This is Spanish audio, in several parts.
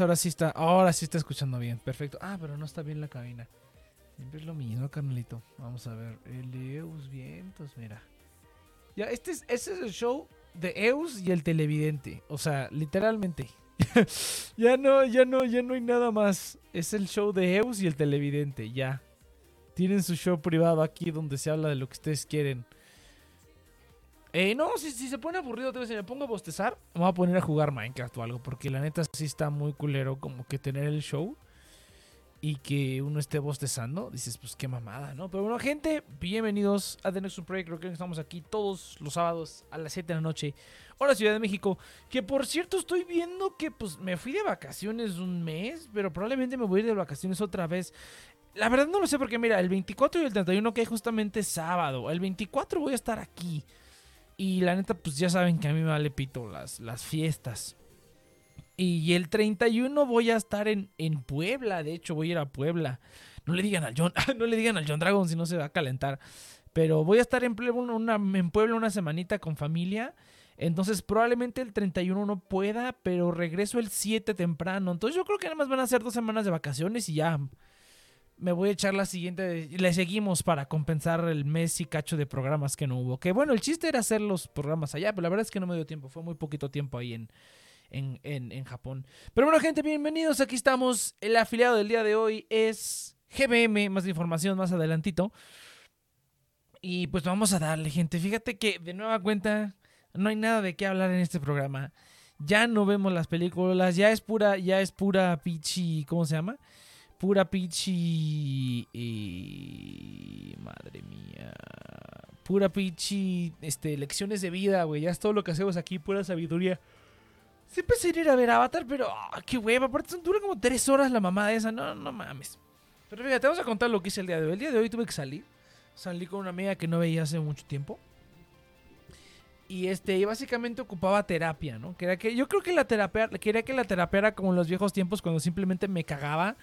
ahora sí está. Ahora sí está escuchando bien. Perfecto. Ah, pero no está bien la cabina. Siempre es lo mismo, carnalito. Vamos a ver. El Eus Vientos, mira. Ya, este es, este es el show de Eus y el televidente. O sea, literalmente. ya no, ya no, ya no hay nada más. Es el show de Eus y el televidente, ya. Tienen su show privado aquí donde se habla de lo que ustedes quieren. Eh, no, si, se pone aburrido, si me pongo a bostezar, me voy a poner a jugar Minecraft o algo. Porque la neta sí está muy culero como que tener el show y que uno esté bostezando. Dices, pues qué mamada, ¿no? Pero bueno, gente, bienvenidos a The Next Project. Creo que estamos aquí todos los sábados a las 7 de la noche. Hola, Ciudad de México. Que por cierto, estoy viendo que pues me fui de vacaciones un mes, pero probablemente me voy a ir de vacaciones otra vez la verdad no lo sé porque mira, el 24 y el 31 que hay justamente sábado. El 24 voy a estar aquí. Y la neta, pues ya saben que a mí me vale pito las, las fiestas. Y el 31 voy a estar en, en Puebla. De hecho, voy a ir a Puebla. No le digan al John, no le digan al John Dragon si no se va a calentar. Pero voy a estar en Puebla una, en Puebla una semanita con familia. Entonces probablemente el 31 no pueda, pero regreso el 7 temprano. Entonces yo creo que nada más van a ser dos semanas de vacaciones y ya me voy a echar la siguiente. Le seguimos para compensar el mes y cacho de programas que no hubo. Que bueno, el chiste era hacer los programas allá, pero la verdad es que no me dio tiempo. Fue muy poquito tiempo ahí en, en, en, Japón. Pero bueno, gente, bienvenidos. Aquí estamos. El afiliado del día de hoy es GBM. Más información más adelantito. Y pues vamos a darle, gente. Fíjate que de nueva cuenta no hay nada de qué hablar en este programa. Ya no vemos las películas, ya es pura, ya es pura pichi, ¿cómo se llama? Pura pichi. madre mía. Pura pichi. Este, lecciones de vida, güey. Ya es todo lo que hacemos aquí, pura sabiduría. Siempre se ir a ver Avatar, pero. Ah, qué hueva. Aparte, dura como tres horas la mamada esa. No, no mames. Pero fíjate, vamos a contar lo que hice el día de hoy. El día de hoy tuve que salir. Salí con una amiga que no veía hace mucho tiempo. Y este, y básicamente ocupaba terapia, ¿no? Que, yo creo que la terapia, quería que la terapia era como en los viejos tiempos cuando simplemente me cagaba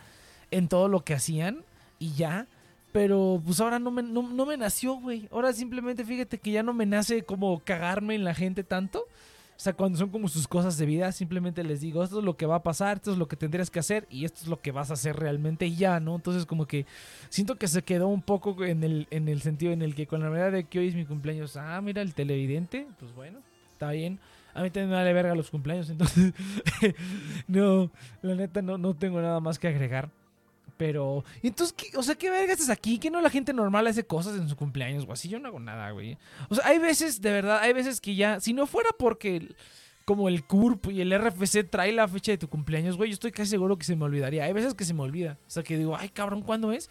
en todo lo que hacían y ya. Pero pues ahora no me, no, me nació, güey. Ahora simplemente fíjate que ya no me nace como cagarme en la gente tanto. O sea, cuando son como sus cosas de vida, simplemente les digo, esto es lo que va a pasar, esto es lo que tendrías que hacer y esto es lo que vas a hacer realmente y ya, ¿no? Entonces como que siento que se quedó un poco en el, en el sentido en el que con la verdad de que hoy es mi cumpleaños, ah, mira el televidente, pues bueno, está bien. A mí también me vale verga los cumpleaños, entonces no, la neta no, no tengo nada más que agregar. Pero, entonces, ¿qué, o sea, ¿qué vergas es aquí? Que no la gente normal hace cosas en su cumpleaños o así. Yo no hago nada, güey. O sea, hay veces, de verdad, hay veces que ya, si no fuera porque como el CURP y el RFC trae la fecha de tu cumpleaños, güey, yo estoy casi seguro que se me olvidaría. Hay veces que se me olvida. O sea, que digo, ay, cabrón, ¿cuándo es?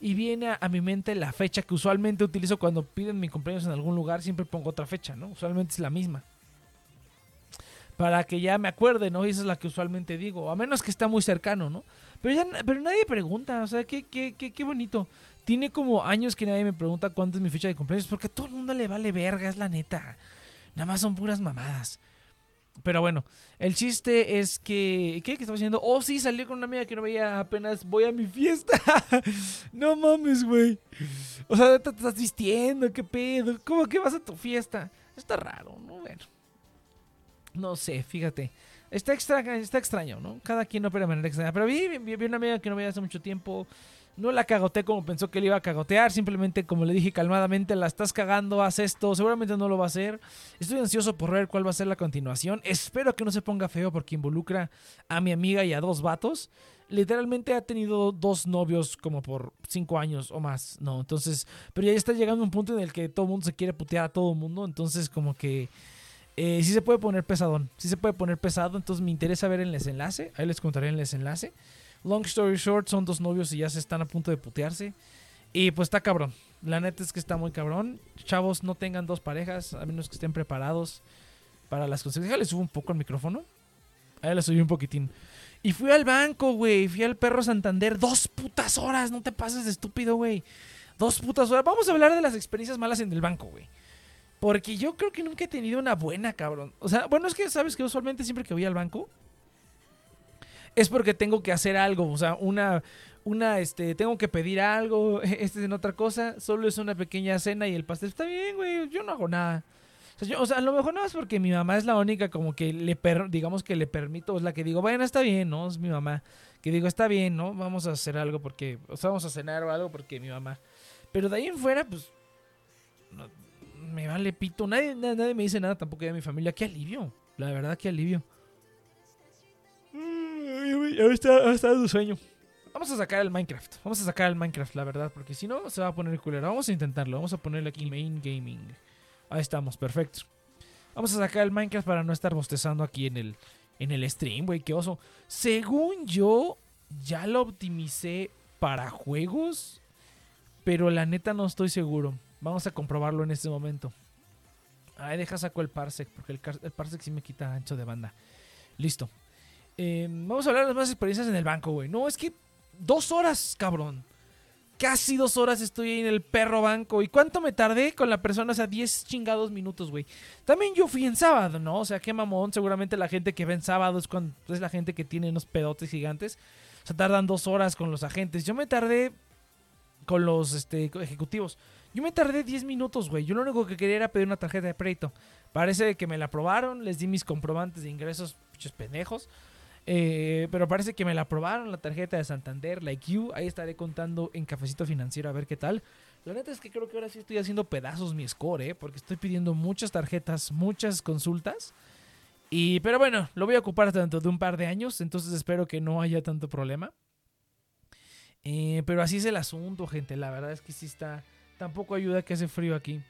Y viene a, mi mente la fecha que usualmente utilizo cuando piden mi cumpleaños en algún lugar. Siempre pongo otra fecha, ¿no? Usualmente es la misma para que ya me acuerde, ¿no? Y esa es la que usualmente digo, a menos que está muy cercano, ¿no? Pero ya pero nadie pregunta, o sea, qué, qué, qué, qué bonito. Tiene como años que nadie me pregunta cuánto es mi fecha de cumpleaños, porque a todo el mundo le vale verga, es la neta. Nada más son puras mamadas. Pero bueno, el chiste es que. ¿Qué? ¿Qué estaba haciendo? Oh, sí, salió con una amiga que no veía apenas. Voy a mi fiesta. no mames, güey. O sea, te estás vistiendo, ¿qué pedo? ¿Cómo que vas a tu fiesta? Está raro, ¿no? Bueno. No sé, fíjate. Está, extraño, está extraño, ¿no? Cada quien opera de manera extraña. Pero vi, vi, vi una amiga que no veía hace mucho tiempo. No la cagoteé como pensó que le iba a cagotear. Simplemente, como le dije calmadamente, la estás cagando, haz esto. Seguramente no lo va a hacer. Estoy ansioso por ver cuál va a ser la continuación. Espero que no se ponga feo porque involucra a mi amiga y a dos vatos. Literalmente ha tenido dos novios como por cinco años o más, ¿no? Entonces, pero ya está llegando un punto en el que todo el mundo se quiere putear a todo el mundo. Entonces, como que eh, sí se puede poner pesadón. Sí se puede poner pesado. Entonces me interesa ver el desenlace. Ahí les contaré el desenlace. Long story short, son dos novios y ya se están a punto de putearse. Y pues está cabrón. La neta es que está muy cabrón. Chavos, no tengan dos parejas, a menos que estén preparados para las consecuencias. Déjale subo un poco el micrófono. Ahí le subí un poquitín. Y fui al banco, güey. Fui al perro Santander. Dos putas horas. No te pases de estúpido, güey. Dos putas horas. Vamos a hablar de las experiencias malas en el banco, güey. Porque yo creo que nunca he tenido una buena, cabrón. O sea, bueno, es que sabes que usualmente siempre que voy al banco es porque tengo que hacer algo. O sea, una, una, este, tengo que pedir algo, este es en otra cosa. Solo es una pequeña cena y el pastel está bien, güey. Yo no hago nada. O sea, a lo mejor no es porque mi mamá es la única como que le, digamos que le permito, es la que digo, bueno, está bien, ¿no? Es mi mamá. Que digo, está bien, ¿no? Vamos a hacer algo porque, o sea, vamos a cenar o algo porque mi mamá. Pero de ahí en fuera, pues, me vale pito. Nadie, nadie me dice nada tampoco de mi familia. Qué alivio. La verdad, qué alivio. Ahora está, está de sueño. Vamos a sacar el Minecraft. Vamos a sacar el Minecraft, la verdad. Porque si no, se va a poner culero. Vamos a intentarlo. Vamos a ponerle aquí Main Gaming. Ahí estamos, perfecto. Vamos a sacar el Minecraft para no estar bostezando aquí en el, en el stream, güey. Qué oso. Según yo, ya lo optimicé para juegos. Pero la neta no estoy seguro. Vamos a comprobarlo en este momento. Ahí deja saco el parsec, porque el, parsec sí me quita ancho de banda. Listo. Em, vamos a hablar de las más experiencias en el banco, güey. No, es que dos horas, cabrón. casi dos horas estoy ahí en el perro banco. ¿Y cuánto me tardé con la persona? O sea, 10 chingados minutos, güey. También yo fui en sábado, ¿no? O sea, qué mamón. Seguramente la gente que ve en sábado es, cuando, es la gente que tiene unos pedotes gigantes. O sea, tardan dos horas con los agentes. Yo me tardé con los este, ejecutivos. Yo me tardé 10 minutos, güey. Yo lo único que quería era pedir una tarjeta de crédito. Parece que me la aprobaron. Les di mis comprobantes de ingresos, muchos pendejos. Eh, pero parece que me la aprobaron la tarjeta de Santander, like you. Ahí estaré contando en Cafecito Financiero a ver qué tal. La neta es que creo que ahora sí estoy haciendo pedazos mi score, ¿eh? Porque estoy pidiendo muchas tarjetas, muchas consultas. Y, pero bueno, lo voy a ocupar dentro de un par de años, entonces espero que no haya tanto problema. Eh, pero así es el asunto, gente. La verdad es que sí está. Tampoco ayuda que hace frío aquí.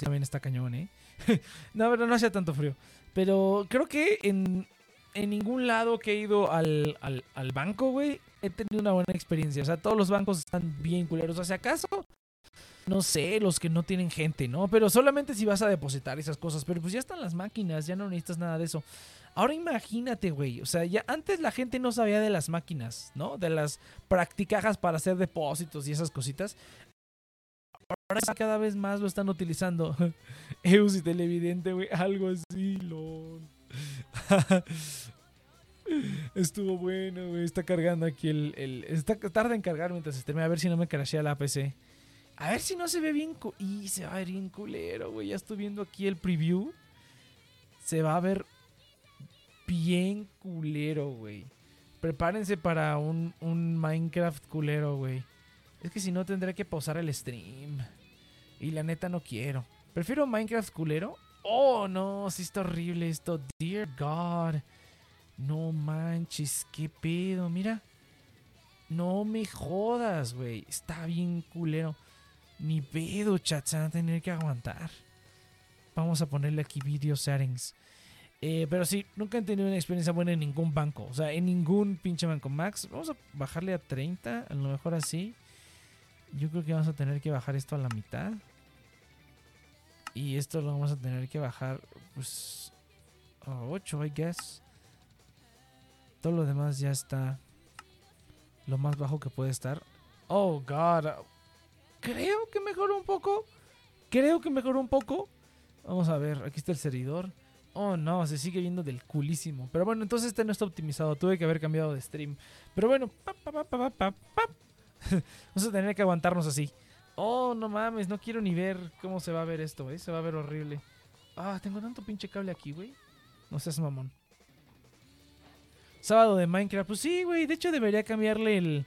También está cañón, ¿eh? no, pero no hacía tanto frío. Pero creo que en, ningún lado que he ido al, al, banco, güey, he tenido una buena experiencia. O sea, todos los bancos están bien culeros. O ¿acaso? No sé, los que no tienen gente, ¿no? Pero solamente si vas a depositar esas cosas. Pero pues ya están las máquinas, ya no necesitas nada de eso. Ahora imagínate, güey. O sea, ya antes la gente no sabía de las máquinas, ¿no? De las practicajas para hacer depósitos y esas cositas. Ahora cada vez más lo están utilizando. Eus televidente, güey. Algo así, lo. Estuvo bueno, güey. Está cargando aquí el. el está, tarda en cargar mientras esté. A ver si no me crashea la PC. A ver si no se ve bien. Y se va a ver bien culero, güey. Ya estoy viendo aquí el preview. Se va a ver bien culero, güey. Prepárense para un, un Minecraft culero, güey. Es que si no tendré que pausar el stream. Y la neta no quiero. Prefiero Minecraft culero. Oh, no, sí está horrible esto. Dear God. No manches, qué pedo, mira. No me jodas, güey. Está bien culero. Ni pedo, chat, se van a tener que aguantar. Vamos a ponerle aquí video settings. Eh, pero sí, nunca he tenido una experiencia buena en ningún banco. O sea, en ningún pinche banco. Max, vamos a bajarle a 30. A lo mejor así. Yo creo que vamos a tener que bajar esto a la mitad. Y esto lo vamos a tener que bajar pues a 8, I guess. Todo lo demás ya está lo más bajo que puede estar. Oh, God. Creo que mejoró un poco. Creo que mejoró un poco. Vamos a ver, aquí está el servidor. Oh no, se sigue viendo del culísimo. Pero bueno, entonces este no está optimizado. Tuve que haber cambiado de stream. Pero bueno, Vamos a tener que aguantarnos así. Oh, no mames, no quiero ni ver cómo se va a ver esto, ¿eh? Se va a ver horrible. Ah, tengo tanto pinche cable aquí, güey. No seas mamón. Sábado de Minecraft. Pues sí, güey. De hecho, debería cambiarle el.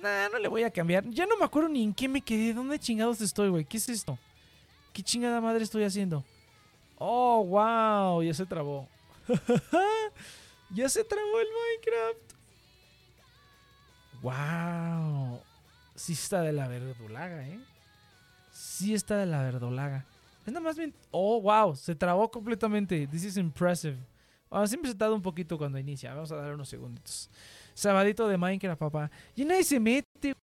Nah, no le voy a cambiar. Ya no me acuerdo ni en qué me quedé. ¿Dónde chingados estoy, güey? ¿Qué es esto? ¿Qué chingada madre estoy haciendo? Oh, wow. Ya se trabó. ya se trabó el Minecraft. Wow. Sí está de la verdolaga, ¿eh? Sí está de la verdolaga. Es nada más bien... Oh, wow. Se trabó completamente. This is impressive. Ah, siempre se tarda un poquito cuando inicia. Vamos a dar unos segunditos. Sabadito de Minecraft, papá. Y nadie se mete,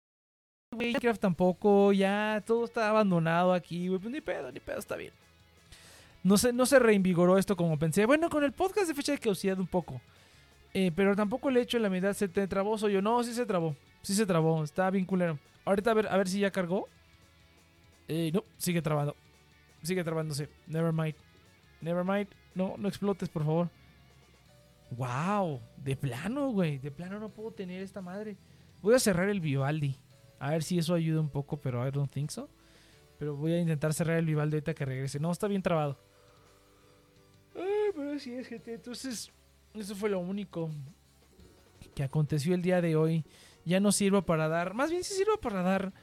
Minecraft tampoco. Ya todo está abandonado aquí, güey. Pues ni pedo, ni pedo, está bien. No se, no se reinvigoró esto como pensé. Bueno, con el podcast de fecha de caducidad un poco. Eh, pero tampoco el hecho de la mitad se te trabó, soy yo. No, sí se trabó. Sí se trabó. Está bien culero. Ahorita a ver, a ver si ya cargó. Eh, no, sigue trabando. Sigue trabándose. Never mind. Never mind. No, no explotes, por favor. Wow. De plano, güey. De plano no puedo tener esta madre. Voy a cerrar el Vivaldi. A ver si eso ayuda un poco, pero I don't think so. Pero voy a intentar cerrar el Vivaldi ahorita que regrese. No, está bien trabado. Ay, pero así es, gente. Entonces, eso fue lo único que aconteció el día de hoy. Ya no sirvo para dar, más bien sí sirvo para dar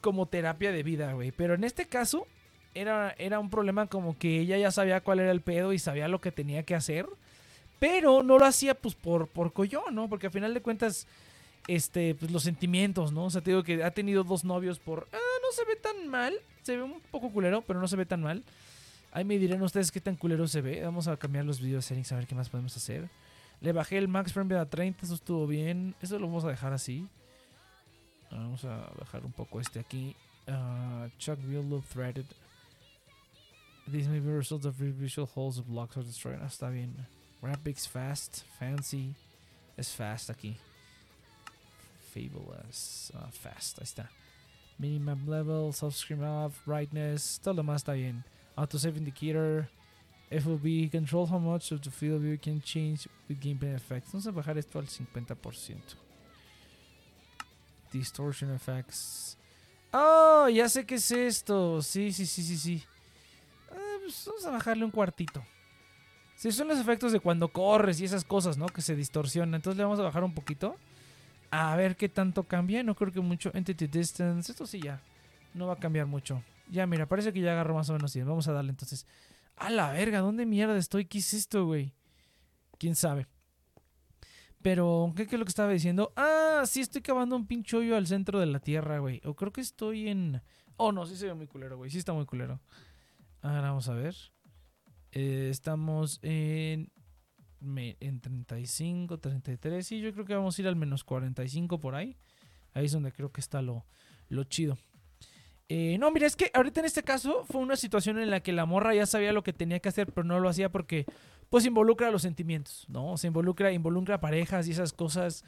como terapia de vida, güey. Pero en este caso era, era un problema como que ella ya sabía cuál era el pedo y sabía lo que tenía que hacer. Pero no lo hacía pues por, por collón, ¿no? Porque al final de cuentas, este, pues los sentimientos, ¿no? O sea, te digo que ha tenido dos novios por... Ah, no se ve tan mal. Se ve un poco culero, pero no se ve tan mal. Ahí me dirán ustedes qué tan culero se ve. Vamos a cambiar los videos settings a ver qué más podemos hacer. Le bajé el max frame a 30, eso estuvo bien. Eso lo vamos a dejar así. Vamos a bajar un poco este aquí. Uh, Chuck wheel loop threaded. These may be results of visual holes of blocks are destroyed. Ah, está bien. Graphics fast, fancy. Es fast aquí. Fabulous. Ah, fast, ahí está. Minimap level, soft screen off, brightness, todo lo más está bien. Auto save indicator, FOV, control how much of the field view can change with gameplay effects. Vamos a bajar esto al 50%. Distortion effects. Oh, ya sé qué es esto. Sí, sí, sí, sí, sí. Ah, pues vamos a bajarle un cuartito. Sí, son los efectos de cuando corres y esas cosas, ¿no? Que se distorsionan. Entonces le vamos a bajar un poquito. A ver qué tanto cambia. No creo que mucho. Entity Distance. Esto sí ya. No va a cambiar mucho. Ya, mira, parece que ya agarró más o menos bien. Vamos a darle entonces. A la verga, ¿dónde mierda estoy? ¿Qué es esto, güey? ¿Quién sabe? Pero, ¿qué, ¿qué, es lo que estaba diciendo? Ah, sí, estoy cavando un pinche hoyo al centro de la tierra, güey. O creo que estoy en... Oh, no, sí se ve muy culero, güey. Sí está muy culero. Ahora vamos a ver. Eh, estamos en... En 35, 33. Sí, yo creo que vamos a ir al menos 45 por ahí. Ahí es donde creo que está lo, lo chido. Eh, no, mira, es que ahorita en este caso fue una situación en la que la morra ya sabía lo que tenía que hacer, pero no lo hacía porque pues involucra los sentimientos, ¿no? Se involucra, involucra parejas y esas cosas.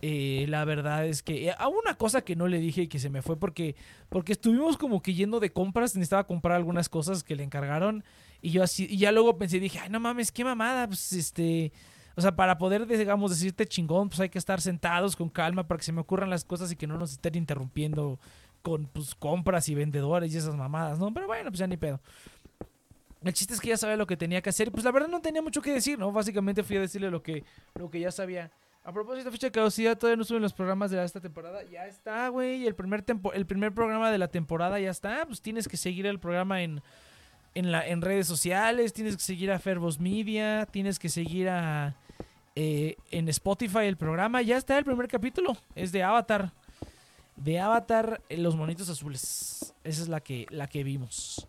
Eh, la verdad es que a una cosa que no le dije y que se me fue porque porque estuvimos como que yendo de compras, necesitaba comprar algunas cosas que le encargaron y yo así y ya luego pensé dije, "Ay, no mames, qué mamada, pues este o sea, para poder, digamos, decirte chingón, pues hay que estar sentados con calma para que se me ocurran las cosas y que no nos estén interrumpiendo con pues, compras y vendedores y esas mamadas, ¿no? Pero bueno, pues ya ni pedo. El chiste es que ya sabía lo que tenía que hacer. Pues la verdad no tenía mucho que decir, ¿no? Básicamente fui a decirle lo que, lo que ya sabía. A propósito, ficha de caducidad, todavía no suben los programas de esta temporada. Ya está, güey. El primer, el primer programa de la temporada ya está. Pues tienes que seguir el programa en, en redes sociales. Tienes que seguir a Fervos Media. Tienes que seguir a... Eh, en Spotify el programa. Ya está el primer capítulo. Es de Avatar de Avatar, eh, los monitos azules. Esa es la que, la que vimos.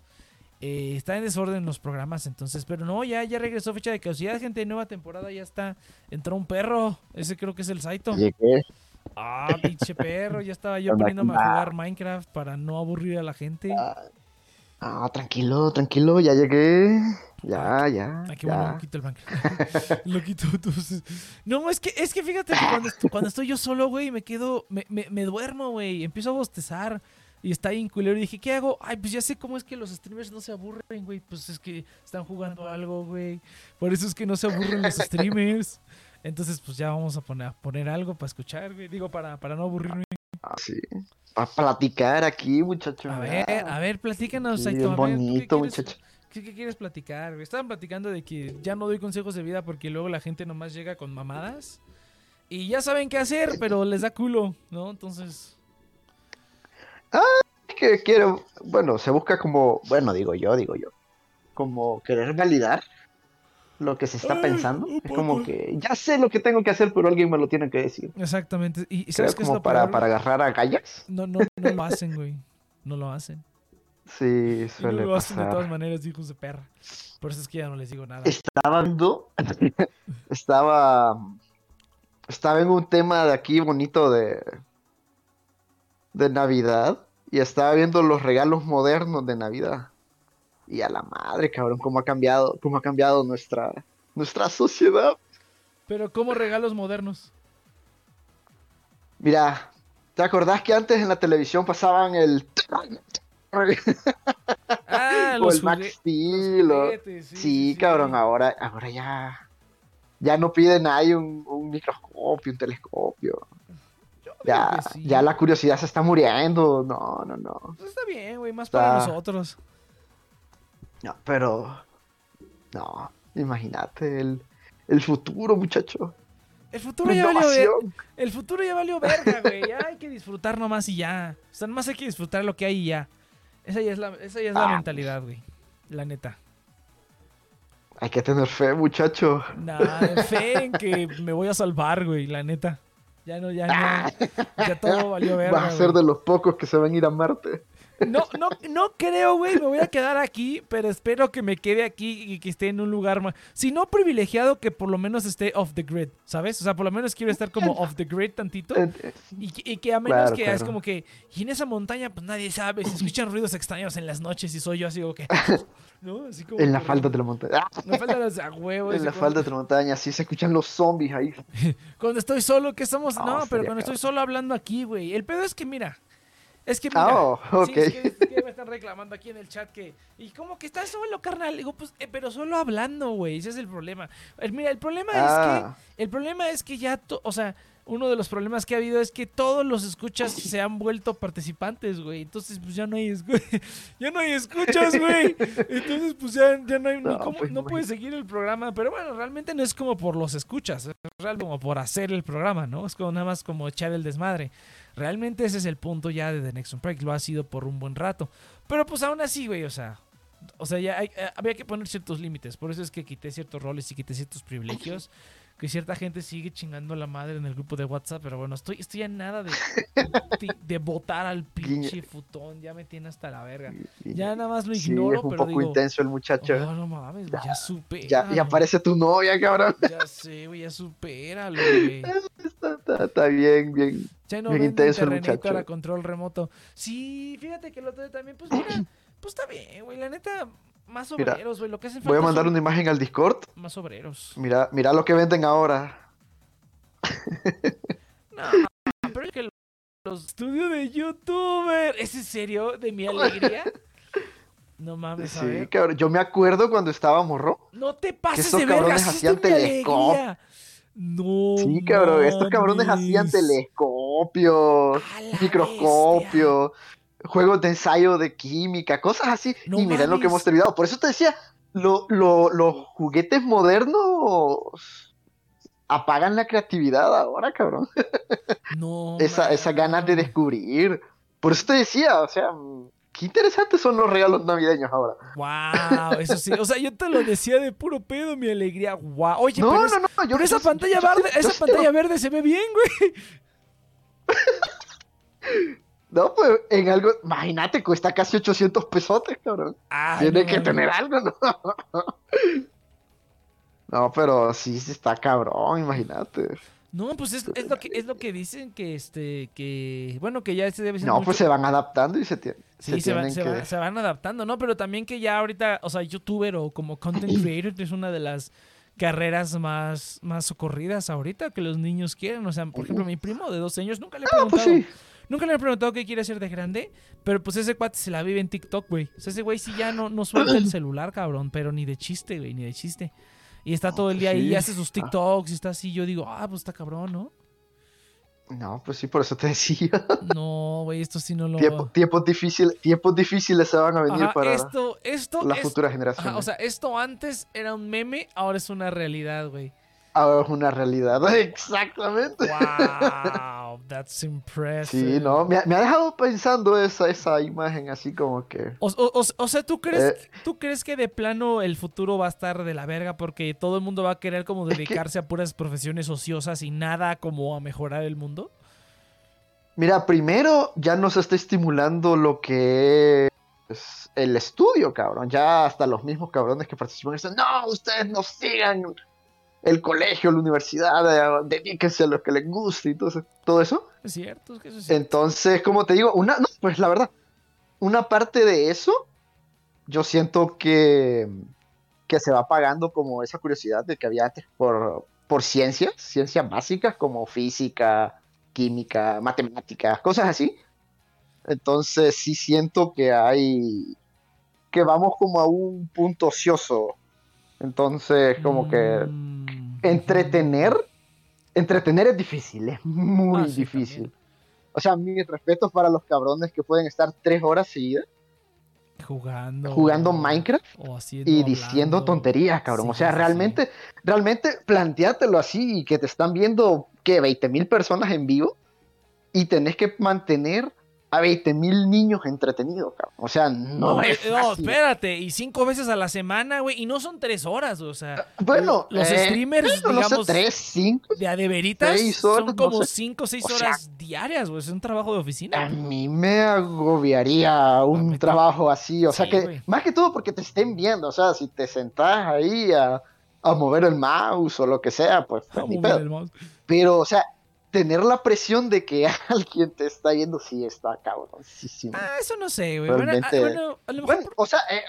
Eh, está en desorden los programas, entonces, pero no, ya, ya regresó fecha de caducidad, gente, nueva temporada, ya está. Entró un perro, ese creo que es el Saito. Ah, pinche perro, ya estaba yo poniéndome a jugar Minecraft para no aburrir a la gente. Ah, ah tranquilo, tranquilo, ya llegué. Ya, ya. Aquí bueno, quito el Minecraft. lo quito entonces. No, es que, es que fíjate que cuando, cuando estoy yo solo, güey, me quedo, me, me, me duermo, güey. Empiezo a bostezar. Y está ahí en culero. Y dije, ¿qué hago? Ay, pues ya sé cómo es que los streamers no se aburren, güey. Pues es que están jugando algo, güey. Por eso es que no se aburren los streamers. Entonces, pues ya vamos a poner, a poner algo para escuchar, güey. Digo, para, para no aburrirme. Ah, sí. Para platicar aquí, muchachos. A ver, a ver, platícanos, sí, bonito, muchacho. ¿Qué, quieres platicar? Güey? Estaban platicando de que ya no doy consejos de vida porque luego la gente nomás llega con mamadas. Y ya saben qué hacer, pero les da culo, ¿no? Entonces... Ah, que quiero... Bueno, se busca como... Bueno, digo yo, digo yo. Como querer validar lo que se está pensando. Es como que ya sé lo que tengo que hacer, pero alguien me lo tiene que decir. Exactamente. ¿Y sabes qué es como para, para agarrar a gallas? No, no, no lo hacen, güey. No lo hacen. Sí, suele y lo hacen de todas maneras, hijos de perra. Por eso es que ya no les digo nada. Estaba viendo, estaba, estaba en un tema de aquí bonito de, de Navidad y estaba viendo los regalos modernos de Navidad. Y a la madre, cabrón, cómo ha cambiado, cómo ha cambiado nuestra, nuestra sociedad. Pero ¿cómo regalos modernos? Mira, ¿te acordás que antes en la televisión pasaban el ah, o el Max Steel. Sí, cabrón, ahora, ahora ya. Ya no piden ahí un, un microscopio, un telescopio. Ya, ya la curiosidad se está muriendo. No, no, no. Pues está bien, güey, más para nosotros. No, pero. No, imagínate el, el futuro, muchacho. El futuro ya valió El futuro ya valió verga, güey. Ya hay que disfrutar nomás y ya. O sea, nomás hay que disfrutar lo que hay y ya. Esa ya es la, esa ya es la ah. mentalidad, güey. La neta. Hay que tener fe, muchacho. Nah, fe en que me voy a salvar, güey, la neta. Ya no, ya no. Ya todo valió verga. Vas a ser de los pocos que se van a ir a Marte. No, no, no creo, güey. Me voy a quedar aquí, pero espero que me quede aquí y que esté en un lugar más. Si no privilegiado, que por lo menos esté off the grid, ¿sabes? O sea, por lo menos quiero estar como off the grid tantito. Y, que- y que a menos Claro, que es como que. Y en esa montaña, pues nadie sabe. Se escuchan ruidos extraños en las noches y soy yo así como que. ¿No? Así como. En la falda de la montaña. ¡Ah! No falta las a huevo. En la como- falda de la montaña, sí se escuchan los zombies ahí. Cuando estoy solo, que estamos. No, No, pero cuando estoy solo hablando aquí, güey. El pedo es que, mira. Es que, mira. Oh. Sí, es que, es que me están reclamando aquí en el chat que. Y como que estás solo, carnal. Digo, pues, eh, pero solo hablando, güey. Ese es el problema. El- mira, el problema es Ah, que. El problema es que ya. to- o sea, uno de los problemas que ha habido es que todos los escuchas se han vuelto participantes, güey. Entonces, pues ya no hay, ya no hay escuchas, güey. Entonces, pues ya, ya no hay. No, cómo- pues, no puedes seguir el programa. Pero bueno, realmente no es como por los escuchas. Es real como por hacer el programa, ¿no? Es como nada más como echar el desmadre. Realmente ese es el punto ya de The Next on Break. Lo ha sido por un buen rato. Pero pues aún así, güey, o sea. O sea, ya hay- eh, había que poner ciertos límites. Por eso es que quité ciertos roles y quité ciertos privilegios. Que cierta gente sigue chingando la madre en el grupo de WhatsApp. Pero bueno, estoy, estoy a nada de, de, de votar al pinche futón. Ya me tiene hasta la verga. Ya nada más lo sí, ignoro, es un pero poco digo. intenso el muchacho. "Oh, no mames, güey, ya supera. ya, ya aparece tu novia, cabrón. Ya sé, güey, ya supéralo, güey. Está, está- está bien, bien. Ya no Bien venden intenso el muchacho. a control remoto. Sí, fíjate que el otro día también, pues mira, pues está bien, güey. La neta, más obreros, güey. Lo que hacen Voy a mandar una imagen al Discord. más obreros. Mira, mira lo que venden ahora. No, pero es que los estudios de youtuber. ¿Es en serio? ¿De mi alegría? No mames, a Sí, ver. cabrón. Yo me acuerdo cuando estaba morro. No te pases esos de cabrones hacían es de mi telescopio. alegría. No. Sí, cabrón. Estos cabrones hacían mames. telescopios, A microscopios, juegos de ensayo de química, cosas así. No y miren lo que hemos terminado. Por eso te decía, lo- lo- los juguetes modernos apagan la creatividad ahora, cabrón. No. Esa, esa ganas de descubrir. Por eso te decía, o sea, qué interesantes son los regalos navideños ahora. Wow, eso sí. O sea, yo te lo decía de puro pedo, mi alegría. Wow. Oye, No, pero, no, es- no, yo pero esa yo- pantalla yo- verde, esa pantalla verde se ve bien, güey. No, pues en algo, imagínate, cuesta casi 800 pesotes, cabrón. Ay, Tiene no que tener algo, ¿no? No, pero sí, sí está cabrón, imagínate. No, pues es, es lo que es lo que dicen que este que bueno, que ya se debe ser No, mucho- pues se van adaptando y se, tie- Sí, se, va- tienen se, que... va- se van adaptando, ¿no? Pero también que ya ahorita, o sea, youtuber o como content creator es una de las carreras más, más socorridas ahorita que los niños quieren. O sea, por ejemplo, mi primo de 12 años nunca le he Ah, pues preguntado. sí. Nunca le he preguntado qué quiere hacer de grande, pero pues ese cuate se la vive en TikTok, güey. O sea, ese güey sí ya no, no suelta el celular, cabrón, pero ni de chiste, güey, ni de chiste. Y está todo el día ahí, sí. hace sus TikToks y está así. Yo digo, ah, pues está cabrón, ¿no? No, pues sí, por eso te decía. No, güey, esto sí no lo. Tiempo- tiempos, difíciles, tiempos difíciles se van a venir Ajá, para esto, esto, futuras ajá, generaciones. o sea, esto antes era un meme, ahora es una realidad, güey. Ahora es una realidad. Exactamente. Wow, that's impressive. Sí, no, me ha, me ha dejado pensando esa, esa imagen así como que... O, o- o- o sea, ¿tú crees, Eh. ¿tú crees que de plano el futuro va a estar de la verga porque todo el mundo va a querer como que- dedicarse a puras profesiones ociosas y nada como a mejorar el mundo? Mira, primero ya nos está estimulando lo que es el estudio, cabrón. Ya hasta los mismos cabrones que participan dicen, no, ustedes no sigan el colegio, la universidad, eh, dedíquense a lo que les guste y todo eso. Todo eso. Es cierto, es que eso es cierto. Entonces, como te digo, una, no, pues la verdad, una parte de eso, yo siento que, que se va apagando como esa curiosidad de que había antes por, por ciencias, ciencias básicas como física, química, matemáticas, cosas así. Entonces, sí siento que hay, que vamos como a un punto ocioso. Entonces, como que Mm, entretener, entretener es difícil, es muy Ah, sí, difícil. también. O sea, mis respetos para los cabrones que pueden estar tres horas seguidas Jugando. jugando Minecraft o haciendo, y diciendo hablando. tonterías, cabrón. Sí, o sea, sí, realmente, realmente planteátelo así y que te están viendo, ¿qué? 20 mil personas en vivo y tenés que mantener a 20 mil niños entretenidos, cabrón. O sea, no, No, es eh, no, fácil. espérate, y cinco veces a la semana, güey, y no son tres horas, o sea, Bueno, los eh, streamers, no sé, digamos, tres, cinco. de a de veritas, seis horas, son como sé. cinco o seis O sea- horas diarias, güey, es un trabajo de A oficina. mí me agobiaría un trabajo así, o sea Sí, que, más que todo porque te estén viendo, o sea, si te sentás ahí a, a mover el mouse o lo que sea, pues, pues, a ver pedo. el mouse. Pero, o sea, tener la presión de que alguien te está viendo, sí está cabroncísimo. Ah, eso no sé, güey. Bueno, ah, Realmente- bueno, a lo mejor... Bueno, o sea, eh,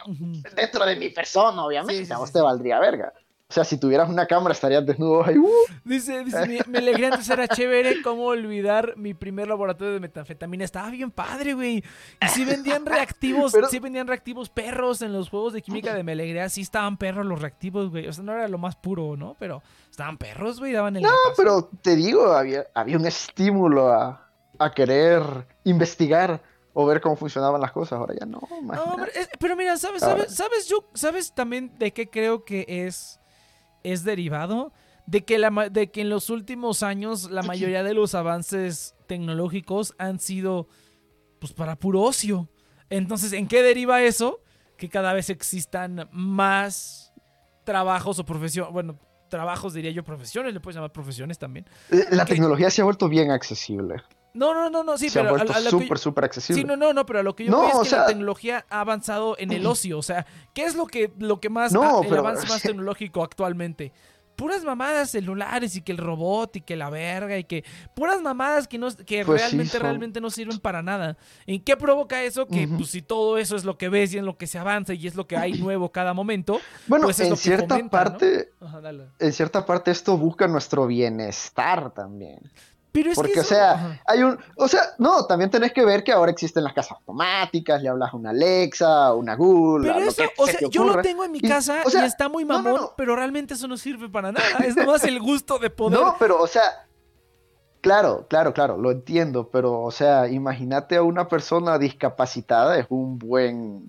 dentro de mi persona, obviamente, Sí, sí, a vos sí, te valdría verga. O sea, si tuvieras una cámara estarías desnudo ahí. ¡uh! Dice, dice, me, me alegré antes era chévere, ¿cómo olvidar mi primer laboratorio de metanfetamina? Estaba bien padre, güey. Y sí vendían reactivos, Pero- sí vendían reactivos perros en los juegos de química de Melegrea, sí estaban perros los reactivos, güey. O sea, no era lo más puro, ¿no? Pero estaban perros, güey, daban el No, repaso. pero te digo, había, había un estímulo a, a querer investigar o ver cómo funcionaban las cosas. Ahora ya no, No, es- pero mira, ¿sabes, sabes, sabes, yo, ¿sabes también de qué creo que es, es derivado? De que, la, de que en los últimos años la mayoría de los avances tecnológicos han sido pues para puro ocio. Entonces, ¿en qué deriva eso? Que cada vez existan más trabajos o profesiones, bueno, trabajos diría yo, profesiones, le puedes llamar profesiones también. Eh, La que- tecnología se ha vuelto bien accesible. No, no, no, no, sí, se ha pero a- súper, súper accesible. Sí, no, no, no, pero a lo que yo No, es que la tecnología ha avanzado en el ocio. O sea, ¿qué es lo que, lo que más, No, el pero- avance más tecnológico actualmente? Puras mamadas celulares y que el robot y que la verga y que puras mamadas que no que Pues sí, realmente son- realmente no sirven para nada. ¿En qué provoca eso? Que pues si todo eso es lo que ves y en lo que se avanza y es lo que hay nuevo cada momento. bueno, pues es en lo que cierta fomenta, ¿no? parte, Ajá, en cierta parte esto busca nuestro bienestar también. Pero es Porque, que o eso- sea, ajá. hay un, o sea, no, también tenés que ver que ahora existen las casas automáticas, le hablas a una Alexa, una Google, a Pero eso, o se sea, yo lo tengo en mi Y, casa o sea, y está muy no, no, mamón, no. pero realmente eso no sirve para nada. Es nomás el gusto de poder. No, pero, o sea, claro, claro, claro, lo entiendo, pero, o sea, imagínate a una persona discapacitada, es un buen,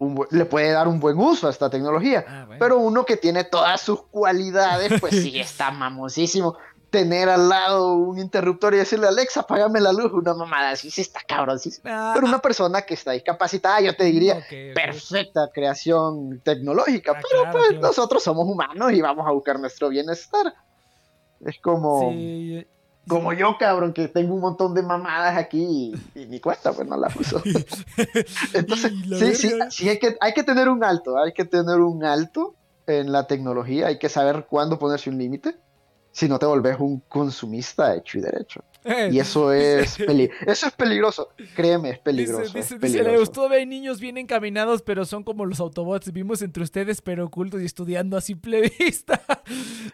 un buen- le puede dar un buen uso a esta tecnología, Ah, bueno. pero uno que tiene todas sus cualidades, pues sí, está mamosísimo. Tener al lado un interruptor y decirle, Alexa, apágame la luz, una mamada así, sí está cabrón, sí. Ah, Pero una persona que está discapacitada, yo te diría, ok, ok. perfecta creación tecnológica, Ah, pero claro, pues nosotros somos humanos y vamos a buscar nuestro bienestar. Es como, Sí, como yo, cabrón, que tengo un montón de mamadas aquí y, y ni cuenta, pues no las uso. Entonces, la sí, sí, sí hay, que, hay que tener un alto, hay que tener un alto en la tecnología, hay que saber cuándo ponerse un límite. Si no te volvés un consumista hecho y derecho. Eh, Y eso es, peli eso es peligroso. Créeme, es peligroso. Dice, es dice, dice peligroso. Todavía hay niños bien encaminados, pero son como los Autobots. Vimos entre ustedes, pero ocultos y estudiando a simple vista.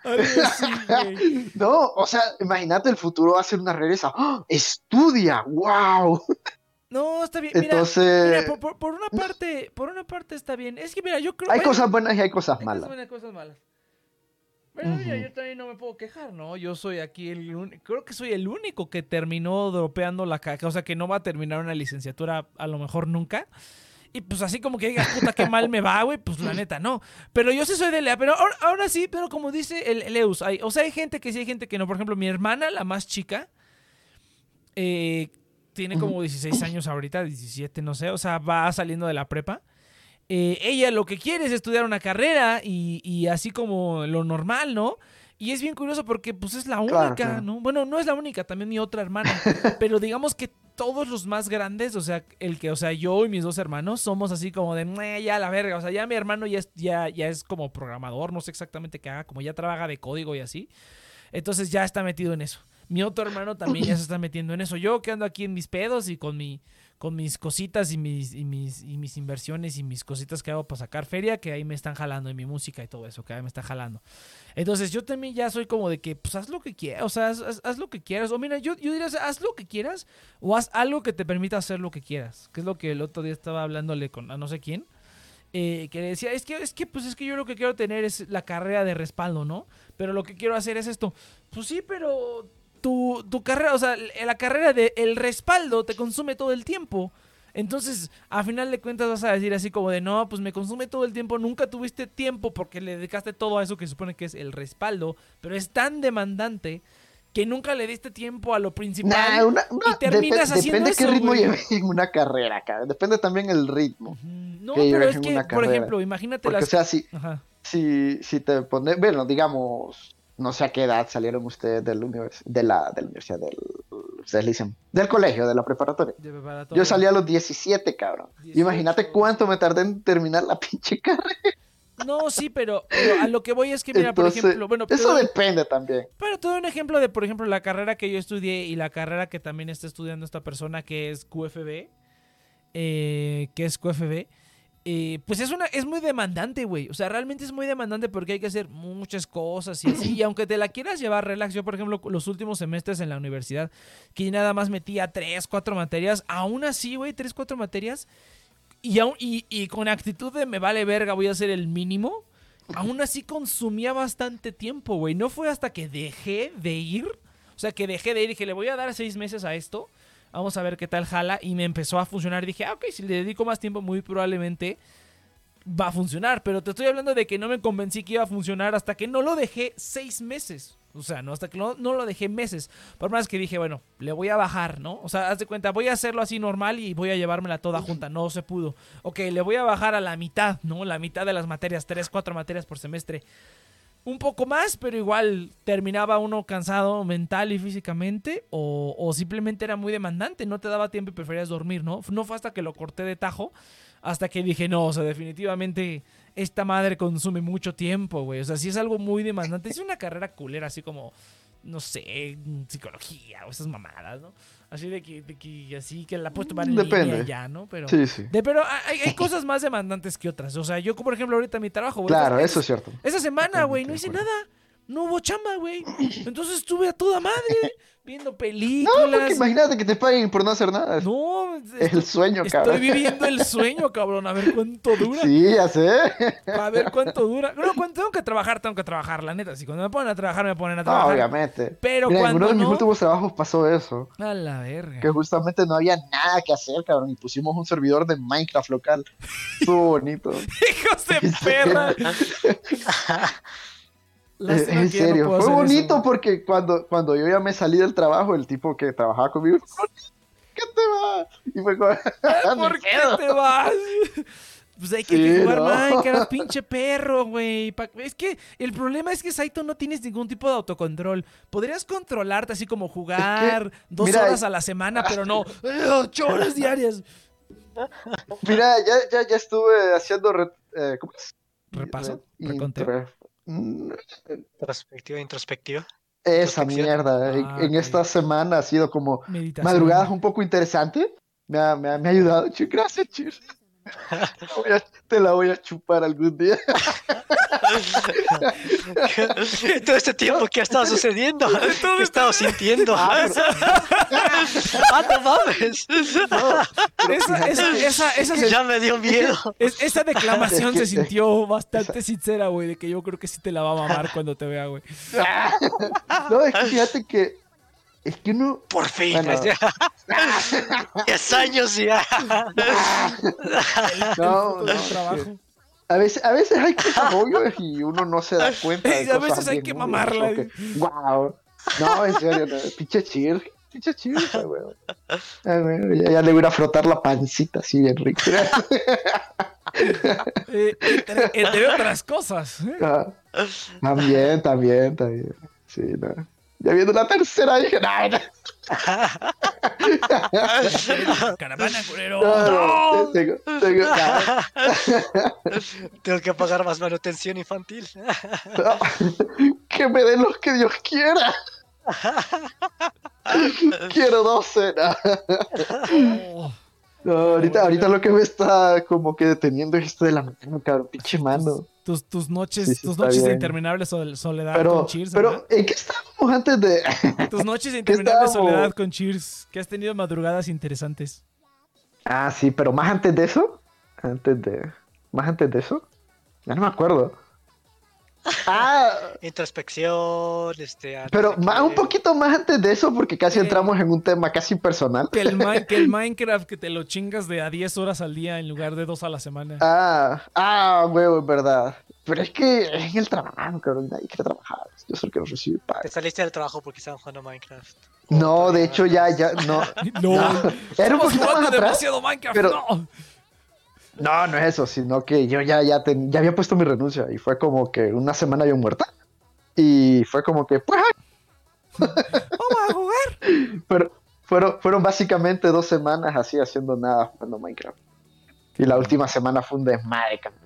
Así. No, o sea, imagínate el futuro va a ser una regresa. ¡Ah! ¡Estudia! ¡Wow! No, está bien. Mira, Entonces, mira, por, por- por una parte, por una parte está bien. Es que mira, yo creo hay bueno, cosas buenas y hay cosas hay malas. cosas buenas, cosas malas. Pero mira, Ujú. yo también no me puedo quejar, ¿no? Yo soy aquí el único, creo que soy el único que terminó dropeando la caca, o sea, que no va a terminar una licenciatura a lo mejor nunca. Y pues así como que digas, puta, qué mal me va, güey, pues la neta, no. Pero yo sí soy de Lea, pero ahora, ahora sí, pero como dice el, el Eus, hay, o sea, hay gente que sí, hay gente que no. Por ejemplo, mi hermana, la más chica, eh, tiene como 16 años ahorita, 17, no sé, o sea, va saliendo de la prepa. Eh, ella lo que quiere es estudiar una carrera y, y así como lo normal, ¿no? Y es bien curioso porque pues es la única, Claro. ¿no? Bueno, no es la única, también mi otra hermana, pero digamos que todos los más grandes, o sea, el que, o sea, yo y mis dos hermanos somos así como de, "Meh, ya la verga, o sea, ya mi hermano ya es, ya, ya es como programador, no sé exactamente qué haga, como ya trabaja de código y así. Entonces ya está metido en eso. Mi otro hermano también ya se está metiendo en eso. Yo que ando aquí en mis pedos y con mi con mis cositas y mis, y mis, y mis inversiones y mis cositas que hago para sacar feria, que ahí me están jalando, y mi música y todo eso, que ahí me está jalando. Entonces yo también ya soy como de que, pues haz lo que quieras, o sea, haz, lo que quieras. O mira, yo, yo diría, haz lo que quieras o haz algo que te permita hacer lo que quieras. Que es lo que el otro día estaba hablándole con a no sé quién. eh, que decía, es que, es que, pues es que yo lo que quiero tener es la carrera de respaldo, ¿no? Pero lo que quiero hacer es esto. Pues sí, pero tu, tu carrera, o sea, la carrera de el respaldo te consume todo el tiempo. Entonces, a final de cuentas vas a decir así como de, no, pues me consume todo el tiempo, nunca tuviste tiempo porque le dedicaste todo a eso que supone que es el respaldo, pero es tan demandante que nunca le diste tiempo a lo principal. Nah, una- una- y terminas depe- haciendo depende qué ritmo güey. en una carrera, cabrón. Depende también el ritmo. No, que pero es que, por ejemplo, imagínate Porque, las... o sea, si, si, si te pones, bueno, digamos, no sé a qué edad salieron ustedes del univers- de, la, de la universidad, del, ustedes dicen, del colegio, de la preparatoria. de preparatoria. Yo salí a los 17, cabrón. 18. Imagínate cuánto me tardé en terminar la pinche carrera. No, sí, pero, pero a lo que voy es que, mira, Entonces, por ejemplo, bueno, eso depende también. Pero te doy un ejemplo de, por ejemplo, la carrera que yo estudié y la carrera que también está estudiando esta persona que es QFB. eh, que es QFB. Eh, pues es una es muy demandante, güey. O sea, realmente es muy demandante porque hay que hacer muchas cosas y así. Y aunque te la quieras llevar relax, yo, por ejemplo, los últimos semestres en la universidad, que nada más metía tres, cuatro materias, aún así, güey, tres, cuatro materias. Y, aún, y, y con actitud de me vale verga, voy a hacer el mínimo. Aún así consumía bastante tiempo, güey. No fue hasta que dejé de ir. O sea, que dejé de ir y dije, le voy a dar seis meses a esto. Vamos a ver qué tal jala. Y me empezó a funcionar. Dije, ah, ok, si le dedico más tiempo, muy probablemente va a funcionar. Pero te estoy hablando de que no me convencí que iba a funcionar hasta que no lo dejé seis meses. O sea, no, hasta que no, no lo dejé meses. Por más que dije, bueno, le voy a bajar, ¿no? O sea, haz de cuenta, voy a hacerlo así normal y voy a llevármela toda junta. No se pudo. Ok, le voy a bajar a la mitad, ¿no? La mitad de las materias, tres, cuatro materias por semestre. Un poco más, pero igual terminaba uno cansado mental y físicamente o, o simplemente era muy demandante, no te daba tiempo y preferías dormir, ¿no? No fue hasta que lo corté de tajo, hasta que dije, no, o sea, definitivamente esta madre consume mucho tiempo, güey. O sea, sí es algo muy demandante. Es una carrera culera, así como, no sé, psicología o esas mamadas, ¿no? Así de que, de que así que la puedes tomar en Depende. línea ya, ¿no? Pero, Sí, sí. de, pero hay, hay cosas más demandantes que otras. O sea, yo, por ejemplo, ahorita mi trabajo, güey. Claro, eso es cierto. esa semana, güey, no hice nada. No hubo chamba, güey. Entonces estuve a toda madre viendo No, películas. porque imagínate que te paguen por no hacer nada. No, el sueño, estoy cabrón. viviendo el sueño, cabrón. A ver cuánto dura. Sí, ya sé. A ver cuánto dura. No, cuando tengo que trabajar, tengo que trabajar, la neta. Si cuando me ponen a trabajar, me ponen a No, trabajar. obviamente. Pero Mira, en cuando uno de mis no- últimos trabajos pasó eso. A la verga. Que justamente no había nada que hacer, cabrón. Y pusimos un servidor de Minecraft local. Estuvo bonito. Hijos de perra. Lástima en que ya no serio. puedo Fue eso, bonito porque cuando, cuando yo ya me salí del trabajo, el tipo que trabajaba conmigo, ¿qué te va? Y fue como, "Ni ¿Por qué pedo". te vas? Pues hay que, Sí, jugar no. Minecraft, pinche perro, güey. Es que el problema es que Saito no tienes ningún tipo de autocontrol. Podrías controlarte así como jugar dos mira, horas a la semana, pero no eh, ocho horas diarias. Mira, ya, ya, ya estuve haciendo. re- eh, ¿Cómo es? ¿Repaso? Re- ¿Reconteo? Perspectiva, introspectiva. Esa mierda. En, Ah, en ok. esta semana ha sido como Meditación. madrugadas un poco interesante. Me ha, me ha, me ha ayudado. Gracias, Chir. Te la voy a- Te la voy a chupar algún día. Todo este tiempo, ¿qué ha estado sucediendo? ¿Qué he estado sintiendo? Ah, ¡Ah, no mames! Esa, esa, esa, esa se- Ya me dio miedo. es- esa declamación que- se sintió bastante sincera, güey, de que yo creo que sí te la va a mamar cuando te vea, güey. No, es que fíjate que. Es que uno. Por fin. Bueno. ya. Diez años ya. No, no, trabajo. A veces, a veces hay cosas obvias y uno no se da cuenta. De Y a cosas veces hay que mamarla. que, Wow. No, en serio, no. Pinche chir. Pinche chir, güey, Ya, ya le voy a frotar la pancita así bien rico. Eh, entre, entre otras cosas. ¿eh? Ah, También, también, también. Sí, no. Ya viendo la tercera dije, no, Caravana, culero. no, ¡No! tengo, tengo, Tengo que pagar más manutención infantil. no. que me den los que Dios quiera. Quiero 12. No. Oh, No, ahorita, ahorita lo que me está como que deteniendo es esto de la mano, cabrón, pinche mano. Tus, tus noches, Sí, sí, tus noches de interminable sol- soledad Pero, con Cheers. pero, ¿verdad? ¿en qué estábamos antes de...? Tus noches de interminable soledad con Cheers. Que has tenido madrugadas interesantes. Ah, sí, pero más antes de eso. Antes de... Más antes de eso. Ya no me acuerdo. Ah, Introspección, este. pero de un poquito más antes de eso, porque casi Eh. entramos en un tema casi personal. Que el, que el Minecraft que te lo chingas de a 10 horas al día en lugar de 2 a la semana. Ah, ah, huevo, es verdad. Pero es que es en el trabajo, cabrón, nadie quiere trabajar. Yo soy el que lo recibe paga. Te saliste del trabajo porque estaban jugando Minecraft. No, de hecho ya, ya, no. No, no. Era un poquito más atrás. demasiado Minecraft. pero- no. No, no es eso, sino que yo ya, ya, ten- ya había puesto mi renuncia y fue como que una semana yo muerta. Y fue como que, pues, ay, Vamos a jugar. pero fueron, fueron básicamente dos semanas así haciendo nada jugando Minecraft. Y la última semana fue un desmadre, cabrón.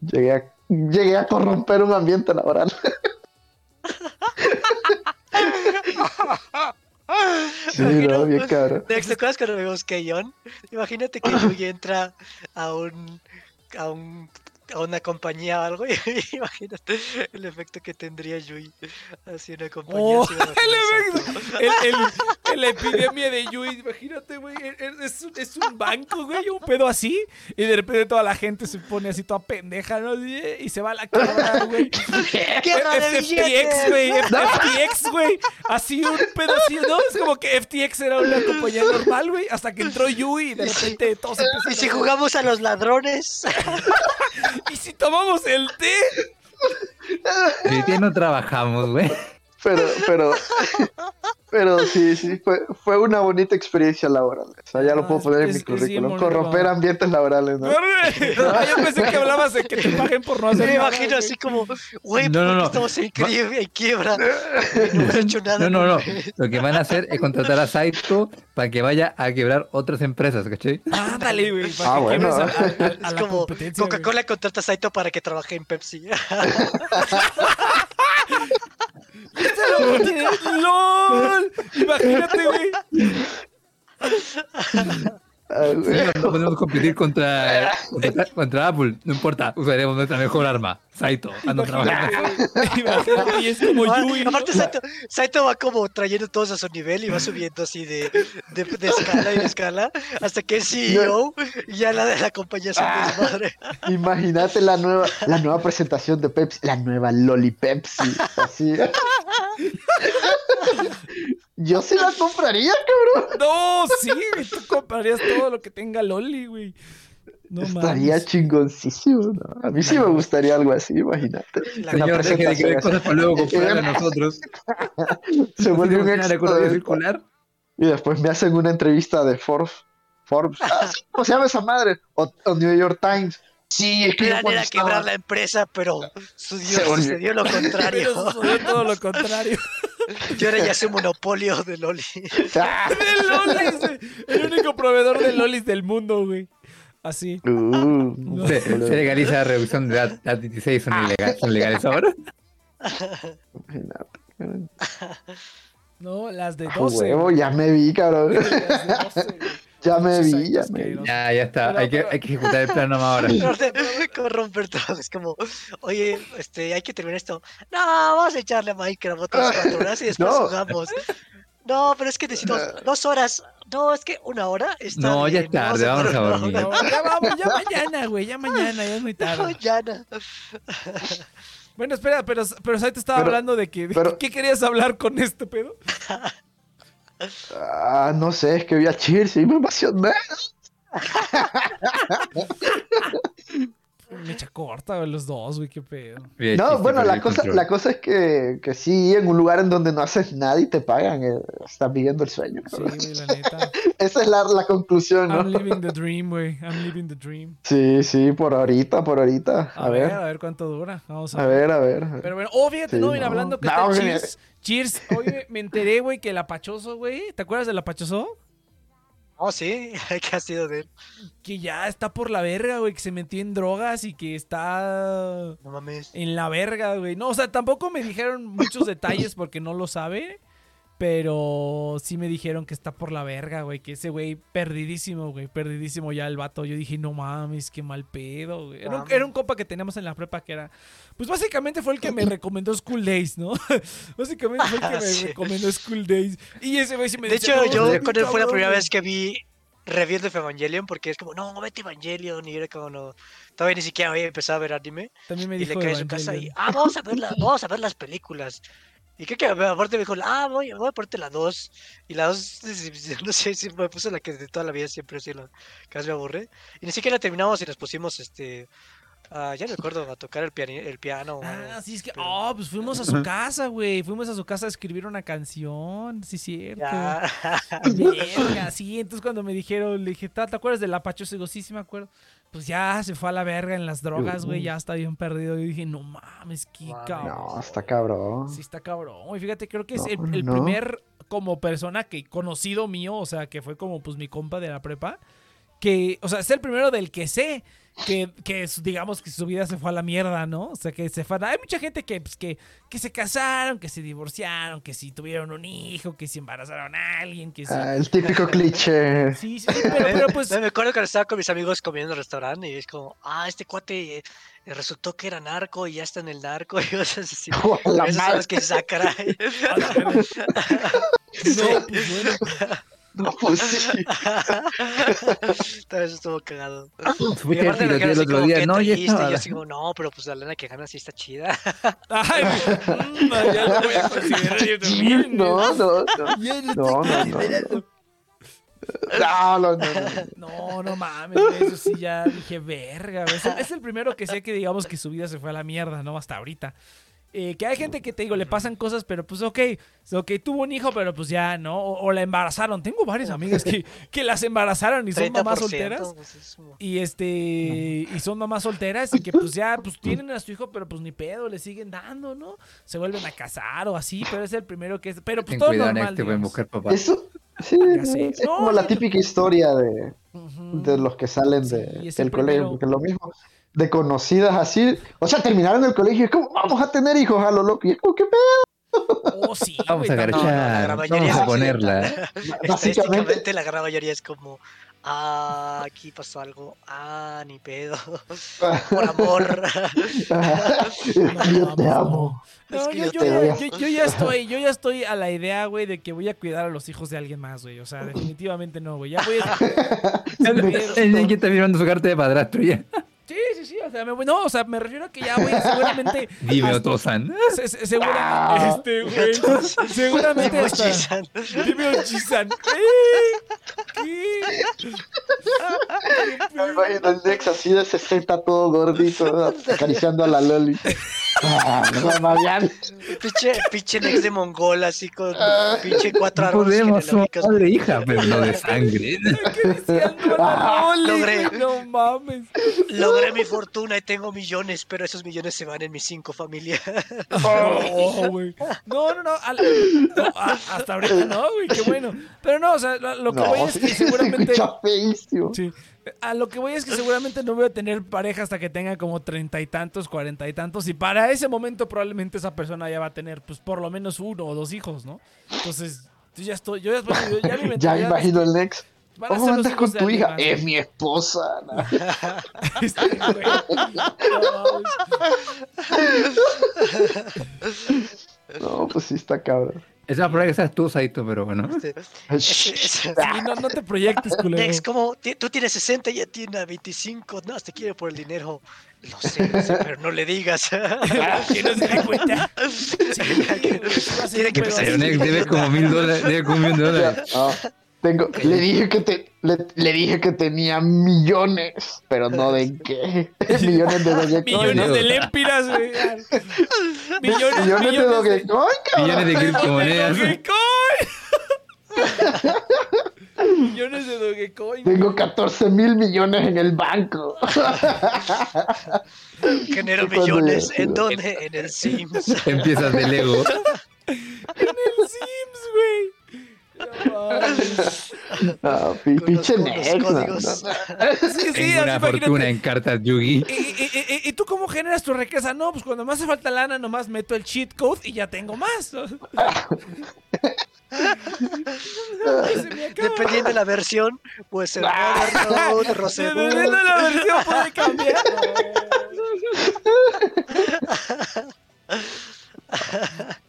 Llegué a, llegué a corromper un ambiente laboral. sí, no, bien. Next, ¿te acuerdas cuando vimos Keyon? Imagínate que Yugi entra a un. a un. A una compañía o algo y imagínate el efecto que tendría Yui así una compañía Oh, así el exacto. El, el- el- la epidemia de Yui, imagínate, güey. Es, es un- es un banco, güey, un pedo así. Y de repente toda la gente se pone así toda pendeja, ¿no? Y se va a la cabra, güey. ¡Guerra de FTX, güey. FTX, güey. Así un pedo así, ¿no? Es como que FTX era una compañía normal, güey. Hasta que entró Yui y de repente todos empiezan ¿Y si jugamos a los ladrones? ¿Y si tomamos el té? Hoy día no trabajamos, güey. Pero, pero, pero sí, sí, fue, fue una bonita experiencia laboral. O sea, ya lo Ah, puedo poner en es- mi es currículum. Corromper ambientes laborales, ¿no? Ah, yo pensé que hablabas de que te paguen por no hacer Me nada, imagino güey. así como, güey, No, no, ¿por qué no. estamos en, en quiebra? No hemos hecho nada. No, no, no. güey. Lo que van a hacer es contratar a Saito para que vaya a quebrar otras empresas, ¿cachai? Ándale, güey. para Ah, que bueno. quiebres a, a- a- a Es como güey. Coca-Cola contrata a Saito para que trabaje en Pepsi. ¡LOL! Imagínate, güey. Ah. No podemos competir contra, contra, contra Apple, no importa, usaremos nuestra mejor arma, Saito, ando trabajando. Imagínate, y es como Ahora, Yui. ¿no? Aparte, Saito, Saito va como trayendo todos a su nivel y va subiendo así de, de, de escala y de escala hasta que es CEO y ya la de la compañía es un Ah. desmadre. Imagínate la nueva, la nueva presentación de Pepsi, la nueva Loli Pepsi. Así. Yo sí la compraría, cabrón. No, sí, güey. Tú comprarías todo lo que tenga Loli, güey. No Estaría mames. chingoncísimo, ¿no? A mí sí me gustaría algo así, imagínate. La- Una Señor, deje de presentación así. cosas para luego comprar a nosotros. Se vuelve un ¿Tiene éxito de- circular? Y después me hacen una entrevista de Forbes. Forbes. Ah, ¿Cómo se llama esa madre? O, o New York Times. Sí, yo Plan era estaba- quebrar la empresa, pero sucedió, sucedió lo Pero contrario. sucedió todo lo contrario. Yo ahora ya soy monopolio de Loli. Ah, El Lolis, güey. El único proveedor de Lolis del mundo, güey. Así. uh, Se, se legaliza la reducción de edad. Las 16 son, ilega- son legales ahora. No, las de A 12. huevo, güey. ya me vi, cabrón. Las de 12, güey. Ya me vi, ya me vi. Ya, ya está. Pero- hay, que, pero- hay que ejecutar el plan nomás ahora. Corromper todo. Es como, oye, este, hay que terminar esto. No, vamos a echarle a Minecraft otras cuatro horas y después No. jugamos. No, pero es que necesitamos dos horas. No, es que una hora está No, ya es tarde, vamos vamos a dormir. No, ya vamos, ya mañana, güey. Ya mañana, ya es muy tarde. Mañana. Bueno, espera, pero, pero Saito estaba Pero- hablando de que. de pero- ¿Qué querías hablar con este pedo? Ah, no sé, es que vi a Cheers y me emocioné. Mecha corta, güey, los dos, güey, qué pedo. Bien, No, chiste, bueno, la cosa, control. la cosa es que, que sí, en un lugar en donde no haces nada y te pagan, eh, estás viviendo el sueño. Sí, güey, la neta. Esa es la, la conclusión, I'm ¿no? living the dream, güey. I'm living the dream. Sí, sí, por ahorita, por ahorita. A, A, ver, ver, a ver cuánto dura. Vamos a, a ver, a ver. a ver. Pero bueno, oh, fíjate, Sí, no, mira, hablando que No, está. Cheers. Cheers, hoy me, me enteré, güey, que el apachoso, güey. ¿Te acuerdas del apachoso? Oh, sí, ¿qué ha sido de él? Que ya está por la verga, güey, que se metió en drogas y que está No mames. en la verga, güey. No, o sea, tampoco me dijeron muchos detalles porque no lo sabe. Pero sí me dijeron que está por la verga, güey. Que ese güey perdidísimo, güey. Perdidísimo ya el vato. Yo dije, no mames, qué mal pedo, güey. Era un, era un compa que teníamos en la prepa que era. Pues básicamente fue el que me recomendó School Days, ¿no? básicamente fue el que me recomendó School Days. Y ese güey sí me De decía, hecho, "No, yo con él fue la primera güey". vez que vi reviews de Evangelion porque es como, no, vete Evangelion. Y era como, no. Todavía ni siquiera había empezado a ver anime. También me Y le dijo cae a su casa y, ah, vamos a ver, la- vamos a ver las películas. Y creo que aparte me dijo, ah, voy, voy a ponerte la 2. Y la 2, no sé si me puse la que de toda la vida siempre así, la casi me aburré. Y ni siquiera terminamos y nos pusimos, este, ah, ya no recuerdo, a tocar el, piani- el piano. o. Ah, sí, es que. pero- Oh, pues fuimos a su casa, güey. Fuimos a su casa a escribir una canción. Sí, cierto. Verga, sí. Entonces cuando me dijeron, le dije, "Ta, ¿te acuerdas del Apachoso? Digo, sí, sí me acuerdo. Pues ya se fue a la verga en las drogas, güey. Ya está bien perdido. Y dije, no mames, qué cabrón. No, está cabrón. Sí, está cabrón. güey. fíjate, creo que es el, No, el no. primer como persona que conocido mío, o sea, que fue como pues mi compa de la prepa, que, o sea, es el primero del que sé que, que digamos que su vida se fue a la mierda, ¿no? O sea, que se fue a... Hay mucha gente que, pues, que, que se casaron, que se divorciaron, que si tuvieron un hijo, que si embarazaron a alguien, que. Ah, el típico cliché. Sí, sí, pero, pero pues... Me acuerdo cuando estaba con mis amigos comiendo en el restaurante y es como, ah, este cuate eh, resultó que era narco y ya está en el narco y cosas así. Madre. las que saca, caray. a la verga. No, pues bueno. No, pues sí. Eso estuvo cagado. Fui Y a aparte me tirotear dijeron el otro día. No, ya estaba. yo como, no, pero pues la lana que gana sí está chida. Ay, mm, ya lo voy a considerar yo también. No, no, no. No, no, no. No, no, no, no. No, no mames, eso sí ya dije, verga, el, es el primero que sé que digamos que su vida se fue a la mierda, ¿no? Hasta ahorita. Eh, que hay gente que te digo, le pasan cosas, pero pues ok, ok, tuvo un hijo, pero pues ya, ¿no? O, o la embarazaron. Tengo varias amigas que, que las embarazaron y son mamás 30%, solteras. pues, Y este, y son mamás solteras y que pues ya, pues tienen a su hijo, pero pues ni pedo, le siguen dando, ¿no? Se vuelven a casar o así, pero es el primero que es, pero pues Ten todo cuidado, normal, te buscar papá. Eso, sí, es No, como la típica historia de, los que salen Sí, de, del colegio, porque lo mismo, de conocidas así, o sea, terminaron el colegio y es como, vamos a tener hijos a lo loco, y es como, ¿qué pedo? Oh, sí, Vamos güey, a no, garchar. mayoría Vamos a ponerla. Básicamente, Estadísticamente la gran mayoría es como, ah, aquí pasó algo, ah, ni pedo, por amor. yo te amo. Es No, que yo, yo te yo- yo ya estoy, yo ya estoy a la idea, güey, de que voy a cuidar a los hijos de alguien más, güey. O sea, definitivamente no, güey. Ya voy a... Ya está mirando su carta de padrastro ya. Sí, sí, sí. O sea, me, voy- no, o sea, me refiero a que ya seguramente. Dime, hasta- Otosan. se- se- segura- Ah. este, güey. Seguramente Dime, hasta. Ochisan. Dime Ochisan. ¿Qué? Me imagino el Nex así de 60 todo gordito, acariciando a la Loli. Ah, no, Marian. Pinche, pinche Nex de Mongol, así con Ah. pinche cuatro árboles podemos, somos genealógicos. padre hija, pero no de sangre. Acariciando a la Loli, Logré. güey, No mames. Logré mi fortuna y tengo millones, pero esos millones se van en mis cinco familias. No, güey. No, no, no. al- no, a- hasta ahorita no, güey. Qué bueno. Pero no, o sea, lo, lo que No, voy es que se seguramente. Sí. A lo que voy es que seguramente no voy a tener pareja hasta que tenga como treinta y tantos, cuarenta y tantos. Y para ese momento probablemente esa persona ya va a tener, pues, por lo menos uno o dos hijos, ¿no? Entonces, yo ya estoy, yo ya, yo ya mi Ya imagino el Nex. Van a ¿Cómo andas con tu hija? Es mi esposa. No. No, pues sí está cabrón. Es una prueba que seas tú, Saito, pero bueno. Este, sí, no, no te proyectes, culero. Nex, como tú tienes 60 y ella tiene 25, no, te quiere por el dinero. Lo sé, lo sé, pero no le digas. Que no se dé cuenta. Sí, Tiene que así. Nex debe como mil dólares. Debe como mil dólares. No, tengo, le dije que te, le, le dije que tenía millones, pero no de qué. millones de Dogecoin. Millones ¿no? de lempiras, güey. Millones, Millones de Dogecoin, cabrón. Millones de criptomonedas. Dogecoin. Millones de Dogecoin. Tengo 14 mil millones en el banco. Genero millones. ¿En dónde? En el Sims. Empiezas de Lego. El Sims, güey. No. Ah, pinche. Sí, sí, Tengo una fortuna en cartas Yugi. ¿Y, y- y- y- y tú cómo generas tu riqueza? No, pues cuando me hace falta lana, nomás meto el cheat code y ya tengo más. Dependiendo de la versión, puede ser Overload, Rosewood. Dependiendo de la versión puede cambiar.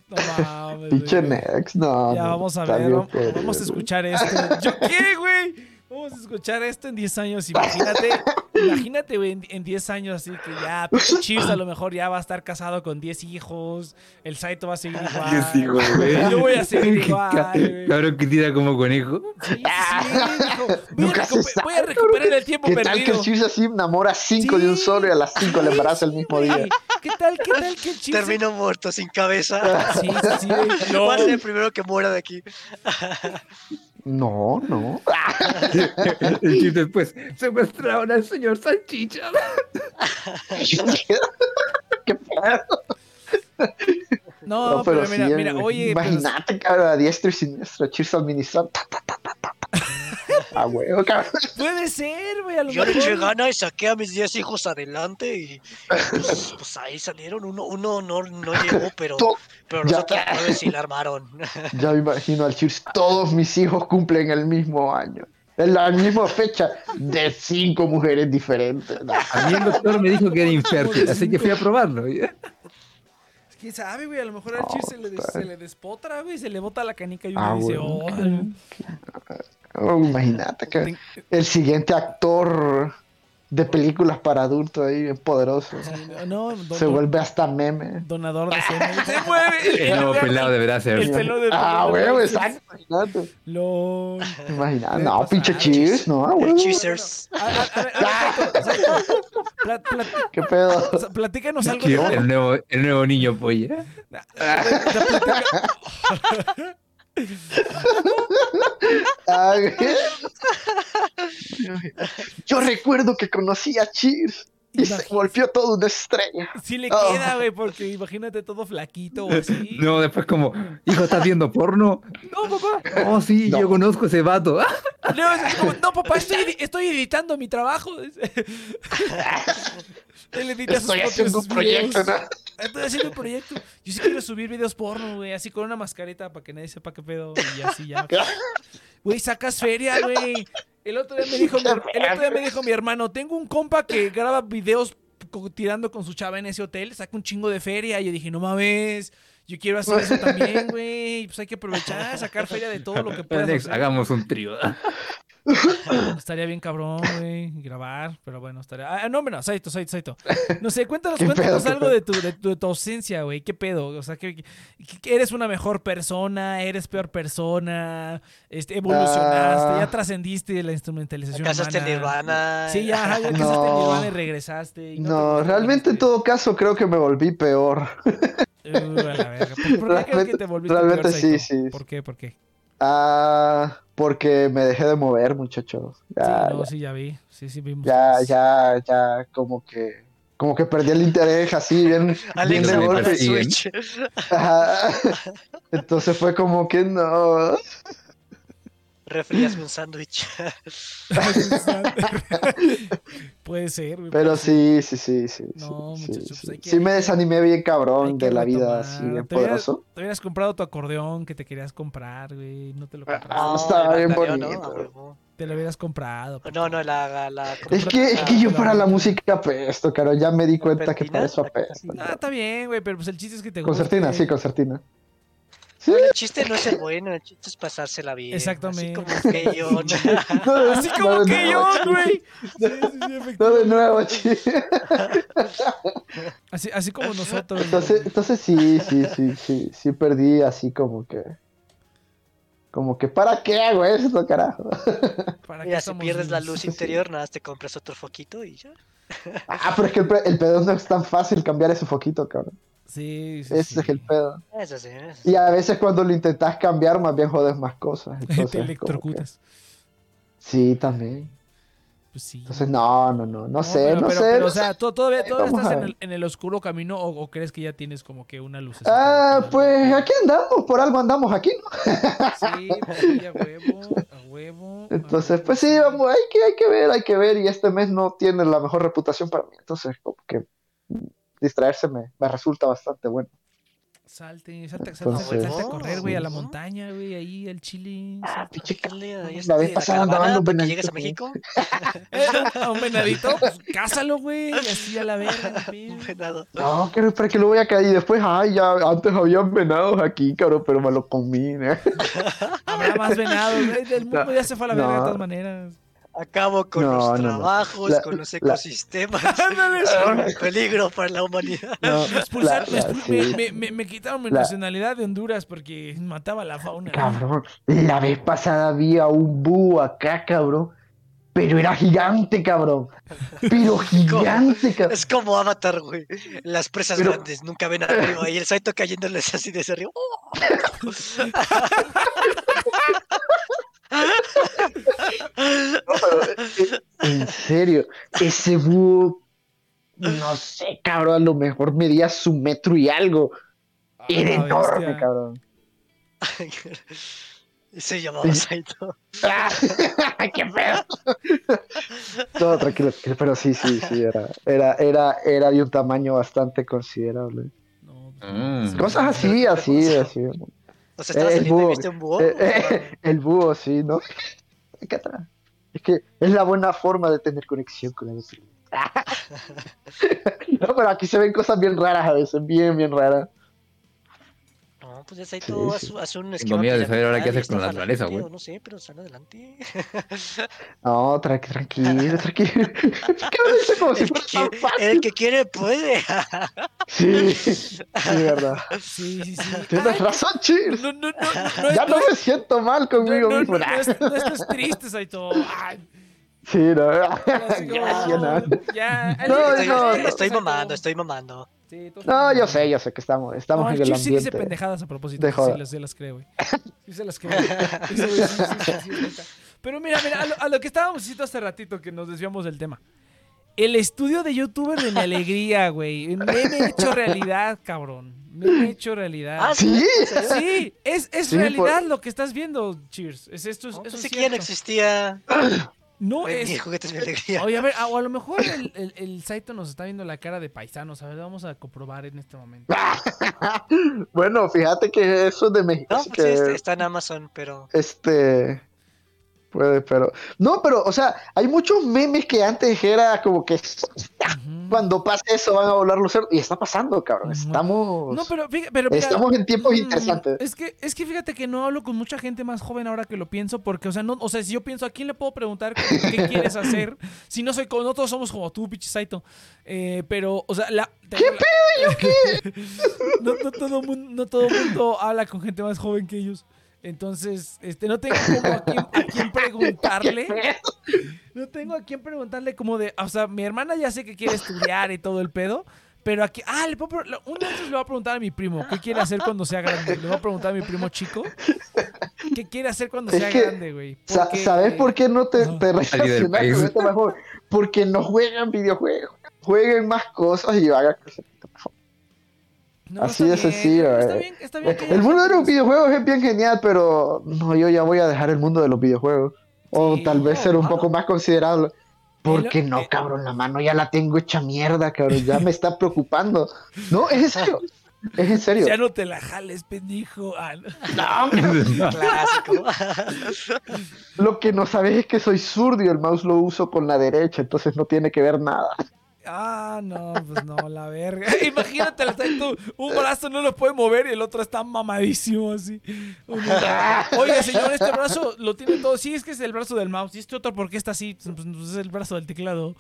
No mames. Pinche. Nex, no. Ya vamos a ver, vamos, vamos a escuchar esto. ¿Yo qué, güey? Vamos a escuchar esto en 10 años. Imagínate, imagínate, güey, en- en 10 años así que ya, Cheers a lo mejor ya va a estar casado con 10 hijos. El Saito va a seguir igual. Diez hijos, güey. Yo voy a seguir Qué igual. Cabrón que tira como conejo. Sí, sí, sí, dijo, voy, a voy a recuperar el tiempo ¿Qué tal que perdido. el Cheers así enamora a cinco de un Sí. solo y a las cinco le embaraza el mismo día? ¿Qué tal, qué tal que el Cheers... Termino muerto, sin cabeza. Sí, sí, sí. No. Va a ser el primero que muera de aquí. No, no. El chip después secuestraron al señor Salchicha. ¿Qué pedo? No, No, pero, pero mira, sí, mira, oye, pero- Imagínate, cabrón, a diestro y siniestro, Cheers administrando. Ta, ta, ta, ta, ta, ta. A huevo, cabrón. puede ser, güey, Yo le eché gana y saqué a mis 10 hijos adelante y pues, pues ahí salieron. Uno, uno no, no llegó, pero, pero los Ya. otros nueve sí la armaron. Ya me imagino al Cheers. Todos mis hijos cumplen el mismo año. En la misma fecha de cinco mujeres diferentes. A mí el doctor me dijo que era infértil, así que fui a probarlo. ¿Quién sabe, güey? A lo mejor al Cheers se le, se le despotra, güey, se le bota la canica y uno Ah, dice, bueno. oh, Oh, imagínate que el siguiente actor de películas para adultos ahí, bien poderoso. no, don- Se vuelve hasta meme. donador de semen. Se mueve. El nuevo pelado deberá El ser. pelo de Ah, huevo, exacto. Imagínate. Puede No, pinche Cheers, no, ah, huevo. Cheesers. A, a- a ver, a ver, Saito, Saito, pla- pla- ¿Qué pedo? platícanos algo el, nuevo, el nuevo niño polla. Yo recuerdo que conocí a Cheers y se volvió toda una estrella. Sí le Oh. queda, güey, porque imagínate todo flaquito o así. No, después como, hijo, ¿estás viendo porno? No, papá. Oh, sí, No. yo conozco ese vato. No, es como, no, papá, estoy, estoy editando mi trabajo. Él edita sus Estoy haciendo un proyecto, videos. ¿no? Estoy haciendo un proyecto. Yo sí quiero subir videos porno, güey, así con una mascarita para que nadie sepa qué pedo y así ya. Güey, sacas feria, güey. El otro día me dijo mi, el otro día me dijo mi hermano, tengo un compa que graba videos tirando con su chava en ese hotel, saca un chingo de feria. Y yo dije, no mames, yo quiero hacer eso también, güey. Pues hay que aprovechar, sacar feria de todo lo que puedas Alex, hacer. hagamos un trío. Estaría bien cabrón, güey, grabar, pero bueno, estaría... Ah, no, hombre, no, Saito, Saito, Saito. No sé, cuéntanos, ¿Qué cuéntanos pedo, algo de tu, de, tu, de tu ausencia, güey, ¿qué pedo? O sea, que, que eres una mejor persona, eres peor persona, este, evolucionaste, Ah. ya trascendiste de la instrumentalización Casaste en humana. Nirvana. Sí, ya, ya No. casaste en Nirvana y regresaste. y No, realmente en todo caso creo que me volví peor. uh, a la verga. ¿Por, por qué crees que Realmente- te volviste realmente peor, sí, Saito? sí. ¿Por qué? ¿Por qué? Ah, porque me dejé de mover, muchachos. Ya, sí, no, sí, ya vi. Sí, sí, vimos. ya, ya, ya, como que, como que perdí el interés así, bien, bien de golpe. Switch. Ajá. Entonces fue como que no. Refríasme un sándwich. Puede ser, güey. Pero sí, sí, sí, sí. No, sí, muchachos, sí, pues hay sí. que- Sí me desanimé bien cabrón de la vida así, bien Te hubieras, poderoso. te hubieras comprado tu acordeón que te querías comprar, güey. No te lo compraste. Ah, estaba el bien bonito. ¿no? Te lo hubieras comprado. No, no, la. la Es que, es que yo para la música apesto, caro. Ya me di cuenta que para eso apesto. Ah, está bien, güey, pero pues el chiste es que te Concertina, guste. sí, concertina. Sí. El chiste no es ser bueno, el chiste es pasársela bien. Exactamente. Así como que yo. No, Así como que yo, güey. Sí, sí, sí, No de nuevo, chi. Así, así como nosotros. Entonces, güey. entonces sí, sí, sí, sí, sí perdí así como que. Como que, ¿para qué hago esto, carajo? ¿Para Mira, si pierdes la luz interior, nada, más te compras otro foquito y ya. Ah, pero es que el, el pedo no es tan fácil cambiar ese foquito, cabrón. Sí, sí. Ese sí. es el pedo. Eso sí. eso sí. Y a veces cuando lo intentas cambiar, más bien jodes más cosas. Entonces, Te que- electrocutas. Sí, también. Pues sí. Entonces, no, no, no, no, sé, pero, no pero- sé. pero, no o sea, ¿tú todavía, todavía estás en el, en el oscuro camino o, o crees que ya tienes como que una luz? Ah, pues aquí andamos, por algo andamos aquí, ¿no? Sí, pues a huevo, a huevo. a Entonces, huevo, pues sí, vamos, hay que, hay que ver, hay que ver, y este mes no tiene la mejor reputación para mí, entonces como que distraerse me, me resulta bastante bueno. Salte, salte, salte, Entonces- salte a correr, güey, a la montaña, güey, ahí al chile. salte. Pinche La vez pasada para que venaditos, llegues a. México. Eh, A un venadito, pues cásalo, güey, y así a la verga. Un venado. No, que para que lo voy a caer y después, ay, ya antes habían venados aquí, cabrón, pero me lo comí, ¿no? Habrá más venados, güey, el mundo ya se fue a la verga de todas maneras. Acabo con No, los no, no. trabajos, La- con los la- ecosistemas. Un peligro para la humanidad. No, Me expulsaron, la- me, la- expul- sí. me- me- me- me quitaron mi La- nacionalidad de Honduras porque mataba a la fauna. Cabrón, la vez pasada había un búho acá, cabrón. Pero era gigante, cabrón. Pero gigante, cabrón. Es como Avatar, güey. Las presas Pero- grandes nunca ven arriba y el Saito cayéndoles así. No, pero, eh, en serio, ese búho, no sé, cabrón, a lo mejor medía su metro y algo. Era Ah, enorme, bestia. cabrón. Y se llamaba Saito. ¡Ah! ¡Qué pedo! No, tranquilo, tranquilo, pero sí, sí, sí, era, era, era, era de un tamaño bastante considerable. No, pues, Mm. Cosas así, así, así. El saliendo y búho, viste un búho. Eh, eh, el búho, sí, ¿no? Es que es la buena forma de tener conexión con naturaleza. No, pero aquí se ven cosas bien raras a veces, bien, bien raras. No, pues ya Saito Sí, hace, hace un Tengo esquema. miedo de saber ahora qué hacer con la naturaleza, güey. No sé, pero sale adelante. No, tra- tranquilo, tranquilo. ¿Qué me dice como si El que, fuera tan quiere, fácil? el que quiere puede. Sí, sí, verdad. Sí, sí, sí. Tienes Ay, razón, Cheers. No, no, no, no, Ya no no, me siento mal no, conmigo no, mismo. no, no, es- no estés triste, Saito. Sí, no. como, Ya, ya no. ya. No, estoy, no, estoy- no. mamando, estoy mamando. Sí, No, yo sé, yo sé que estamos, estamos No, en el Chip sí dice ambiente. pendejadas a propósito. de sí, las, sí las creo, güey. Sí se las creo. Sí, sí, sí, sí, sí, sí. Pero mira, mira, a lo, a lo que estábamos diciendo hace ratito que nos desviamos del tema. El estudio de youtuber de mi alegría, güey. Me he hecho realidad, cabrón. Me he hecho realidad. Ah, Sí. Sí, es, es Sí, realidad por- lo que estás viendo, Cheers. Es esto, es, No, eso pensé es que ya no cierto. existía. No es. mi alegría. Oye, a ver, a- o a lo mejor el, el, el Saito nos está viendo la cara de paisanos. A ver, vamos a comprobar en este momento. bueno, fíjate que eso es de México. No, pues sí, que, está en Amazon, pero. este puede, pero no, pero o sea, hay muchos memes que antes era como que cuando pase eso van a volar los cerdos y está pasando, cabrón. Estamos No, pero, fíjate, pero mira, estamos en tiempos mm, interesantes. Es que, es que fíjate que no hablo con mucha gente más joven ahora que lo pienso, porque, o sea, no, o sea, si yo pienso, ¿a quién le puedo preguntar qué, qué quieres hacer? Si no soy como, no todos somos como tú, pinche Saito. Eh, pero, o sea, la. ¿Qué pedo? ¿Yo qué? no, no todo mundo, no todo mundo habla con gente más joven que ellos. Entonces, este, no tengo como a quién, a quién preguntarle. No tengo a quién preguntarle como de, o sea, mi hermana ya sé que quiere estudiar y todo el pedo, pero aquí, ah, le puedo, un día le voy a preguntar a mi primo, ¿qué quiere hacer cuando sea grande? Le voy a preguntar a mi primo chico, ¿qué quiere hacer cuando Es sea que, grande, güey? Sa- ¿Sabes por qué no te, Ajá. te relacionas con este joven? Porque no juegan videojuegos. Jueguen más cosas y hagan cosas. No, así de bien, sencillo, Está eh. bien, está bien. que El mundo de los videojuegos es bien genial, pero no, yo ya voy a dejar el mundo de los videojuegos. O Sí, tal vez ser un poco más considerable. Porque no, eh, cabrón, la mano ya la tengo hecha mierda, cabrón. Ya me está preocupando. No, es en serio. Es en serio. Ya no te la jales, pendejo. Ah, no. No, Clásico. lo que no sabes es que soy zurdo y el mouse lo uso con la derecha, entonces no tiene que ver nada. Ah, no, pues no, la verga. Imagínate, tú, un brazo no lo puede mover y el otro está mamadísimo así. Oye, señor, este brazo lo tiene todo. Sí, es que es el brazo del mouse. ¿Y este otro por qué está así? Pues, pues, es el brazo del teclado.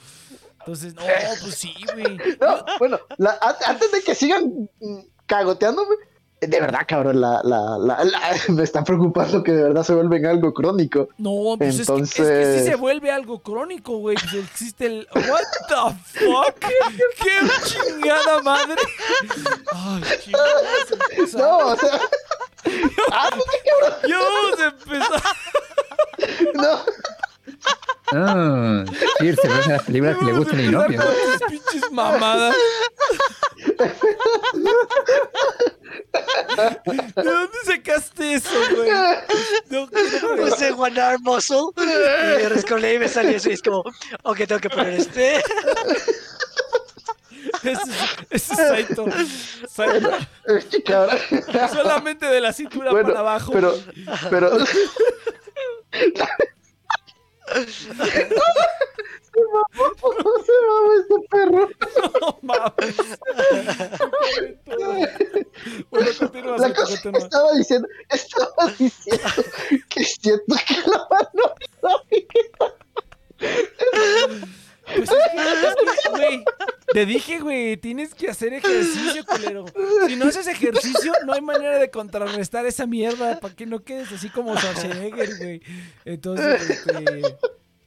Entonces, no, pues sí, güey. No, bueno, la- an- antes de que sigan mm, cagoteándome, de verdad, cabrón, la, la, la- la- me está preocupando que de verdad se vuelven algo crónico. No, pues es, que, es que sí Entonces- se vuelve algo crónico, güey. Pues existe el. ¿What the fuck? ¡Qué chingada madre! Ay, chingada. No, o sea. Ah, cabrón, Ya vamos a empezar. no. Ah, sí, se ven las películas que le a gustan a con tus pinches mamadas. ¿De dónde sacaste eso, güey? No, no, no, Puse One Arm Muscle y rescolé y me salió eso y es como, ok, tengo que poner este. Ese es, es Saito. Saito. Solamente de la cintura Bueno, para abajo. pero, pero. Se mamó, se mamó este perro. Bueno, continúa, La cosa que estaba diciendo, estaba diciendo que siento que la mano Te dije, güey, tienes que hacer ejercicio, culero. Si no haces ejercicio, no hay manera de contrarrestar esa mierda para que no quedes así como Schwarzenegger, güey. Entonces, este,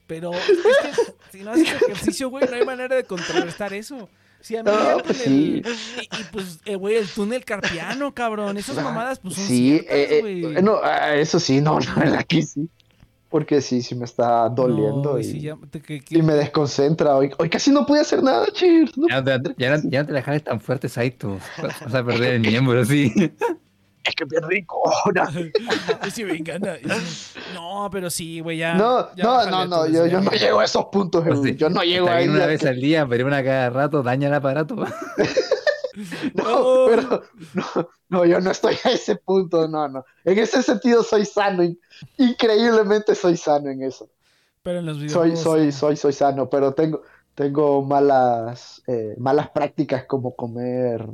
pero es que si no haces ejercicio, güey, no hay manera de contrarrestar eso. Si a mí No, pues el- sí. y, y, pues, eh, güey, el túnel carpiano, cabrón. Esas mamadas, pues son Sí, ciertas, eh, güey. eh, no, ah, eso sí, no, la verdad que sí. Porque sí, sí me está doliendo No, y, sí, ya te- que- que- y me desconcentra. Hoy, hoy casi no pude hacer nada, Cheers. no. Ya no te, ya no, ya no te la jales tan fuerte, Saito. Vas a perder el miembro, así. Es que bien rico. No, Sí, me encanta. No, pero sí, güey, ya. no, ya no, no, no, yo, yo no llego a esos puntos. Pues sí, yo no llego a una vez al día, pero una cada rato daña el aparato. No, No. pero no, no, yo no estoy a ese punto, no, no. En ese sentido soy sano, in- increíblemente soy sano en eso. Pero en los Soy, videojuegos. soy, no. soy, soy sano, pero tengo, tengo malas, eh, malas prácticas como comer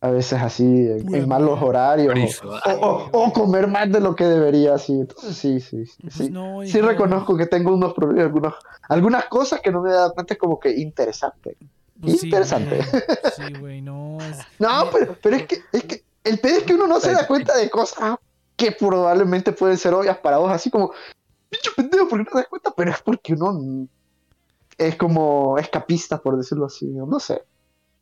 a veces así en, malos horarios o, o- o comer más de lo que debería, sí. Entonces sí, sí, sí. Pues sí. no, Sí hijo. reconozco que tengo unos problemas, algunos, algunas cosas que no me he dado cuenta, es como que interesante. Pues sí, interesante. güey. Sí, güey, no. es- No, pero, pero es que, es que el pedo es que uno no se da cuenta de cosas que probablemente pueden ser obvias para vos, así como, bicho pendejo, ¿por qué no te das cuenta? Pero es porque uno es como escapista, por decirlo así, no sé.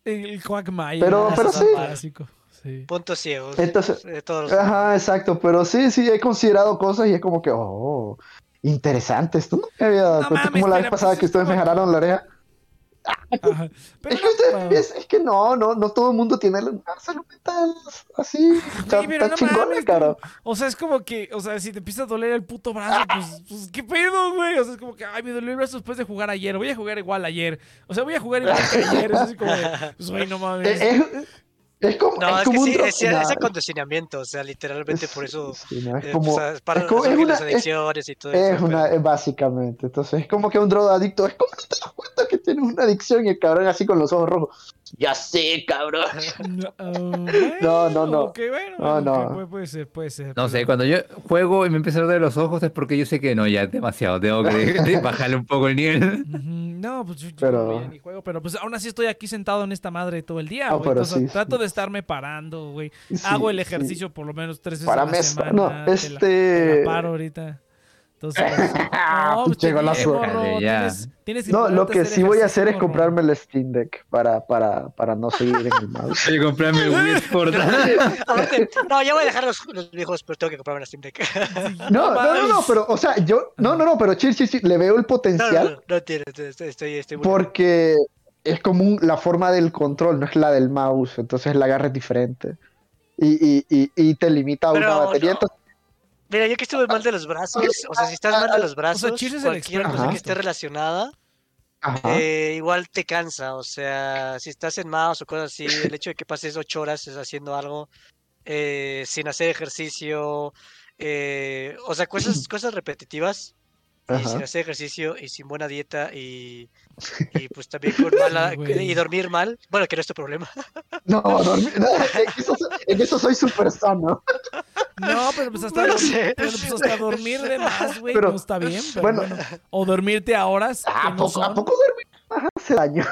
El Quagmire. Pero- pero sí. básico, Sí. Puntos ciegos. Entonces- de todos los- Ajá, exacto, pero sí, sí, he considerado cosas y es como que, oh, interesante, esto no me había dado No cuenta, mames, como la vez pero pasada pues que es ustedes me jalaron la oreja. Pero Es que, no, ustedes- pa- es, es que no, no, no todo el mundo tiene la salud mental así, tan, pero tan no chingona, mames, cara. O sea, es como que, o sea, si te empieza a doler el puto brazo, pues, pues ¿qué pedo, güey? O sea, es como que, ay, me dolió el brazo después de jugar ayer. Voy a jugar igual ayer. O sea, voy a jugar igual que ayer. Es así como de, pues, güey, no mames. Es, es- como, No, es es que como un sí, dro- es, es nah, acondicionamiento, o sea, literalmente por eso. sí, no, es eh, como, es para es como- una- las es- adicciones y todo es eso. una, pero- básicamente, entonces es como que un drogadicto, es como que te das cuenta que tienes una adicción y el cabrón así con los ojos rojos. Ya sé, cabrón. No, ah, No, no, no. Bueno, No, no. ok, puede, puede ser, puede ser. No pero- sé, cuando yo juego y me empieza a doler los ojos es porque yo sé que no, ya es demasiado. Tengo que de- bajarle un poco el nivel. No, pues yo, yo Pero- ya ni juego, pero pues aún así estoy aquí sentado en esta madre todo el día, Ah, güey. pero Entonces, sí, trato sí. de estarme parando, güey. Sí, Hago el sí. ejercicio por lo menos tres veces Para a la mesa, semana. no, te la- te este... la paro ahorita. Entonces, pues, no, pues, tienes- tienes que No, lo que sí voy a hacer es comprarme el Steam Deck para, para, para no seguir en el mouse. Voy a comprarme el Wii Sport. No, ya voy a dejar los, los viejos, pero tengo que comprarme la Steam Deck. No, no, no, no, pero, o sea, yo, no, no, no, pero sí, sí, sí, le veo el No, potencial. no, no tiene, estoy, estoy, estoy muy- Porque es como un- la forma del control, no es la del mouse, entonces la agarra es diferente. Y, y, y, y te limita a una batería. no. entonces- Mira, yo que estuve mal de los brazos, o sea, si estás mal de los brazos, cualquier cosa que esté relacionada, eh, igual te cansa. O sea, si estás en mouse o cosas así, el hecho de que pases ocho horas haciendo algo eh, sin hacer ejercicio, eh, o sea, cosas, cosas repetitivas. Y Ajá. sin hacer ejercicio y sin buena dieta y, y pues también con mala y dormir mal, bueno que no es tu problema. No, dormir, no, en, eso, soy- en eso soy súper sano. No, pero pues hasta, No dormir, sé. pero, pues, hasta dormir de más, güey, no está bien. Pero bueno. bueno, O dormirte a horas. ¿A que no poco, ¿a poco dormir hace daño?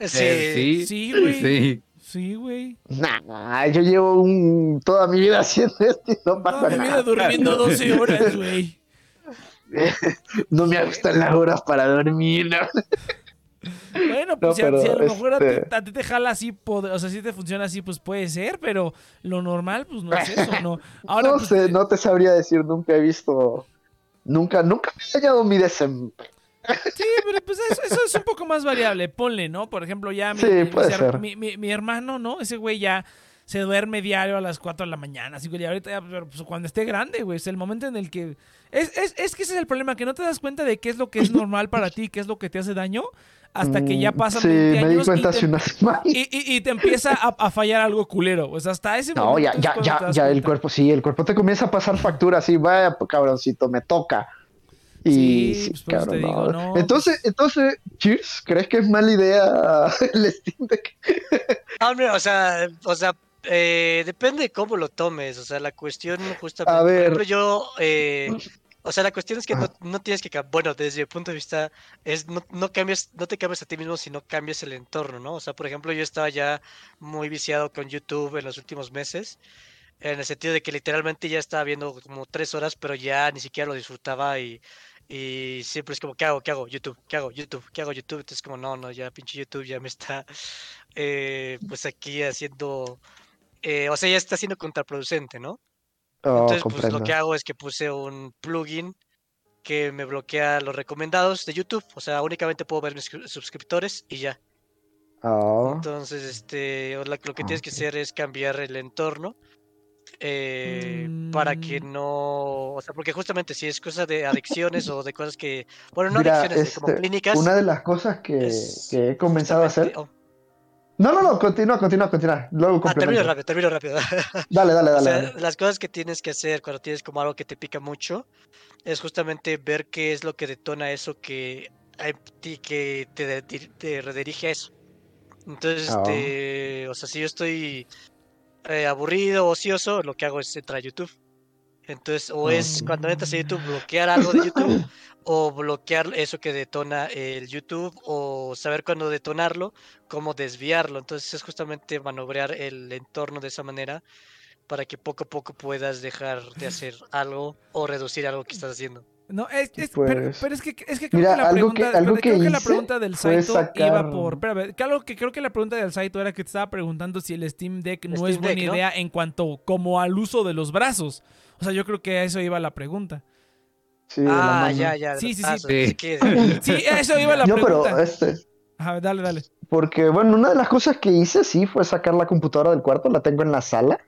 Sí, sí. Sí, güey. Sí. Sí, güey. Nah, yo llevo un, toda mi vida haciendo esto y no pasa Toda mi vida nada. durmiendo 12 horas, güey. No me gustan las horas para dormir. ¿no? Bueno, pues No, si, a- pero, si a lo mejor a ti- este- a ti te jala así, o sea, si te funciona así, pues puede ser, pero lo normal, pues no es eso, ¿no? Ahora, no pues, sé, no te sabría decir, nunca he visto, nunca, nunca me ha dañado mi desempeño. Sí, pero pues eso, eso es un poco más variable. Ponle, ¿no? Por ejemplo, ya mi, Sí, mi- mi- mi hermano, ¿no? Ese güey ya se duerme diario a las 4 de la mañana. Así que ya ahorita, ya, pero, pues, cuando esté grande, güey, es el momento en el que... Es, es, es que ese es el problema, que no te das cuenta de qué es lo que es normal para ti, qué es lo que te hace daño, hasta que ya Mm, pasan Sí, 20 me di años cuenta y, hace te, una semana. y, y- y te empieza a, a fallar algo culero. Pues hasta ese No, momento ya, es ya, ya, das ya el cuerpo, sí, el cuerpo te comienza a pasar factura, así, vaya, pues, cabroncito, me toca. Y Sí, pues, te cabrón, digo, no. no, Entonces, entonces, Cheers, ¿crees que es mala idea el Steam Deck? Ah, Hombre, o sea, o sea, eh, depende de cómo lo tomes. O sea, la cuestión justamente. A por ver. ejemplo, yo, eh, O sea, la cuestión es que no, no tienes que bueno, desde mi punto de vista es no, no cambias, no te cambias a ti mismo, sino cambias el entorno, ¿no? O sea, por ejemplo, yo estaba ya muy viciado con YouTube en los últimos meses, en el sentido de que literalmente ya estaba viendo como tres horas, pero ya ni siquiera lo disfrutaba y, y siempre es como, ¿qué hago? ¿Qué hago? YouTube, ¿qué hago? YouTube, ¿qué hago? YouTube. Entonces como, no, no, ya pinche YouTube ya me está, eh, pues aquí haciendo, eh, o sea, ya está siendo contraproducente, ¿no? Oh, Entonces, pues lo que hago es que puse un plugin que me bloquea los recomendados de YouTube. O sea, únicamente puedo ver mis suscri- suscriptores y ya. Oh, Entonces, este, lo que tienes que hacer es cambiar el entorno eh, para que Mm. no, o sea, porque justamente si es cosa de adicciones o de cosas que, bueno, no Mira, adicciones, de como este, clínicas. una de las cosas que, es que he comenzado a hacer. oh, No, no, no, continúa, continúa, continúa. Luego ah, termino rápido, termino rápido. Dale, dale, O dale. sea, dale. las cosas que tienes que hacer cuando tienes como algo que te pica mucho es justamente ver qué es lo que detona eso que, que te, te redirige a eso. Entonces, Ah. este, o sea, si yo estoy eh, aburrido, ocioso, lo que hago es entrar a YouTube. Entonces, o es cuando entras a YouTube bloquear algo de YouTube o bloquear eso que detona el YouTube o saber cuándo detonarlo, cómo desviarlo. Entonces es justamente manobrear el entorno de esa manera para que poco a poco puedas dejar de hacer algo o reducir algo que estás haciendo. No, es, es- pero, Pues, pero es que es que creo mira, que la que- pregunta, algo creo que que la hice pregunta del Saito iba por, espérame, que algo que creo que la pregunta del Saito era que te estaba preguntando si el Steam Deck no Steam es buena Deck, ¿no? idea en cuanto como al uso de los brazos. O sea, yo creo que a eso iba la pregunta. Sí, Ah, ya, ya. Sí, sí, sí. Sí. Sí, a eso iba la No, pregunta. pero este, Ajá, dale, dale. porque bueno, una de las cosas que hice sí fue sacar la computadora del cuarto, la tengo en la sala.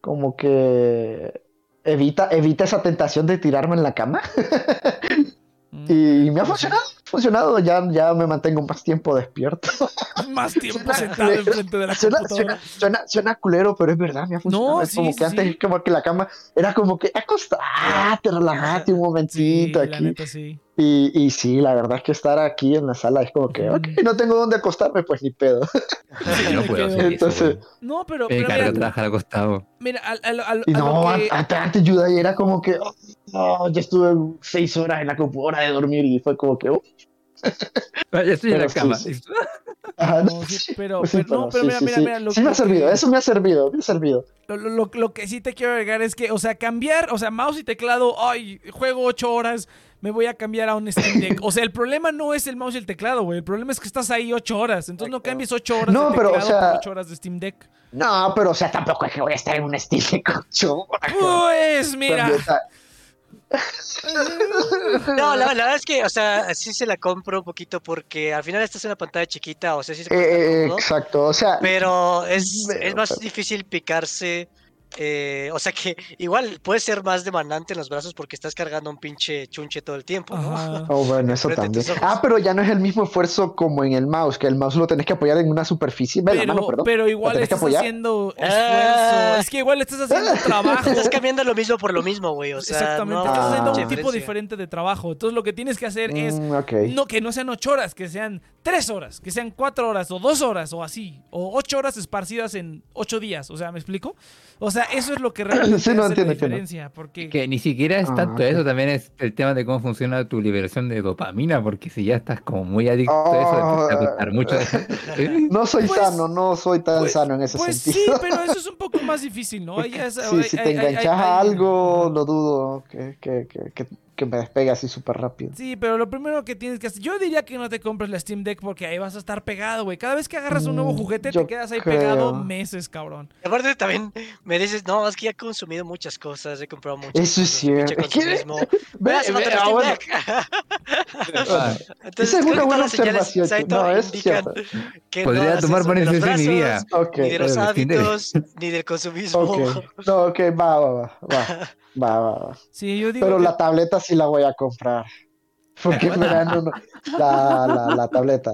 Como que evita, evita esa tentación de tirarme en la cama. Mm. Y me ha funcionado, ha funcionado, ya, ya me mantengo más tiempo despierto. Más tiempo Suena sentado enfrente de la Suena, computadora. suena, suena, suena culero, pero es verdad, me ha funcionado. No, es sí, como sí, que antes sí. como que la cama era como que acostarte, relajate un momentito la aquí. neta sí. Y, y sí, la verdad es que estar aquí en la sala es como que, ok, no tengo dónde acostarme, pues ni pedo. Yo no puedo hacer eso. Entonces, güey. No, pero, Me pero mira, trabajar acostado. mira, al- al- al- y a lo no, que- an- antes, de ahí era como que, oh, no, ya estuve seis horas en la computadora de dormir y fue como que, oh, Ya estoy en Pero la sí, cama. sí. ajá, No, sí, pero- pues sí, pero- no, pero sí, mira, sí, mira, sí. mira, lo- Sí me ha que- servido, eso me ha servido, me ha servido. Lo, lo- lo- lo que sí te quiero agregar es que, o sea, cambiar, o sea, mouse y teclado, ay, juego ocho horas, me voy a cambiar a un Steam Deck. O sea, el problema no es el mouse y el teclado, güey. El problema es que estás ahí ocho horas. Entonces no cambies ocho horas No, de pero, o teclado sea- por ocho horas de Steam Deck. No, pero o sea, tampoco es que voy a estar en un estilo de ocho horas. Pues mira. También, No, la, la verdad es que, o sea, sí se la compro un poquito porque al final estás en una pantalla chiquita, o sea, sí se eh, exacto, o sea, pero es, Pero, es más pero- difícil picarse. Eh, o sea que igual puede ser más demandante en los brazos porque estás cargando un pinche chunche todo el tiempo. Oh, bueno, eso también. Ah, pero ya no es el mismo esfuerzo como en el mouse, que el mouse lo tenés que apoyar en una superficie. La Pero, mano, perdón. pero igual que estás apoyar? Ah. haciendo esfuerzo. Es que igual estás haciendo trabajo. Estás cambiando lo mismo por lo mismo, güey. O sea, Exactamente. no estás haciendo un tipo diferente de trabajo. Entonces lo que tienes que hacer es Mm. No, que no sean ocho horas, que sean tres horas, que sean cuatro horas o dos horas o así. O ocho horas esparcidas en ocho días. O sea, ¿me explico? O sea, eso es lo que realmente Sí, no, hace entiendo, la entiendo. diferencia. Porque Que ni siquiera es Ah, tanto eso, también es el tema de cómo funciona tu liberación de dopamina, porque si ya estás como muy adicto a eso, te empieza a gustar mucho. No soy Pues- sano, no soy tan pues- sano en ese Pues sí, sentido. pero eso es un poco más difícil, ¿no? Ahí ya es- Sí, hay- si te hay- hay- enganchas a hay- algo, lo dudo que, que, que, que, que me despegue así súper rápido. Sí, pero lo primero que tienes que hacer, yo diría que no te compres la Steam Deck porque ahí vas a estar pegado, güey. Cada vez que agarras un nuevo Mm, juguete yo te quedas ahí pegado meses, cabrón. Y Aparte también me dices, no, es que ya he consumido muchas cosas, he comprado muchas Eso es cosas, cierto. Es Entonces, Esa es una buena observación, no, es cierto. que Podría no tomar buena de en mi vida. brazos, Ok, Ni de los hábitos, ni del consumismo. No, ok, va, va, va, va, va, va, va. Sí, yo digo Pero que- la tableta sí la voy a comprar. Porque en verano no- la, la, la tableta,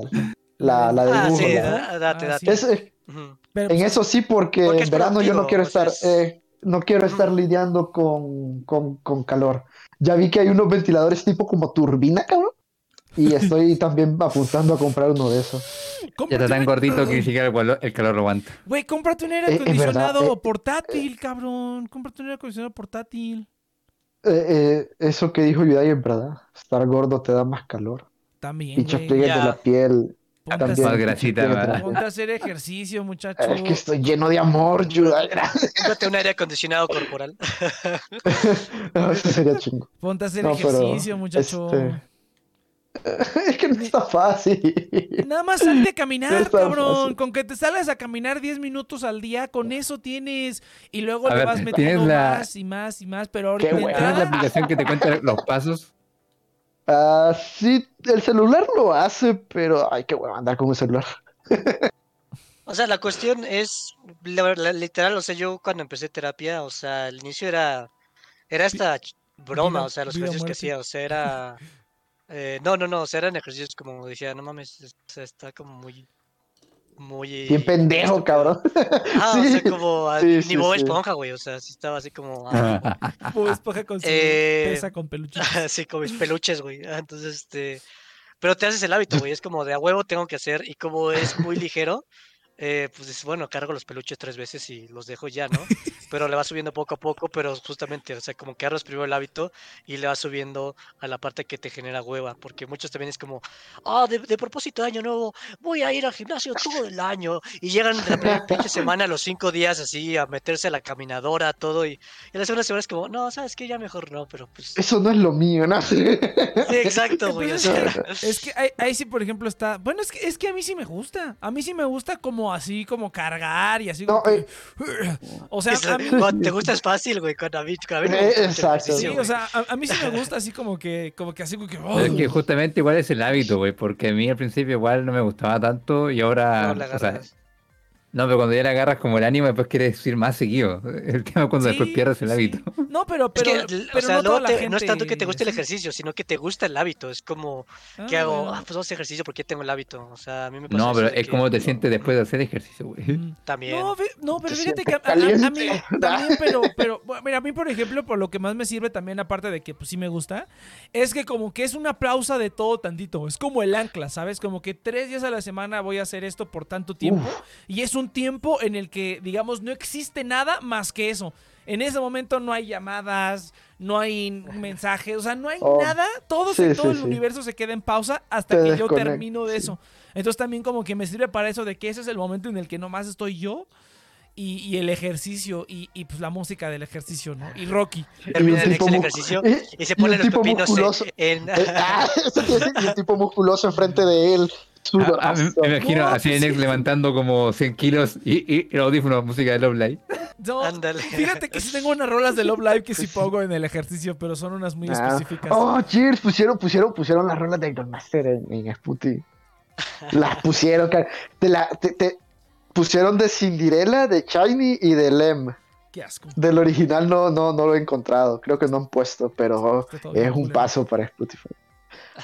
la, la de Ah, dibujo, sí, date, Ah, date. Ujú. pero, en pues, eso sí, porque, Porque en verano yo no quiero estar, es- eh, no quiero estar lidiando con, con, con calor. Ya vi que hay unos ventiladores tipo como turbina, cabrón. Y estoy también apuntando a comprar uno de esos. ya está tan gordito que ni siquiera el, calor- el calor lo aguanta. Güey, cómprate un aire Eh, acondicionado eh, portátil, cabrón. Cómprate un aire acondicionado portátil. Eh, eh, eso que dijo Yudai en verdad. Estar gordo te da más calor. También, güey. pliegues de la piel. Ponte También. Más grasita. Ponte a hacer ejercicio, muchacho. Es que estoy lleno de amor, Yudai. Cómprate un aire acondicionado corporal. No, Eso sería chingo. Ponte a hacer No, pero, ejercicio, muchacho. este, Es que no está fácil. Nada más salte a caminar, cabrón. fácil. Con que te salgas a caminar 10 minutos al día, con eso tienes. Y luego A le ver, vas ¿tienes metiendo la- más y más y más. Pero ahorita. ¿Tienes la aplicación que te cuenta los pasos? Ah, sí, el celular lo hace, pero ay, qué hueva andar con un celular. O sea, la cuestión es, la- la- literal, o sea, yo cuando empecé terapia, o sea, al inicio era, era esta broma, vida- o sea, los ejercicios que hacía, o sea, era, eh, no, no, no, o sea, eran ejercicios como decía, no mames, es- o sea, está como muy, muy... Bien pendejo, cabrón. Ah, o sea, Sí, como a sí, sí, nivel sí. esponja, güey, o sea, sí estaba así como, ah, pues, esponja con su Eh, pesa con peluche. así como mis peluches, güey, ah, entonces, este, pero te haces el hábito, güey, es como de a huevo tengo que hacer, y como es muy ligero, eh, pues dices, bueno, cargo los peluches tres veces y los dejo ya, ¿no? Pero le va subiendo poco a poco, pero justamente, o sea, como que agarras primero el hábito y le va subiendo a la parte que te genera hueva, porque muchos también es como, ah, de, de propósito de año nuevo, voy a ir al gimnasio todo el año, y llegan de la primera pinche semana, los cinco días así, a meterse a la caminadora, todo, y, y la segunda semana es como, no, sabes que ya mejor no, pero pues... Eso no es lo mío, ¿no? Sí, exacto, güey. o sea, es que, es que ahí, ahí sí, por ejemplo, está. Bueno, es que, es que a mí sí me gusta. A mí sí me gusta como así, como cargar y así. No, como eh, O sea, es- a mí. te gusta es fácil, güey. Cuando a mí, cuando a mí no me Eh, exacto. Sí, o sea, a, a mí sí me gusta así como que, como que así como que. Es que justamente igual es el hábito, güey, porque a mí al principio igual no me gustaba tanto y ahora, No, la o sea. No, pero cuando ya le agarras como el ánimo, después quieres ir más seguido. El tema es cuando después Sí, pierdes el sí. hábito. No, pero, Es pero, que, l- o pero sea, no luego la te- gente. no es tanto que te guste el ejercicio, sino que te gusta el hábito. Es como Ah, que hago, ah, pues vamos ejercicio porque tengo el hábito. O sea, a mí me pasa No, pero es que como te sientes después de hacer ejercicio, güey. Mm. también. No, no, pero Te fíjate que a, a- a mí también, pero, pero, bueno, mira, a mí, por ejemplo, por lo que más me sirve también, aparte de que pues sí me gusta, es que como que es una pausa de todo tantito. Es como el ancla, ¿sabes? Como que tres días a la semana voy a hacer esto por tanto tiempo. Y es un tiempo en el que, digamos, no existe nada más que eso. En ese momento no hay llamadas, no hay mensajes, o sea, no hay Oh, nada. Todo, sí, se- todo sí, el sí. universo se queda en pausa hasta Te que yo termino de sí. eso. Entonces también como que me sirve para eso de que ese es el momento en el que nomás estoy yo y, y el ejercicio y, y, pues la música del ejercicio, ¿no? Y Rocky. Termina el el ejercicio y- y se y un pone los tipo pepinos en- musculoso. en... Eh, ah, y un tipo musculoso enfrente de él. Ah, ah, me, imagino No, así en ex sí. levantando como 100 kilos y, y, el audífono, música de Love Live. No, fíjate que sí tengo unas rolas de Love Live que sí pongo en el ejercicio, pero son unas muy Ah. específicas. Oh, cheers, pusieron, pusieron, pusieron las rolas de Idolmaster en, en Sputi. Las pusieron, te, la, te, te pusieron de Cinderella, de Shiny y de Lem. Qué asco. Del original no, no, no lo he encontrado, creo que no han puesto, pero es un paso para Spotify.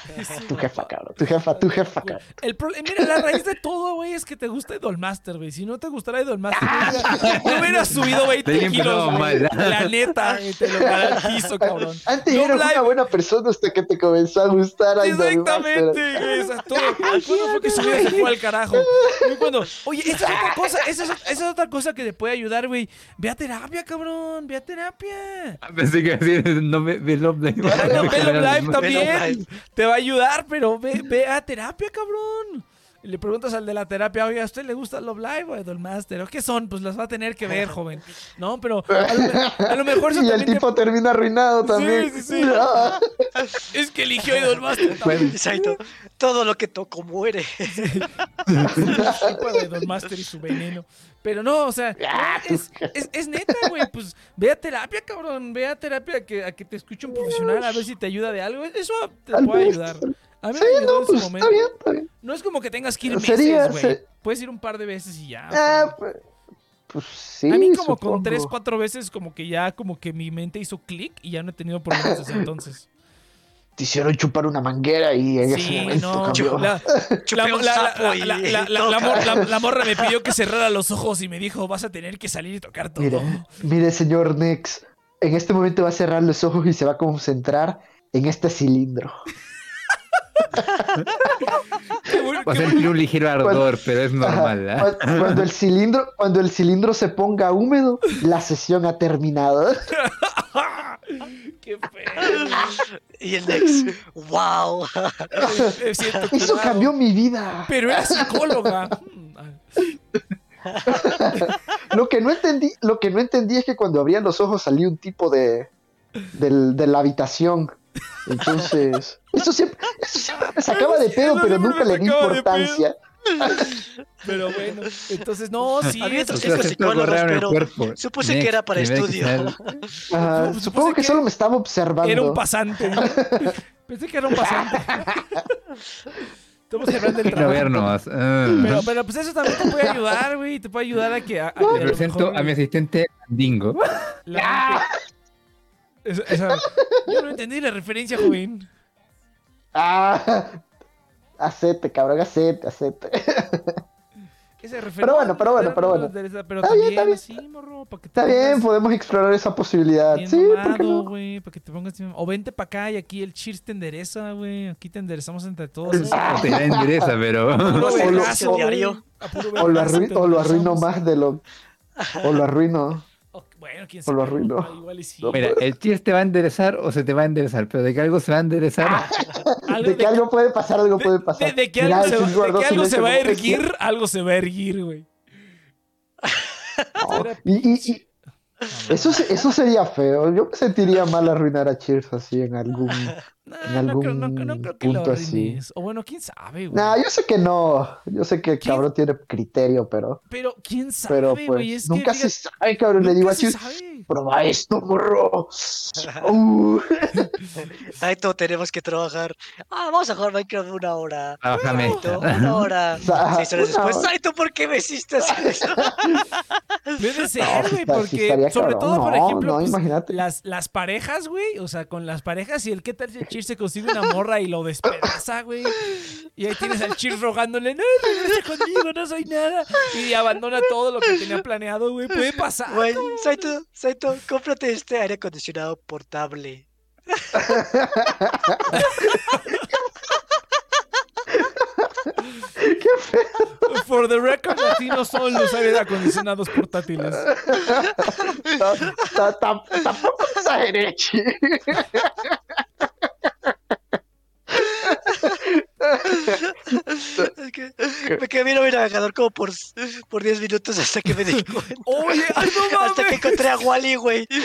Sí, Tu jefa, cabrón, tu jefa, tu jefa, cabrón. El problema, mira, la raíz de todo, güey, es que te gusta Idolmaster, güey. Si no te gustara Idolmaster, no hubiera- no hubieras subido 20 Te kilos. La neta, güey, te lo garantizo, cabrón. Antes eras Live. una buena persona hasta que te comenzó a gustar Exactamente, güey. O sea, todo. ¿Cuándo fue que su vida se fue al carajo? Cuando, oye, esa es otra cosa, esa es, esa es otra cosa que te puede ayudar, güey. Ve a terapia, cabrón, ve a terapia. Pensé que no ve, ve Love Live. Ve Love Live también. Te va a ayudar, pero ve, ve a terapia, cabrón. Y le preguntas al de la terapia, oye, ¿a usted le gusta Love Live o Idolmaster? ¿O qué son? Pues las va a tener que ver, joven. No, pero a lo, a lo mejor eso Y el te- tipo termina arruinado también. sí, sí. Ah. es que eligió Idolmaster también. Exacto. Todo lo que toco muere. de Idolmaster y su veneno. Pero no, o sea, Ah, es, es, es neta, güey. Pues ve a terapia, cabrón. Ve a terapia a que, a que te escuche un profesional a ver si te ayuda de algo. Eso te puede ayudar. A mí Sí, me ayudó no, en su pues momento. está bien, está bien. No es como que tengas que ir Sería- meses, güey. se- Puedes ir un par de veces y ya. Ah, pues, pues sí. a mí como con tres, cuatro veces como que ya como que mi mente hizo clic y ya no he tenido problemas desde entonces. Te hicieron chupar una manguera y en ese Sí, momento no. cambió. La, Chupé la- un la- sapo la- y la- la- la- toca. la mor- la- la morra me pidió que cerrara los ojos y me dijo, vas a tener que salir y tocar todo. Mire, mire, señor Nex. En este momento va a cerrar los ojos y se va a concentrar en este cilindro. Va a sentir un ligero ardor, pero es normal. ¿ah? Cu- Cuando el cilindro, cuando el cilindro se ponga húmedo, la sesión ha terminado. Qué feo. Y el next, wow. Eh, Eso cambió mi vida. Pero era psicóloga. Lo que no entendí, lo que no entendí es que cuando abría los ojos salía un tipo de, del- de la habitación. Entonces, eso siempre, eso siempre me sacaba de pedo, Eso pero nunca me le di importancia. Pero bueno, entonces no, sí, Había otros tipos psicólogos, pero cuerpo. supuse que era para estudio. Excel. Ajá, Supuse supongo que que solo me estaba observando. Era un pasante. ¿no? Pensé que era un pasante. Estamos hablando del trabajo. vernos. ah. Pero, pero pues eso también te puede ayudar, güey. Te puede ayudar a que. A, a que a Me lo presento mejor, a mi asistente Dingo. la Esa- esa- Yo no entendí la referencia, joven. Ah, acete, cabrón, acete, acete. Esa referencia. Pero bueno, pero bueno, pero bueno. Pero Está bien, también está bien. así, morro, para que te Está bien, podemos explorar esa posibilidad. bien Sí, ¿por qué mamado, no? güey, para que te pongas O vente para acá y aquí el cheers te endereza, güey. Aquí te enderezamos entre todos. Te interesa, pero. A puro O lo- vergazo, o- güey. diario. A puro O lo, vergazo arruino, te o lo arruino enderezamos. más de lo. O lo arruino. O- Bueno, quién o lo sabe. arruino. Ah, Igual y sí. Mira, el chiste te va a enderezar o se te va a enderezar, pero de que algo se va a enderezar. Algo De que algo puede pasar, algo de- puede de- pasar. de que Mira, algo, se, va- Chis de guardó que algo se silencio va a erguir, algo se va a erguir, güey. No, Y, y- y eso, eso sería feo. Yo me sentiría mal arruinar a Cheers así en algún. No, en no, creo, no, no algún creo que lo punto así. arruines. O bueno, quién sabe, güey. Nah, yo sé que no. Yo sé que el cabrón tiene criterio, pero. Pero quién sabe, Pero güey. pues. es nunca que, se sabe, cabrón. Le digo a se Cheers. sabe. Prueba esto, morro. Uh. Taito, tenemos que trabajar. Ah, vamos a jugar Minecraft una hora. Taito, una hora. Seis horas después, hora. Taito, ¿por qué me hiciste eso? Puede ser, güey, porque sobre cabrón. todo, por ejemplo, no, pues, imagínate. las, las parejas, güey, o sea, con las parejas y el qué tal si el Cheers se consigue una morra y lo despedaza, güey. Y ahí tienes al Cheers rogándole, no, regresa conmigo, no soy nada. Y abandona todo lo que tenía planeado, güey. Puede pasar. Güey, Saito, Saito, cómprate este aire acondicionado portable. Qué feo. For the record, así no son los aires acondicionados portátiles. Ta- ta- ta- Tampoco exageré, chi. Es que me quedé viendo mi navegador como por, por 10 minutos hasta que me di cuenta. Oye, ay, no Hasta que mames. encontré a Wally, güey.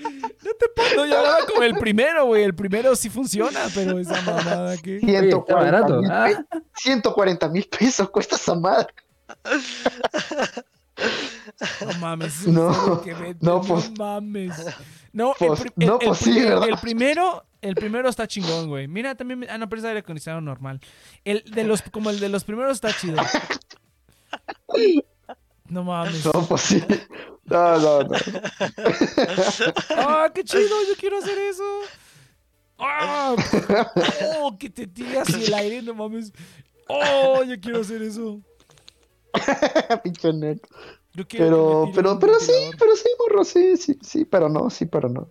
No te puedo, yo hablaba como el primero, güey. El primero sí funciona, pero esa mamada que. Oye, está 140 barato. mil Ah, pe- 140 mil pesos cuesta esa madre. No mames. No, vete, no, no, pues- mames. No, Pues, el- no, el pues sí, ¿verdad? el primero, el primero está chingón, güey. Mira, también, ah, no, pero es aire acondicionado normal. El de los, como el de los primeros está chido. No mames. No, pues sí. No, no, no. Ah, qué chido, yo quiero hacer eso. Ah, oh, que te tire así el aire, no mames. Oh, yo quiero hacer eso. Pinche. Yo Pero, pero, pero sí, pero sí, morro, sí, sí, sí, pero no, sí, pero no.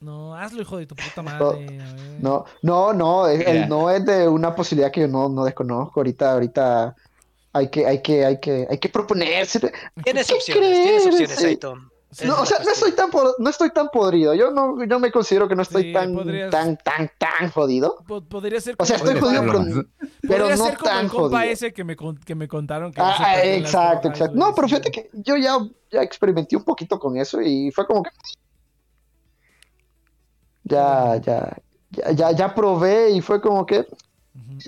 No, hazlo, hijo de tu puta madre. No, no, no, el, no es de una posibilidad que yo no, no desconozco. Ahorita, ahorita hay que, hay que, hay que, hay que proponerse. Tienes ¿Qué opciones, tienes opciones, Sí. Sí, No, o sea, no estoy tan, no estoy tan podrido. Yo no, yo me considero que no estoy Sí, tan, podrías- tan, tan, tan jodido. po- podría ser O sea, como- estoy jodido, pero, no ser como tan el compa jodido. ese que me, que me contaron que no Ah, exacto, exacto. No, pero fíjate que yo ya, ya experimenté un poquito con eso y fue como que ya, ya, ya, ya, ya probé y fue como que.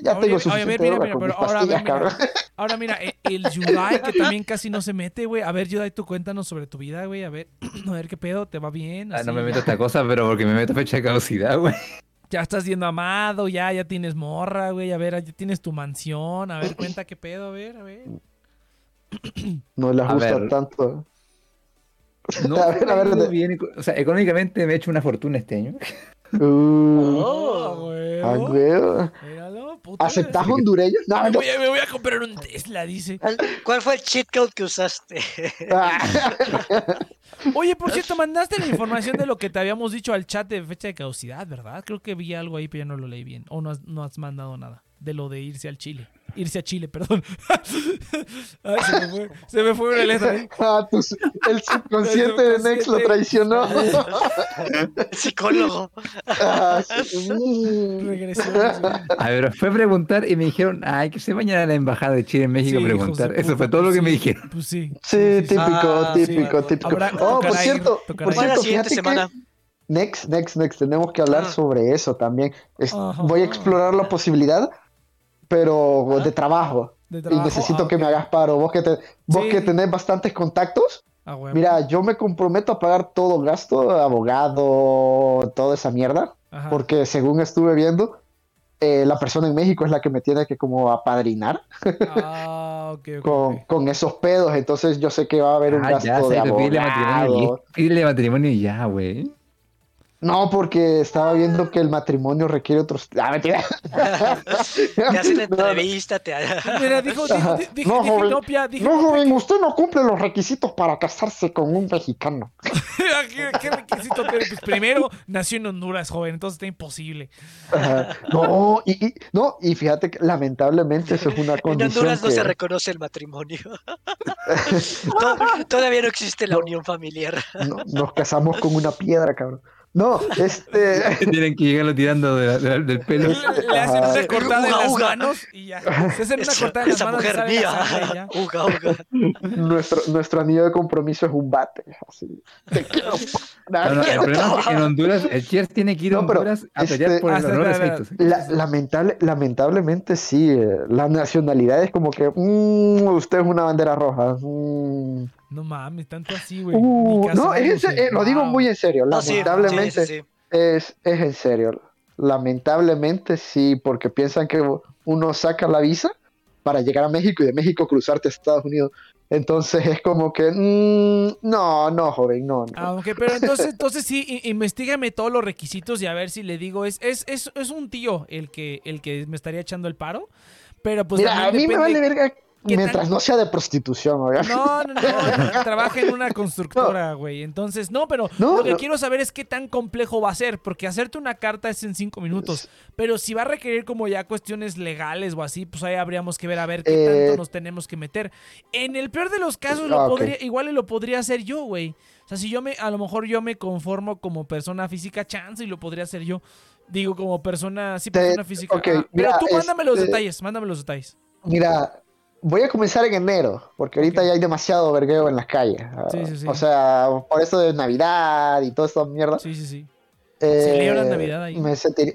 Ya Oye, tengo oye, a suficiente ver, mira, droga mira, con pero mis ahora, ver, mira, cabrón. ahora mira, e- el Yudai que también casi no se mete, güey. A ver, Yudai, tú cuéntanos sobre tu vida, güey. A ver, a ver qué pedo, ¿te va bien? Ah, Así, no me ya- meto esta cosa, pero porque me meto fecha de caducidad, güey. Ya estás siendo amado, ya, ya tienes morra, güey. A ver, ya tienes tu mansión. A ver, cuenta qué pedo, a ver, a ver. No les gusta ver. tanto. No, A ver, a ver, bien, o sea, económicamente me he hecho una fortuna este año. Uh, Oh. ah, güey. Míralo, puta. ¿Aceptás hondureños? No, Me no. voy, a, me voy a comprar un Tesla, dice. ¿Cuál fue el cheat code que usaste? Ah. Oye, por cierto, mandaste la información de lo que te habíamos dicho al chat de fecha de caducidad, ¿verdad? Creo que vi algo ahí, pero ya no lo leí bien. O no has, no has mandado nada. De lo de irse al Chile. Irse a Chile, perdón. Ay, se me fue, se me fue una letra ahí. Ah, el subconsciente de Nex lo traicionó. Psicólogo. Ah, sí. A ver, fue a preguntar y me dijeron, ay, que se vayan a la embajada de Chile en México Sí, a preguntar. Eso fue todo lo pues que me dijeron. Pues sí. Sí, típico, Ah, sí. típico, típico. Habrá- oh, por ir, cierto, por ir. Para la cierto, siguiente fíjate semana. que next, next, next, tenemos que hablar Ah. sobre eso también. Es- voy a explorar la posibilidad, pero de trabajo. De Y necesito ah, que me hagas paro. Vos que, te, vos Sí. que tenés bastantes contactos, Ah, mira, yo me comprometo a pagar todo gasto, abogado, toda esa mierda, Ajá. porque según estuve viendo, eh, la persona en México es la que me tiene que como apadrinar Ah, ok, ok. con, con esos pedos, entonces yo sé que va a haber un Ah, gasto ya, de Saito, pídele matrimonio, abogado. pídele matrimonio y ya, güey. No, porque estaba viendo que el matrimonio requiere otros... Ah, mentira. Te hacen entrevista, te Mira, dijo, dijo, dije, No, dije joven. Nopia, dije No, Nopia joven, usted no cumple los requisitos para casarse con un mexicano. ¿Qué, qué requisito tiene? Pues primero nació en Honduras, joven, entonces está imposible. No, y, y- no, y fíjate que lamentablemente eso es una En condición Honduras no que- se reconoce el matrimonio. To- Todavía no existe la unión familiar. no- nos casamos con una piedra, cabrón. No, este... Tienen que llegarlo tirando de la- de la- del pelo. Le, le hacen una cortada en las uga. manos y ya. Se hacen una Esa, cortada en las esa manos mujer mía. y ya. Uga, uga. nuestro, nuestro anillo de compromiso es un bate. Así. Te quiero. No, no, el problema es que en Honduras, el Cheers tiene que ir a Honduras a pelear este- por el honor de. La- lamentable, lamentablemente sí, eh, la nacionalidad es como que mm, usted es una bandera roja. mm. No mames, tanto así, güey. Uh, no, es en eh, lo digo muy en serio. No, lamentablemente sí, sí, sí. Es, es en serio. Lamentablemente sí, porque piensan que uno saca la visa para llegar a México y de México cruzarte a Estados Unidos. Entonces es como que, mm, no, no, joven, no. no. Ah, ok, pero entonces, entonces sí, i- investígame todos los requisitos y a ver si le digo, es, es, es, es un tío el que, el que me estaría echando el paro, pero pues Mira, a mí me vale verga mientras no sea de prostitución, obviamente. No, no, no, trabaja en una constructora, güey. Entonces, no, pero No, lo que no. quiero saber es qué tan complejo va a ser, porque hacerte una carta es en cinco minutos, pero si va a requerir como ya cuestiones legales o así, pues ahí habríamos que ver a ver qué Eh, tanto nos tenemos que meter. En el peor de los casos, lo Ah, podría, igual lo podría hacer yo, güey. O sea, si yo me, a lo mejor yo me conformo como persona física, chance y lo podría hacer yo. Digo, como persona, sí, Te- persona física. ok, Ajá. pero mira, tú mándame los este- detalles, mándame los detalles. Mira, voy a comenzar en enero, porque ahorita ya hay demasiado vergueo en las calles. Ah, Sí, sí, sí. O sea, por eso de Navidad y toda esta mierda. Sí, sí, sí. eh, ¿Celebran Navidad ahí? Me sentiría...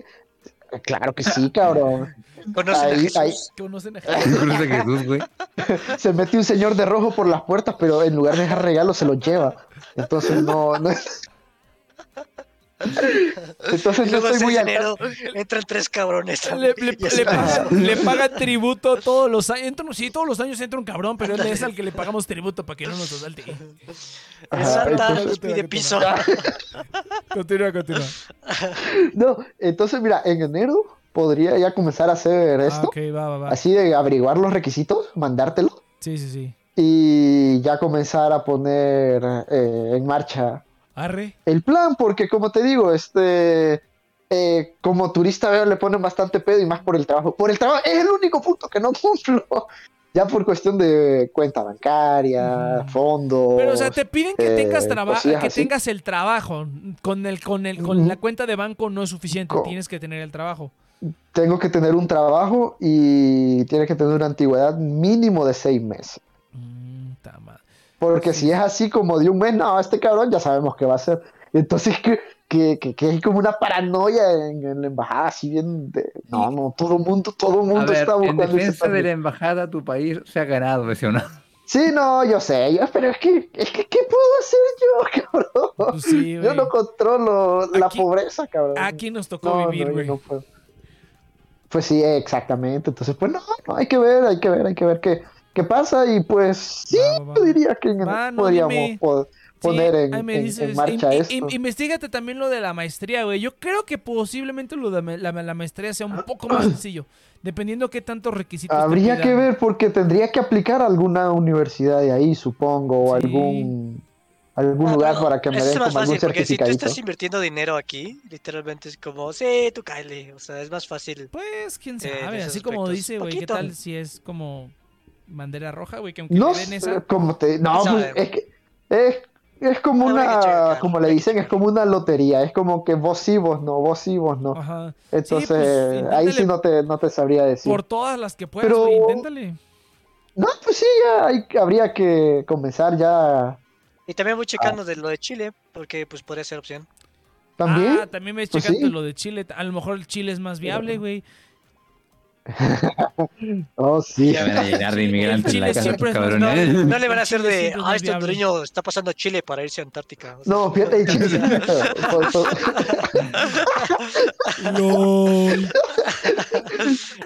Claro que sí, cabrón. Conocen a Ahí- Jesús. ahí- Conocen a Jesús, güey. Se mete un señor de rojo por las puertas, pero en lugar de dejar regalos se los lleva. Entonces no, no es- Entonces no estoy muy enero entran tres cabrones. Le, le, le pagan tributo todos los años. Entra- sí, todos los años entra un cabrón, pero él es al que le pagamos tributo para que no nos asalte. Santa nos pide piso. Continúa, continúa. No, entonces mira, en enero podría ya comenzar a hacer Ah, esto. ok, va, va, va. Así de averiguar los requisitos, mandártelo. Sí, sí, sí. Y ya comenzar a poner eh, en marcha Arre. el plan, porque como te digo, este, eh, como turista veo le ponen bastante pedo y más por el trabajo. Por el trabajo es el único punto que no cumplo. Ya por cuestión de cuenta bancaria, Ujú. fondos. Pero, o sea, te piden que eh, tengas trabajo, que así. tengas el trabajo. Con el, con el, con la cuenta de banco no es suficiente. Co- Tienes que tener el trabajo. Tengo que tener un trabajo y tiene que tener una antigüedad mínimo de seis meses. Porque Sí. si es así como de un mes, no, este cabrón ya sabemos qué va a hacer. Entonces, que, que, que, que hay como una paranoia en, en la embajada, así bien de. No, no, todo el mundo, todo el A mundo ver, está en buscando ese defensa de la embajada, tu país se ha ganado, ¿sí o no? Sí, no, yo sé, yo, pero es que, es que, ¿qué puedo hacer yo, cabrón? Pues sí, yo no controlo la pobreza, cabrón. Aquí nos tocó No, vivir, güey. no. Pues sí, exactamente. Entonces, pues no, no, hay que ver, hay que ver, hay que ver qué, qué pasa. Y pues sí, Va, va, diría que en- Va, no, podríamos dime. po- Sí, poner en, me en- en dices, marcha in- esto. in- investígate también lo de la maestría, güey. Yo creo que posiblemente lo de la, la maestría sea un poco más sencillo. Dependiendo qué tantos requisitos Habría que ver porque tendría que aplicar a alguna universidad de ahí, supongo, o Sí. algún algún Ah, lugar para que me den más como algún fácil, porque si tú estás invirtiendo dinero aquí, literalmente es como, sí, tú cáele. O sea, es más fácil. Pues, quién Eh, sabe. Así como dice, güey, ¿qué tal si es como bandera roja, güey? Que aunque No den sé esa... cómo te. No, ¿Quién pues, es que. Es, es como una. checar, Como le dicen, es como una lotería. Es como que vos sí, vos no, vos sí, vos no. Ajá. Entonces, pues, ahí sí no te, no te sabría decir. Por todas las que puedas, Pero- güey, inténtale. No, pues sí, ya hay- habría que comenzar ya. Y también voy checando de lo de Chile, porque pues podría ser opción. También. Ah, también me Pues checando sí. lo de Chile. A lo mejor el Chile es más viable, güey. Oh, sí. Ya van a llenar de Sí, inmigrantes en la Chile casa, siempre es más cabrón. No, ¿eh? no le van a hacer de, ah, este viable". niño está pasando a Chile para irse a Antártica. O sea, No, fíjate, Chile LOL.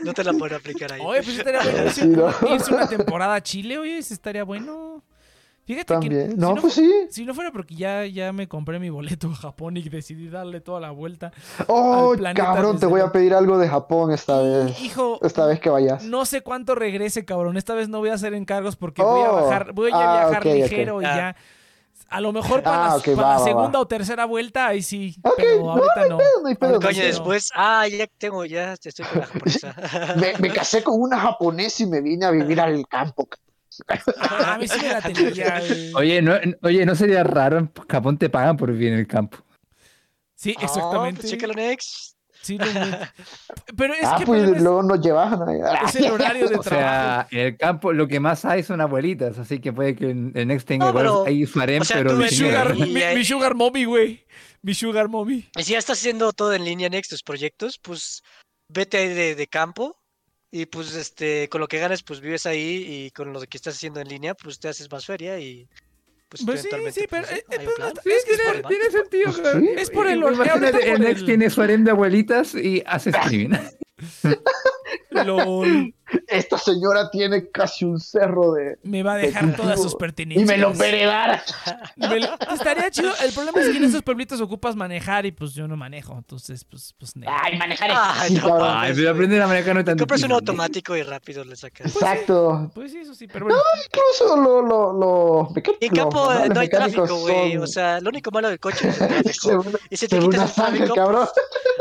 no te la pueden aplicar ahí. Oye, pues estaría bueno irse, Sí, ¿no? irse una temporada a Chile, oye, estaría bueno. Fíjate que También. si No, no, pues sí. si no fuera porque ya, ya me compré mi boleto a Japón y decidí darle toda la vuelta. Oh, al planeta cabrón, te voy a pedir algo de Japón esta vez. Hijo, Esta vez que vayas. no sé cuánto regrese, cabrón. Esta vez no voy a hacer encargos porque voy a Oh, bajar, voy a ah, viajar ligero y Ah. ya. A lo mejor para, Ah, la- ok, para va, la va, va. segunda o tercera vuelta, ahí sí. Ok, pero no, ahorita no. No hay pedo, no hay Coño, después, ah, ya tengo, ya estoy con la japonesa. Me, me casé con una japonesa y me vine a vivir al campo. Ah, a mí sí me la tenía. Oye, no, oye, ¿no sería raro? En Japón te pagan por vivir en el campo. Sí, Ah, exactamente. pues chécalo next. Sí, lo. Pero es ah, que pues es- luego nos llevaban. es, el horario de O trabajo. sea, en el campo lo que más hay son abuelitas, así que puede que en el Next tenga No, igual pero- ahí su harem, o sea, pero mi sugar, mi, mi sugar mommy, güey. Mi sugar mommy. Y si ya estás haciendo todo en línea next, tus proyectos, pues vete ahí de, de campo y pues este, con lo que ganes, pues vives ahí y con lo que estás haciendo en línea, pues te haces más feria y pues, Pues sí, eventualmente, sí, pero, pues, eh, hay eh, un pues, es tiene- sentido, Sí. claro. Es por el- Imagínate, el el- tiene su harem de abuelitas y hace streaming. LOL. Esta señora tiene casi un cerro de. Me va a dejar todas sus Y pertenencias. me lo heredara. Me lo- Estaría chido. El problema es que en esos pueblitos ocupas manejar y pues yo no manejo. Entonces, pues, pues ne. Ay, manejar Ay, sí, no Ay, pero aprender a manejar no es tan Compras un automático y rápido le sacas. Exacto. Pues sí, eso sí, pero bueno. Incluso lo, lo, lo, Y en campo no hay tráfico, güey. son- O sea, lo único malo del coche es el tráfico. Según, Y si te quitas el Assange, tráfico, cabrón.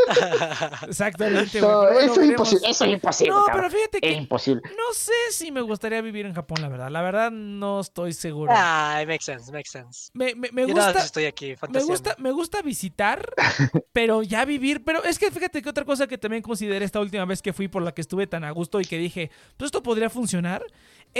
Exactamente, güey. No, bueno, eso es imposible. Eso es imposible. No, cabrón. pero fíjate que Es imposible. no sé si me gustaría vivir en Japón, la verdad. La verdad no estoy seguro. Ay, makes sense, makes sense. Me, me, me gusta, estoy aquí me gusta, me gusta visitar, pero ya vivir. Pero es que fíjate que otra cosa que también consideré esta última vez que fui por la que estuve tan a gusto y que dije, pues esto podría funcionar,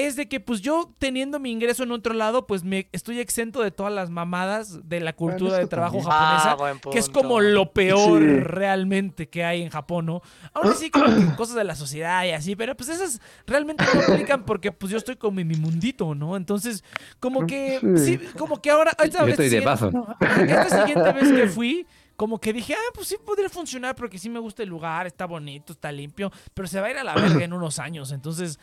es de que pues yo teniendo mi ingreso en otro lado, pues me estoy exento de todas las mamadas de la cultura de trabajo también. japonesa. Ah, que es como lo peor Sí. realmente que hay en Japón, ¿no? Ahora sí como que cosas de la sociedad y así, pero pues esas realmente no aplican porque pues yo estoy como en mi mundito, ¿no? Entonces, como que Sí. sí, como que ahora esta Yo vez estoy de paso, ¿no? esta siguiente vez que fui, como que dije, ah, pues sí podría funcionar porque sí me gusta el lugar, está bonito, está limpio, pero se va a ir a la verga en unos años, entonces,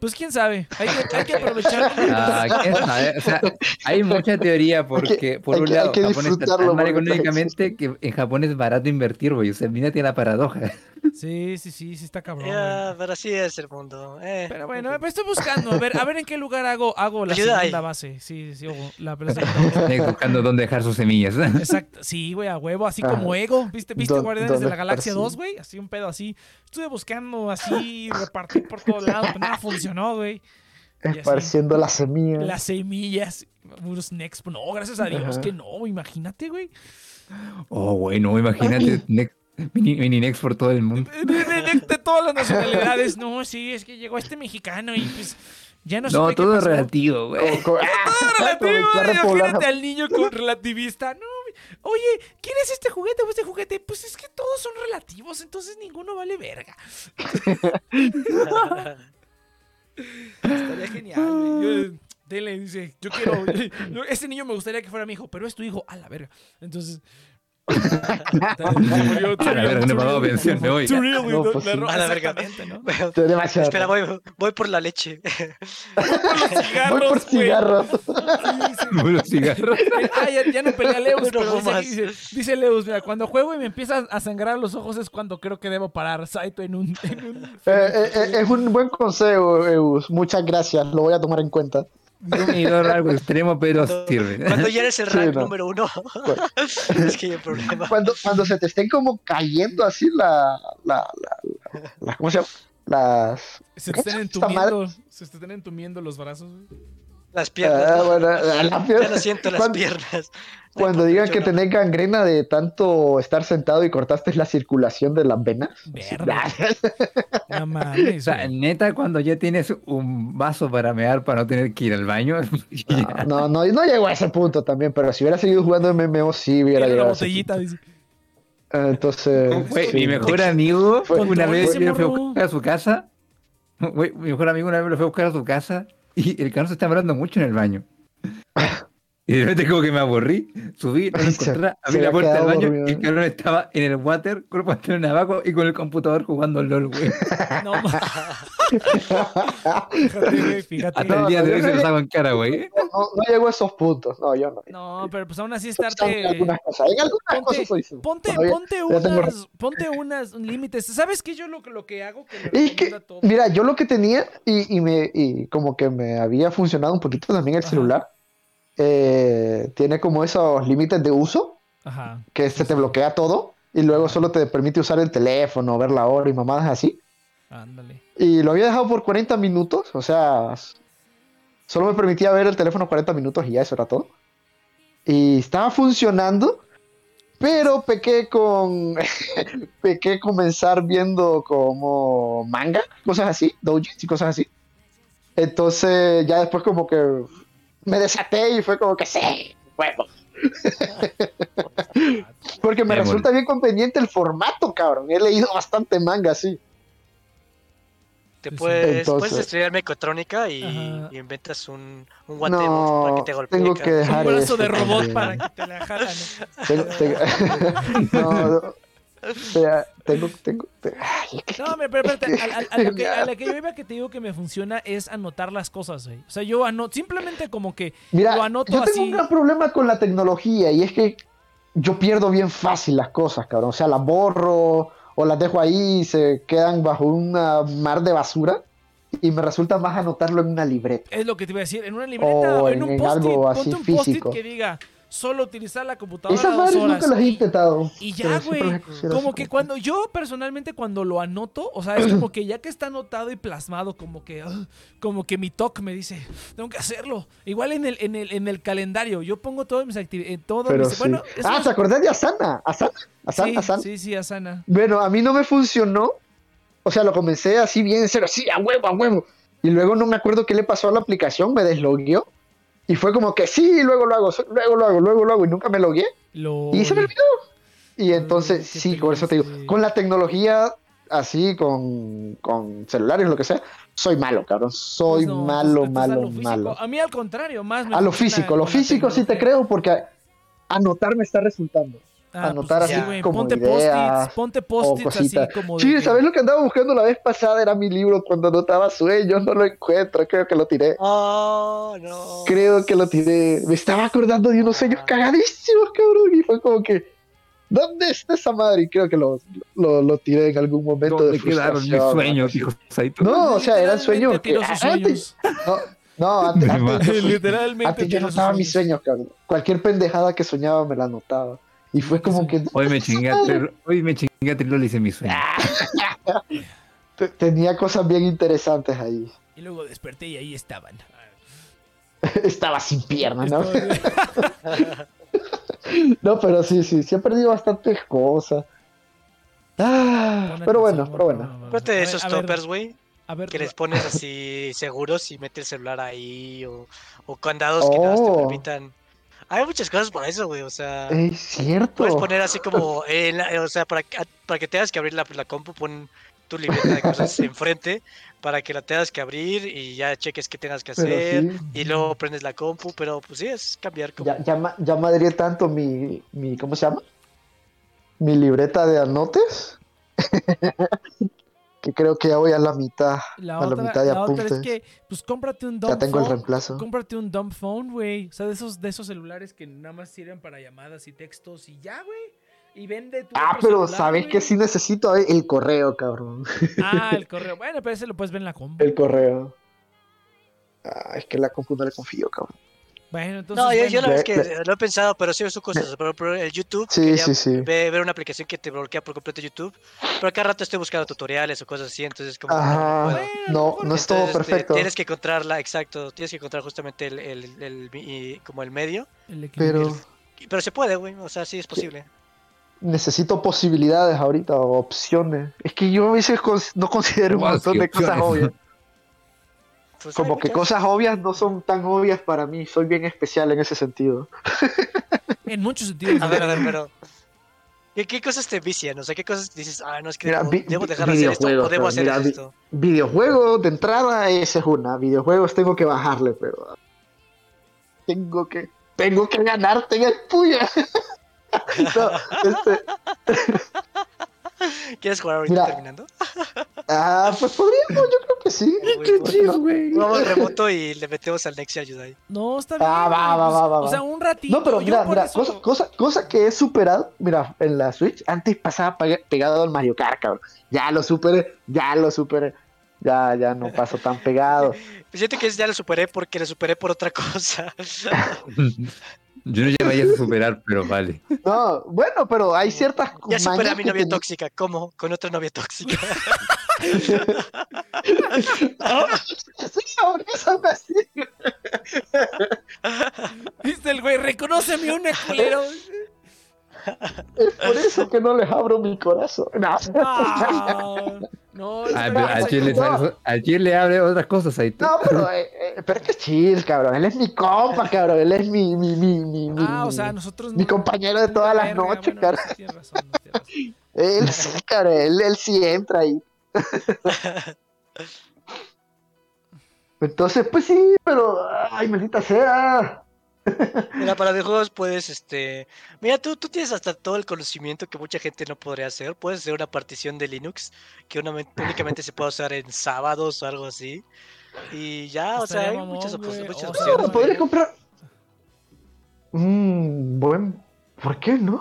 pues quién sabe, hay que, hay que aprovechar. Ah, quién sabe, o sea, hay mucha teoría porque, por hay un que- lado, hay que Japón está disfrutarlo tan mal económicamente que en Japón es barato invertir, güey. O sea, mírate la paradoja. Sí, sí, sí, sí está cabrón. Ya, pero así es el mundo. eh, Pero en bueno, me estoy buscando, a ver, a ver en qué lugar hago, hago la Ayuda ahí. segunda base. Sí, sí, ojo, la, la segunda base. Estoy buscando dónde dejar sus semillas. Exacto, sí, güey, a huevo, así como Ego. ¿Viste, viste Don- Guardianes de ¿dónde la Galaxia esparcí? 2, güey? Así un pedo así. Estuve buscando así, repartir por todos lados, pero nada funcionó, güey. Y así. Esparciendo las semillas. Las semillas, unos next. No, gracias a Dios Ajá. que no, imagínate, güey. Oh, bueno, imagínate next- mini, mini next por todo el mundo. De, de- todas las nacionalidades, no, sí, es que llegó este mexicano y pues ya no No, supe todo es relativo, güey. Co- Todo relativo, Comenzó a repoblar imagínate al niño con relativista. No, oye, ¿quieres este juguete o este juguete? Pues es que todos son relativos, entonces ninguno vale verga. Estaría genial, güey. Yo- Dele, dice, yo quiero. yo- Ese niño me gustaría que fuera mi hijo, pero es tu hijo, a la verga. Entonces. Se murió, A la verga, no he pagado pensión, me voy. Pues espera, voy, voy por la leche. Voy por güey. cigarros. Sí. Unos cigarros. Ah, ya, ya no pelea Leus, dice, fumas. dice, dice Leus, mira, cuando juego y me empiezan a sangrar los ojos es cuando creo que debo parar Saito en un... en un- Eh, eh, eh, es un buen consejo, Eus. Muchas gracias. Lo voy a tomar en cuenta. Un medidor algo extremo, pero Cuando- sirve. Cuando ya eres el Sí, rank no. número uno, es que hay un problema. Cuando, cuando se te estén como cayendo así la, la, la, la- la- ¿cómo se llama? Las... Se te están entumiendo. Se te están entumiendo los brazos. Las piernas. Ah, ¿no? bueno, la Ya pierna- no siento las cuando- piernas. Cuando No, digan yo que no. tenés gangrena de tanto estar sentado y cortaste la circulación de las venas. Verga. No mames, O sea, neta, cuando ya tienes un vaso para mear para no tener que ir al baño, ya. No, no, no llegó a ese punto también, pero si hubiera seguido jugando MMO sí hubiera llegado a ese botellita, punto. dice. Ah, Entonces, sí, mi no. mejor amigo, Fue- una vez lo fui a buscar a su casa. Güey, mi mejor amigo una vez lo fue a buscar a su casa y el carro se estaba hablando mucho en el baño. Y de repente como que me aburrí, subí, no encontré, abrí la puerta del baño dormido. y el cabrón estaba en el water, con el pantalón abajo y con el computador jugando LOL, güey. No. Fíjate, fíjate. Hasta el día de hoy se lo saco en cara, güey. No, no, no llegó a esos puntos. No, yo no. No, pero pues aún así En estarte. algunas cosas, en algunas Ponte- cosas soy. Ponte, ponte unas, ponte unas límites. ¿Sabes qué yo lo, lo que hago? Que mira, yo lo que tenía y, y me y como que me había funcionado un poquito también el Ajá. celular, eh, tiene como esos límites de uso Ajá. que se te bloquea todo y luego solo te permite usar el teléfono, ver la hora y mamadas así. Ándale. Y lo había dejado por 40 minutos, o sea, solo me permitía ver el teléfono 40 minutos y ya eso era todo. Y estaba funcionando, pero pequé con pequé comenzar viendo como manga, cosas así, doujins y cosas así. Entonces ya después como que me desaté y fue como que sí, huevo. Porque me resulta bien conveniente el formato, cabrón. He leído bastante manga así. Te Sí, sí. puedes, puedes Entonces- estudiar mecatrónica y, inventas un, un guante No, para que te golpee. tengo que cabrón. dejar Un brazo de robot también. para que te la jalan. Tengo, tengo- no, Espera, tengo, tengo, te- ay, No, pero, pero espérate, a, a- a lo que, a la que yo iba que te digo que me funciona es anotar las cosas, güey. O sea, yo anoto, simplemente como que Mira, lo anoto yo tengo así. un gran problema con la tecnología y es que yo pierdo bien fácil las cosas, cabrón. O sea, las borro o las dejo ahí y se quedan bajo una mar de basura y me resulta más anotarlo en una libreta. Es lo que te iba a decir, en una libreta O en en- un post-it, algo ponte así un post-it que diga solo utilizar la computadora Esas dos horas. nunca las he intentado. Y ya, güey. Como que cuando yo personalmente cuando lo anoto, o sea, es como que ya que está anotado y plasmado, como que, ah, como que mi TOC me dice, tengo que hacerlo. Igual en el, en el, en el calendario, yo pongo todas mis actividades, todo Pero mis- sí. bueno, ah, ¿te acordás de Asana? Asana, Asana, sí, Asana. sí, sí, Asana. Bueno, a mí no me funcionó. O sea, lo comencé así bien en serio, así a huevo, a huevo. Y luego no me acuerdo qué le pasó a la aplicación, me deslogueó. Y fue como que sí, luego lo hago, luego lo hago, luego lo hago. Y nunca me logué. Lo... Y se me olvidó. Y entonces, qué sí, por eso te digo, con la tecnología así, con, con celulares, lo que sea, soy malo, cabrón. Soy Pues no, malo, a malo, malo. A mí al contrario, más me A lo físico, lo físico sí te creo porque anotar me está resultando. Ah, anotar pues, así sí, güey, como ponte ideas post-its, ponte post-its así cositas. como de Sí, que- ¿sabes lo que andaba buscando la vez pasada? Era mi libro cuando anotaba sueños, no lo encuentro, creo que lo tiré. Oh, no. Creo que lo tiré. Me estaba acordando de unos sueños cagadísimos, cabrón. Y fue como que, ¿dónde está esa madre? Y creo que lo, lo, lo tiré en algún momento ¿Dónde de quedaron mis sueños, así. hijo? No, o sea, eran sueños que antes, sueños. no, no, antes, antes, yo, Literalmente antes yo anotaba mis sueños, cabrón. Cualquier pendejada que soñaba me la anotaba. Y fue como que Hoy me chingué a tres, hoy me y hice mi sueño. te- tenía cosas bien interesantes ahí. Y luego desperté y ahí estaban. Estaba sin piernas, ¿no? No, pero sí, sí, sí he perdido bastantes cosas. Ah, pero bueno, pero bueno. a de esos toppers, güey, A ver, que les pones así seguros y metes el celular ahí o, o candados que nada más te Oh. permitan. Hay muchas cosas para eso, güey, o sea, Es cierto. puedes poner así como, en la- o sea, para, que- para que tengas que abrir la, la compu, pon tu libreta de cosas enfrente para que la tengas que abrir y ya cheques qué tengas que hacer sí, y luego prendes la compu, pero pues sí, es cambiar como... ya, ya, ya madrié tanto mi, mi, ¿cómo se llama? Mi libreta de anotes. que creo que ya voy a la mitad. La a la mitad de la otra es apuntes. que, pues cómprate un dumb Ya tengo el reemplazo. Cómprate un dumb phone, güey. O sea, de esos, de esos celulares que nada más sirven para llamadas y textos y ya, güey. Y vende tu Ah, pero celular, ¿sabes que sí necesito? Eh, El correo, cabrón. Ah, el correo. Bueno, pero ese lo puedes ver en la compu. El correo. Ah, es que la compu no le confío, cabrón. Bueno, entonces. No, yo, yo la bueno, verdad es que lo he pensado, pero sí son cosas. Por ejemplo, el YouTube, Sí, quería sí, sí. ve- ver una aplicación que te bloquea por completo YouTube, pero cada rato estoy buscando tutoriales o cosas así, entonces como no Ajá. Bueno, No, es todo Entonces, este, perfecto. Tienes que encontrarla, exacto, tienes que encontrar justamente el, el- el- y- como el medio, el. Pero pero se puede, güey, o sea, sí es posible. necesito posibilidades ahorita o opciones. Es que yo a veces no considero un montón de cosas obvias. Pues Como que muchas. cosas obvias no son tan obvias para mí. Soy bien especial en ese sentido. En muchos sentidos. A ver, a ver, pero... ¿Qué, qué cosas te vician? O sea, ¿qué cosas dices, ah, no, es que Mira, debo, vi- debo dejar de hacer esto o videojuegos, debo hacer mira, vi- esto? Videojuegos de entrada, esa es una. Videojuegos tengo que bajarle, pero. Tengo que. Tengo que ganarte en el puya. No, este, ¿Quieres jugar ahorita Mira. terminando? ah, pues podríamos, yo creo que sí. Qué chido, güey. Vamos remoto y le metemos al Next y ayuda ahí. No, está bien. Ah, va, va, pues, va, va, O sea, un ratito. No, pero mira, mira, eso- cosa, cosa, cosa que he superado, mira, en la Switch, antes pasaba pe- pegado al Mario Kart, cabrón. Ya lo superé, ya lo superé. Ya, ya no paso tan pegado. Pues Siento que ya lo superé porque lo superé por otra cosa. Yo no llegaría a superar, pero vale. No, bueno, pero hay ciertas Ya superé a mi novia tóxica. ¿Cómo? Con otra novia tóxica. Viste el güey, reconóceme un culero. Es por eso que no les abro mi corazón. No. Ah, no, a Chile, no. a Chile abre otras cosas ahí. No, pero, eh, eh, pero es que es chill, cabrón. Él es mi compa, cabrón. Él es mi, mi, mi, mi, mi, Ah, o sea, nosotros mi no. compañero de todas las noches, bueno, cabrón. sí tienes razón, no tienes razón. Él sí, cabrón. Él, él sí entra ahí. Entonces, pues sí, pero. Ay, maldita sea. Mira, para videojuegos puedes, este... Mira, tú, tú tienes hasta todo el conocimiento que mucha gente no podría hacer. Puedes hacer una partición de Linux que una- únicamente se puede usar en sábados o algo así. Y ya, o sea, hay mamón, muchas, opciones. podría comprar. Mmm, buen. ¿Por qué no?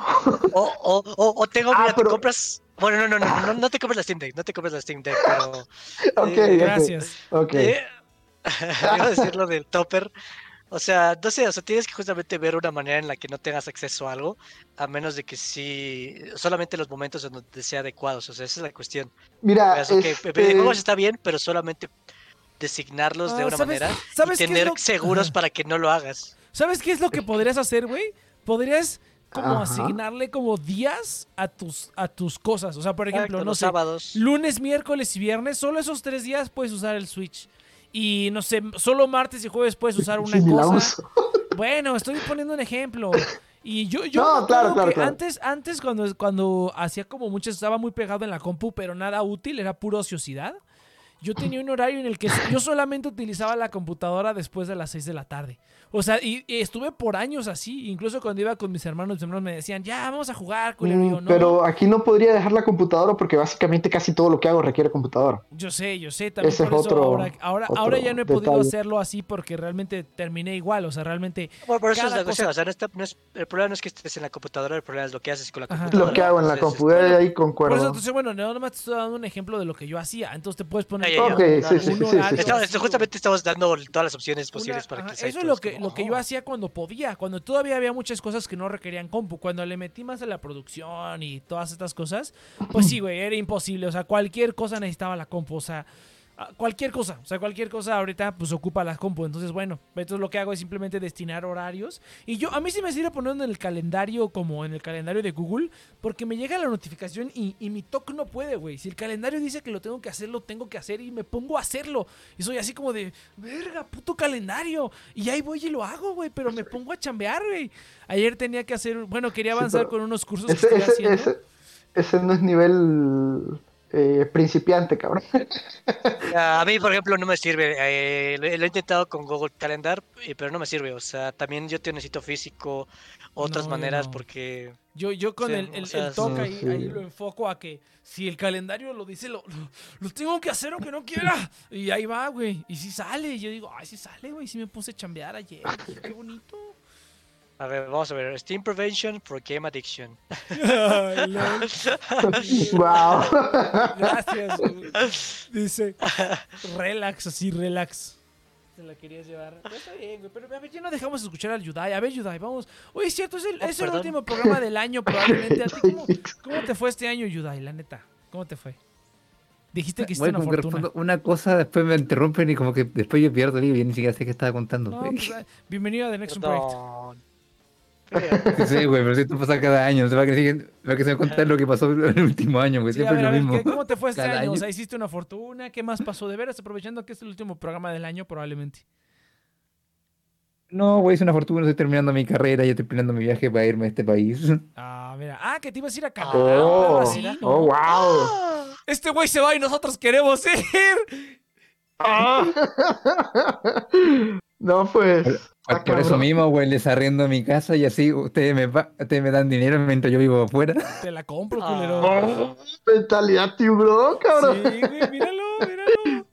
O, o, o, o tengo, Ah, mira, te pero- compras... Bueno, no, no, no, no, no te compres la Steam Deck, no te compres la Steam Deck, pero... Ok, Eh, ok, Gracias. Ok. Eh, iba a decir lo del topper. O sea, no sé, o sea, tienes que justamente ver una manera en la que no tengas acceso a algo, a menos de que sí, solamente los momentos en donde sea adecuados. O sea, esa es la cuestión. Mira, O sea, que este, videojuegos está bien, pero solamente designarlos de Ah, una ¿sabes- manera sabes y tener lo- seguros para que no lo hagas. ¿Sabes qué es lo que podrías hacer, güey? Podrías como Ajá. asignarle como días a tus, a tus cosas. O sea, por ejemplo, Exacto, no los sé, sábados. lunes, miércoles y viernes, solo esos tres días puedes usar el Switch. Y no sé, solo martes y jueves puedes usar una cosa. Bueno, estoy poniendo un ejemplo. Y yo, yo No, claro, claro, que claro. antes, antes cuando, cuando hacía como muchas, estaba muy pegado en la compu, pero nada útil, era pura ociosidad. Yo tenía un horario en el que yo solamente utilizaba la computadora después de las 6 de la tarde. O sea, y, y estuve por años así. Incluso cuando iba con mis hermanos, mis hermanos me decían, ya, vamos a jugar, culero. Y yo, Mm, no. Pero aquí no podría dejar la computadora porque básicamente casi todo lo que hago requiere computadora. Yo sé, yo sé, también Ese por es eso otro- ahora, ahora, otro ahora ya no he podido detalle. hacerlo así porque realmente terminé igual. O sea, realmente Bueno, por eso es la cuestión. cosa- O sea, no está- no es- el problema no es que estés en la computadora, el problema es lo que haces con la Ajá. computadora. Lo que hago en la Entonces, compu, eh, ahí Por eso, concuerdo. entonces, bueno, nada más te estoy dando un ejemplo de lo que yo hacía. Entonces te puedes poner. Ok, sí, sí, sí, justamente estamos dando todas las opciones posibles Una- para que ajá, eso es lo que, lo que yo "Oh". hacía cuando podía, cuando todavía había muchas cosas que no requerían compu, cuando le metí más a la producción y todas estas cosas, pues sí, güey, era imposible, o sea, cualquier cosa necesitaba la compu, o sea, cualquier cosa, o sea, cualquier cosa ahorita pues ocupa la compu, entonces bueno, entonces lo que hago es simplemente destinar horarios y yo, a mí sí me sirve ponerlo en el calendario como en el calendario de Google, porque me llega la notificación y, y mi TOC no puede, güey, si el calendario dice que lo tengo que hacer, lo tengo que hacer y me pongo a hacerlo, y soy así como de, verga, puto calendario. Y ahí voy y lo hago, güey, pero me pongo a chambear, güey. Ayer tenía que hacer, bueno, quería avanzar con unos cursos que Ese, estoy ese, haciendo. ese, ese no es nivel eh, principiante, cabrón. A mí, por ejemplo, no me sirve. eh, lo, lo he intentado con Google Calendar, eh, pero no me sirve. O sea, también yo te necesito físico, otras No, maneras, no. porque Yo, yo con Sí, el, o el, sea, el TOC sí. ahí, Sí. ahí lo enfoco a que si el calendario lo dice, lo, lo, lo tengo que hacer aunque no quiera. Y ahí va, güey. Y si sale. Y yo digo, ay, si sale, güey. Si me puse a chambear ayer. Qué bonito. A ver, vamos a ver. Steam Prevention for Game Addiction. Ay, lol. wow. Gracias. güey. Dice, relax, así, relax. te la querías llevar. Pero está bien, güey. Pero a ver, ya no dejamos de escuchar al Yudai. A ver, Yudai, vamos. Oye, es cierto, es el, Oh, es el último programa del año, probablemente. ¿A ti cómo, cómo te fue este año, Yudai? La neta. ¿Cómo te fue? Dijiste que hiciste Güey, una fortuna. una cosa, después me interrumpen y como que después yo pierdo el hilo y ni siquiera sé qué estaba contando. No, güey. pues, ah, bienvenido a The Next Project. Sí, güey, pero si esto pasa cada año, no se va a que siguen- va a que se va a contar lo que pasó en el último año, güey, Sí, a siempre a ver, lo mismo. ¿qué- ¿cómo te fue este Cada año? O sea, hiciste una fortuna. ¿Qué más pasó? De veras, aprovechando que es el último programa del año, probablemente. No, güey, es una fortuna, estoy terminando mi carrera, ya estoy planeando mi viaje para irme a este país. Ah, mira. Ah, que te ibas a ir a Canadá. Oh, así, ¿no? oh, wow. Ah, Este güey se va y nosotros queremos ir. No, pues. Por, ah, por eso mismo, güey, les arrendo mi casa y así ustedes me, ustedes me dan dinero mientras yo vivo afuera. Te la compro, Ah. culero. Oh, mentalidad tiburón, Sí, cabrón. güey, míralo, míralo.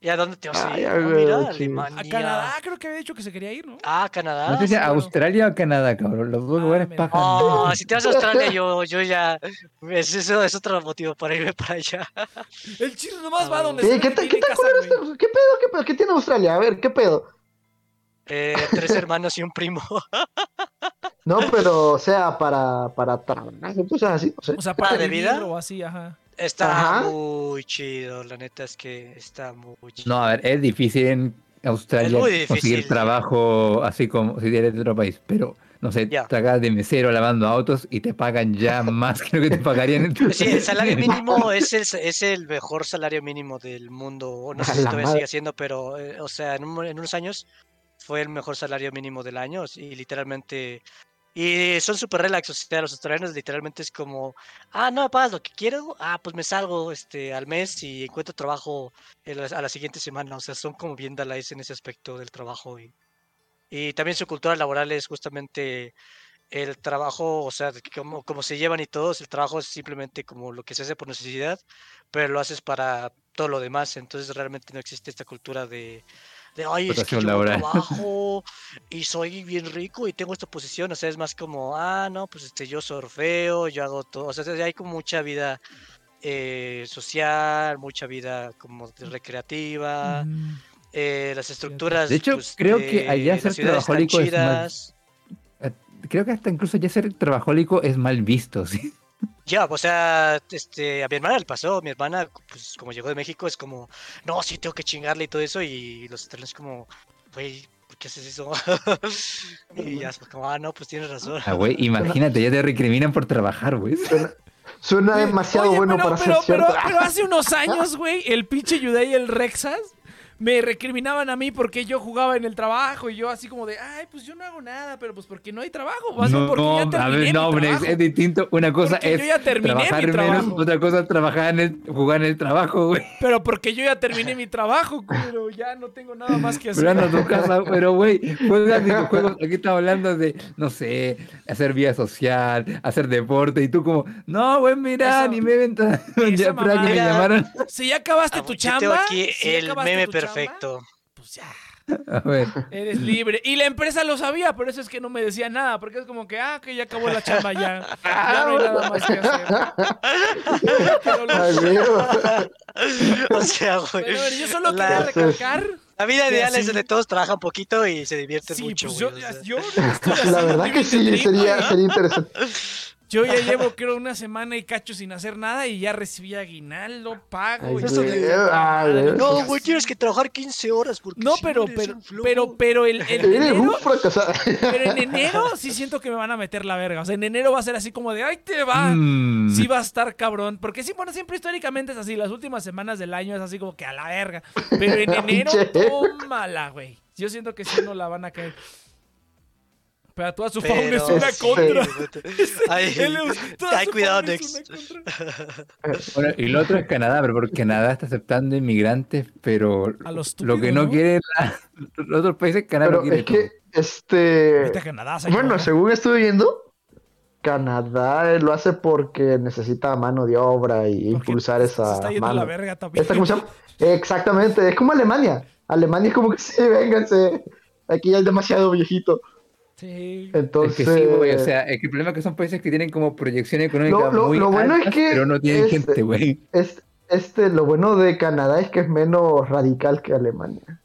¿Y a dónde te vas a ir? a Ah, mira, sí. A Canadá creo que había dicho que se quería ir, ¿no? Ah, Canadá. No sé si a sí. Australia o Canadá, cabrón. Los dos Ah, lugares mira. pajan. Oh, si te vas a Australia, yo, yo ya. Es, eso es otro motivo para irme para allá. El chino nomás va Ah. donde Sí, se ¿Qué, qué casa, ¿Qué pedo? ¿Qué pedo? ¿Qué tiene Australia? A ver, ¿qué pedo? Eh, tres hermanos y un primo. No, pero, o sea, para, para cosas así, no sé. O sea, para ¿de vida? o así, ajá. Está Ajá. muy chido, la neta es que está muy chido. No, a ver, es difícil en Australia difícil. conseguir trabajo así como si eres de otro país, pero no sé, Ya. te hagas de mesero lavando autos y te pagan ya más que lo que te pagarían en tu Sí, el salario mínimo es el, es el mejor salario mínimo del mundo. No sé si todavía sigue siendo, pero, eh, o sea, en, un- en unos años fue el mejor salario mínimo del año y literalmente. Y son súper relax, o sea, los australianos literalmente es como, ah, no me pagas lo que quiero, ah, pues me salgo este, al mes y encuentro trabajo a la siguiente semana, o sea, son como bien dalais en ese aspecto del trabajo. Y, y también su cultura laboral es justamente el trabajo, o sea, como, como se llevan y todos, el trabajo es simplemente como lo que se hace por necesidad, pero lo haces para todo lo demás, entonces realmente no existe esta cultura de, de ay, es que yo laboral". trabajo y soy bien rico y tengo esta posición, o sea, es más como, ah, no, pues este, yo surfeo, yo hago todo, o sea, hay como mucha vida eh, social, mucha vida como de recreativa, Mm. eh, las estructuras De hecho, pues, creo que allá ser trabajólico es chidas. Creo que hasta incluso ya ser trabajólico es mal visto, ¿sí? Ya, o sea, este, a mi hermana le pasó, mi hermana, pues como llegó de México, es como, no, sí, tengo que chingarle y todo eso, y los australianos como, güey, ¿por qué haces eso? y ya, es como, ah, no, pues tienes razón. Ah, güey, imagínate, ya te recriminan por trabajar, güey. Suena, suena demasiado Oye, bueno pero, para pero, ser cierto. pero, pero hace unos años, güey, el pinche Yudai y el Rexas me recriminaban a mí porque yo jugaba en el trabajo y yo así como de, ay, pues yo no hago nada, pero pues porque no hay trabajo, bien No, porque ya a terminé ver, no, mi hombre, es, trabajo. es distinto. Una cosa Porque es yo ya terminé mi trabajar menos, trabajo. otra cosa es trabajar en el, jugar en el trabajo, güey. Pero porque yo ya terminé mi trabajo, pero ya no tengo nada más que hacer. Pero anda a tu casa, pero güey, juegas videojuegos, aquí estamos hablando de, no sé, hacer vida social, hacer deporte, y tú como, no, güey, mira, Eso- ni me ven, ya, que me llamaron. Si ya acabaste Ah, tu chamba, tengo aquí si ya el acabaste meme tu chamba, perfecto. pues ya, A ver, eres libre. Y la empresa lo sabía, por eso es que no me decía nada, porque es como que, ah, que ya acabó la chamba ya. Ya no hay nada más que hacer. O sea, güey. pero, a ver, yo solo la, quería recalcar. la vida ideal es donde todos trabajan poquito y se divierten Sí, mucho, pues güey, yo, o sea. yo estoy La verdad que sí, sería, sería interesante. Yo ya llevo, creo, una semana y cacho sin hacer nada y ya recibí aguinaldo, pago. Ay, y eso estoy de- de puta ay, madre, güey. No, güey, tienes que trabajar 15 horas porque No, si pero, eres pero, pero, pero el, el Eres enero, un fracasado. pero en enero sí siento que me van a meter la verga. O sea, en enero va a ser así como de, ¡ay, te va! mm, Sí va a estar cabrón. Porque sí, bueno, siempre históricamente es así. Las últimas semanas del año es así como que a la verga. Pero en enero, tómala, güey. Yo siento que sí no la van a caer. Pero toda su fauna es una contra. güey. Ay, Él es- toda ay, su cuidado, contra. Bueno, y lo otro es Canadá, pero porque Canadá está aceptando inmigrantes, pero A lo lo estúpido, que no, ¿no? quiere la- los otros países, Canadá Pero no quiere es que, este... Canadá. Bueno, según estuve viendo, Canadá eh, lo hace porque necesita mano de obra y Porque impulsar Se esa está yendo a mano. la verga también. Esta, ¿cómo se llama? Exactamente, es como Alemania. Alemania es como que sí, vénganse. Aquí ya es demasiado viejito. Sí. Es Entonces, que sí, güey, o sea, es que el problema es que son países que tienen como proyección económica Lo- lo- muy lo bueno es altas, que pero no tienen es- gente, güey. es, este, lo bueno de Canadá es que es menos radical que Alemania.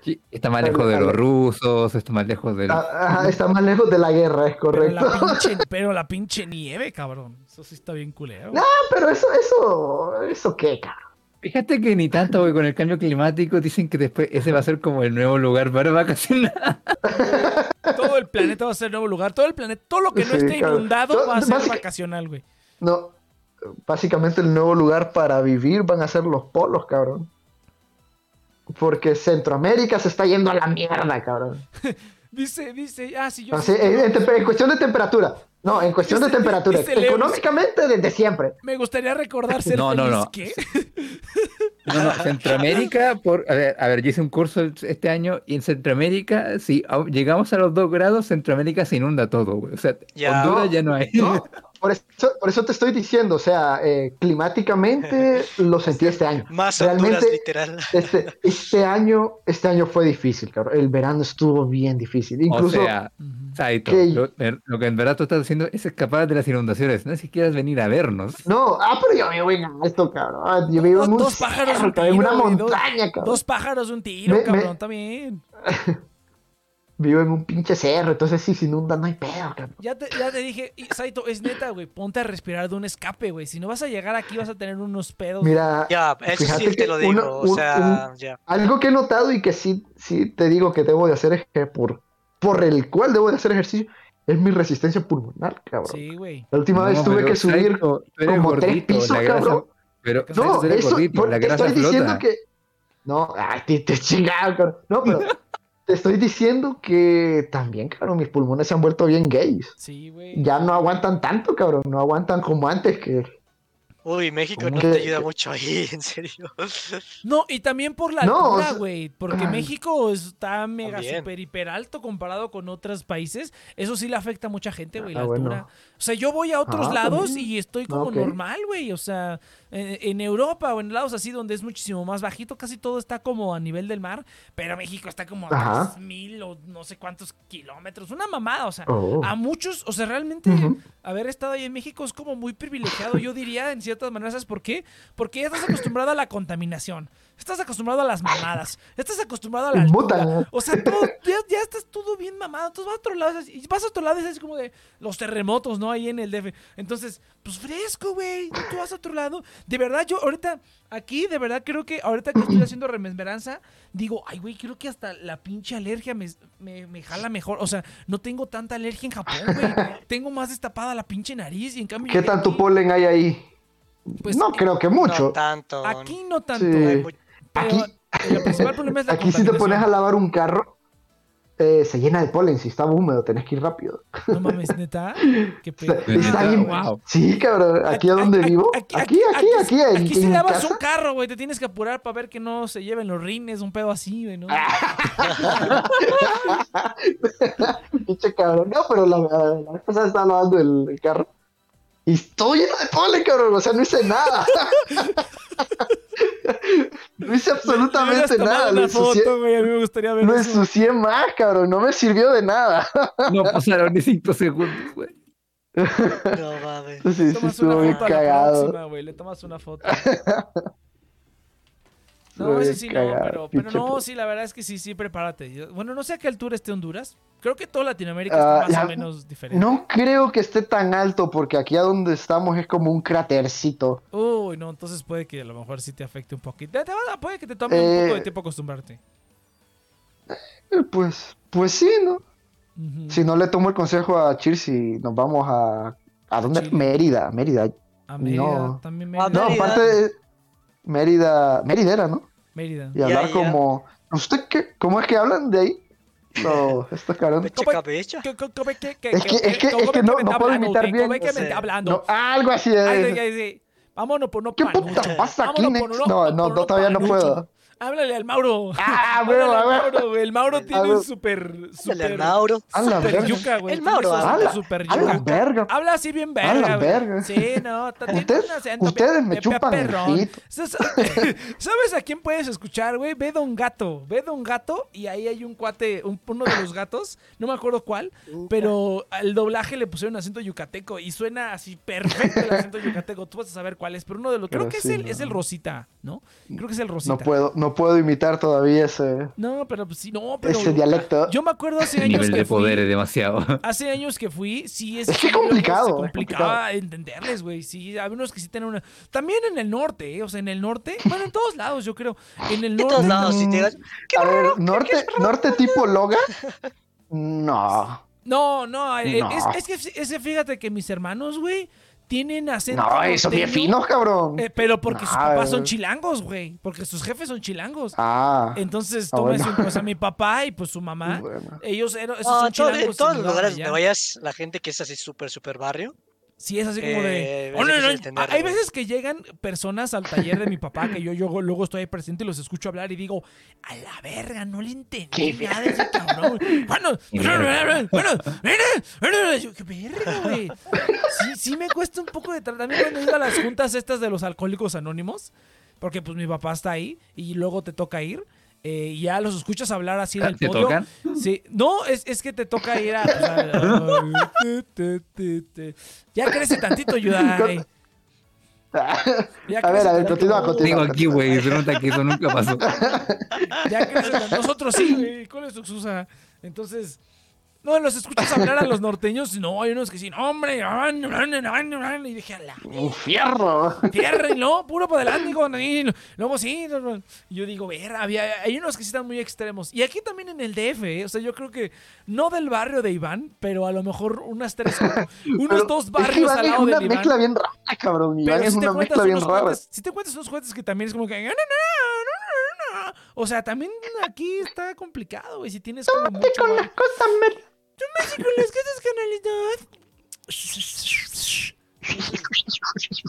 Sí, está más lejos de los rusos, está más lejos de... Ah, ajá, está más lejos de la guerra, es Pero correcto. la, pinche, pero la pinche nieve, cabrón. Eso sí está bien culero. No, pero eso, eso, eso qué, cabrón. Fíjate que ni tanto, güey, con el cambio climático dicen que después ese va a ser como el nuevo lugar para vacacionar. Todo el planeta va a ser nuevo lugar. Todo el planeta, todo lo que no Sí, esté inundado Todo- va a ser básica- vacacional, güey. No, básicamente el nuevo lugar para vivir van a ser los polos, cabrón. Porque Centroamérica se está yendo a la mierda, cabrón. Dice, dice, ah, sí, yo Así, en cuestión de temperatura. No, en cuestión de temperatura. Económicamente desde siempre. Me gustaría recordar ser No, no, feliz. no. ¿Qué? No, no, Centroamérica, por, a ver, a ver, yo hice un curso este año y en Centroamérica, si llegamos a los 2 grados, Centroamérica se inunda todo, güey. O sea, Ya. Honduras ya no hay. No, por eso, por eso te estoy diciendo, o sea, eh, climáticamente lo sentí este año. Más Honduras, Realmente, literal. este, este año, este año fue difícil, cabrón. El verano estuvo bien difícil. Incluso, o sea. Saito, que- lo, lo que en verdad tú estás haciendo es escapar de las inundaciones. No es si quieras venir a vernos. no, ah, pero yo vivo en alto, cabrón. Yo vivo en un Dos pájaros, cerro, un cabrón, en una montaña, cabrón. Dos pájaros de un tiro, Me- me- cabrón, también. Vivo en un pinche cerro, entonces si se inunda no hay pedo, cabrón. Ya te, ya te dije, y, Saito, es neta, güey, ponte a respirar de un escape, güey. Si no vas a llegar aquí vas a tener unos pedos. Mira, Ya, eso Fíjate sí que te lo digo. uno- o un- sea, ya. algo que he notado y que sí, sí te digo que debo de hacer es que por, por el cual debo de hacer ejercicio es mi resistencia pulmonar, cabrón. Sí, güey. La última vez tuve que subir como tres gordito, pisos, la grasa- cabrón. Pero No, eso, gordito, por- la te estoy diciendo que. No, ay, te, te chingado, cabrón. No, pero te estoy diciendo que también, cabrón, mis pulmones se han vuelto bien gays. Sí, güey. Ya no aguantan tanto, cabrón. No aguantan como antes que. Uy, México ¿Cómo no que- te ayuda mucho ahí, en serio. No, y también por la No, o altura, sea- güey. Porque. México está mega También. super hiper alto comparado con otros países. Eso sí le afecta a mucha gente, güey, la Ah, bueno. altura. O sea, yo voy a otros Ah, lados también. y estoy como normal, güey. O sea, en, Europa o en lados así donde es muchísimo más bajito, casi todo está como a nivel del mar. Pero México está como a mil o no sé cuántos kilómetros. Una mamada, o sea. Oh. A muchos, o sea, realmente haber estado ahí en México es como muy privilegiado, yo diría, en ciertas maneras. ¿Sabes por qué? Porque ya estás acostumbrado a la contaminación, estás acostumbrado a las mamadas, estás acostumbrado a la altura. O sea, todo, ya, ya estás todo bien mamado. Entonces vas a otro lado y vas a otro lado y es así como de los terremotos, ¿no? Ahí en el DF. Entonces, pues fresco, güey. Tú vas a otro lado. De verdad, yo ahorita, aquí, de verdad, creo que ahorita que estoy haciendo remembranza, digo, ay, güey, creo que hasta la pinche alergia me, me, me jala mejor. O sea, no tengo tanta alergia en Japón, güey. Tengo más destapada la pinche nariz y en cambio. ¿Qué tanto aquí, polen hay ahí? Pues, no creo que mucho. No tanto. Aquí no tanto. Sí. Hay Aquí- el principal problema es la Aquí si te pones a lavar un carro, eh, se llena de polen. Si está húmedo, tenés que ir rápido. No mames, neta. Qué Está, pedo. está bien. wow. Sí, cabrón. Aquí a donde vivo. Aquí, aquí, aquí, en, Aquí si en lavas casa. un carro, güey, te tienes que apurar para ver que no se lleven los rines, un pedo así, güey, ¿no? Pinche cabrón. No, pero la, vez pasada estaba lavando el, el carro. Y estoy lleno de polen, cabrón. O sea, no hice nada. no hice absolutamente nada. Lo una ensucié, foto, güey, a mí me gustaría ver lo eso. ensucié más, cabrón. No me sirvió de nada. No pasaron ni cinco segundos, güey. No mames. Sí, sí, Tomas estuvo una bien foto a la cagado. próxima, güey, le tomas una foto. No, ese sí no, pero, no, sí, la verdad es que sí, sí, prepárate. Yo- Bueno, no sé a qué altura esté Honduras. Creo que toda Latinoamérica Ah, está más ya- o menos diferente. No creo que esté tan alto porque aquí a donde estamos es como un crátercito. Uy, no, entonces puede que a lo mejor sí te afecte un poquito. Te- te va- puede que te tome un Eh, poco de tiempo acostumbrarte. Eh, Pues, pues sí, ¿no? Si no le tomo el consejo a Chirsi, nos vamos a... ¿A dónde? Chile. Mérida, Mérida. A Mérida, no. también Ah, Mérida. No, aparte de Mérida, Mérida era, ¿no? Mérida. Y hablar ya. como... ¿Usted qué? ¿Cómo es que hablan de ahí? No, estos cabrones. Pecha ¿Cómo- cabecha. ¿Qué- qué- cómo- qué- qué- Es que- es que- es que no- no puedo imitar bien. ¿Cómo es que No me sé. está hablando? No, algo así de... Vámonos por no ¿Qué puta pasa aquí, Nex? No, no, todavía no puedo. Háblale al Mauro. Ah, Háblale huevo, al. Mauro, güey. El Mauro tiene un super, Dale super, al Mauro. Super yuca, güey. El Mauro, su a la- super yuca. verga. Habla así bien verga, güey. verga. Sí, no. Ustedes- un acento ustedes bien- me chupan el pito. ¿Sabes ¿Sabes a quién puedes escuchar, güey? Ve Don Gato. Ve Don Gato y ahí hay un cuate, un- uno de los gatos, no me acuerdo cuál, pero al doblaje le pusieron acento yucateco y suena así perfecto el acento yucateco. Tú vas a saber cuál es, pero uno de los. Creo Pero que es, el, no. es el Rosita, ¿no? Creo que es el Rosita. No puedo, no no puedo imitar todavía ese, No, pero pues sí, no, pero. ese dialecto. Yo me acuerdo hace El años nivel que de poder fui. es demasiado. Hace años que fui, sí es, Es que complicado, Se es complicaba entenderles, güey. Sí, hay unos que sí tienen una. También en el norte, ¿eh? O sea, en el norte. Bueno, en todos lados, yo creo. En el De todos norte. lados, si te digas, ¿qué A ver, norte, norte tipo Loga. No. No, no, eh, No. Es, es que ese, fíjate que mis hermanos, güey, tienen acento. No, esos bien finos, cabrón. eh, pero porque sus papás son chilangos, güey. Porque sus jefes son chilangos. Ah. Entonces, Ah, tú ves bueno. o sea, mi papá y pues su mamá. bueno. Ellos eran. Esos No, son en, todo- en chilangos. y todos los lugares allá. donde vayas, la gente que es así súper, súper barrio. Sí, es así como de. Eh, "Oh, no, no, Hay veces que llegan personas al taller de mi papá que yo, yo luego estoy ahí presente y los escucho hablar y digo, a la verga, no le entendí nada de ese cabrón. Bueno, bueno, bueno, yo, qué verga, güey. Sí, sí me cuesta un poco de tra- También cuando ido a las juntas estas de los alcohólicos anónimos, porque pues mi papá está ahí y luego te toca ir. Eh, y ya los escuchas hablar así en el ¿Te podio. tocan? Sí, no, es, es que te toca ir a. a- te, te, te, te. Ya crece tantito, Yudai. Ya A ver, a ver, continúa, continúa. Digo aquí, güey, se nota que eso nunca pasó. Ya crece. Nosotros sí, güey. ¿Cuál es tu excusa? Entonces. No, los escuchas hablar a los norteños. No, hay unos que sí, no, hombre. Y dije, la Un fierro. no, puro para adelante. Con, y luego sí. yo digo, ver, había, hay unos que sí están muy extremos. Y aquí también en el DF, ¿eh? o sea, yo creo que no del barrio de Iván, pero a lo mejor unas tres, unos Pero dos es que barrios Iván al es lado una del Iván. mezcla bien rara, cabrón. Iván Pero es si una mezcla bien rara. jueces, si te cuentas unos jueces que también es como que. O sea, también aquí está complicado, güey. Si tienes como mucho. Con las cosas me- con las cosas, canalidad.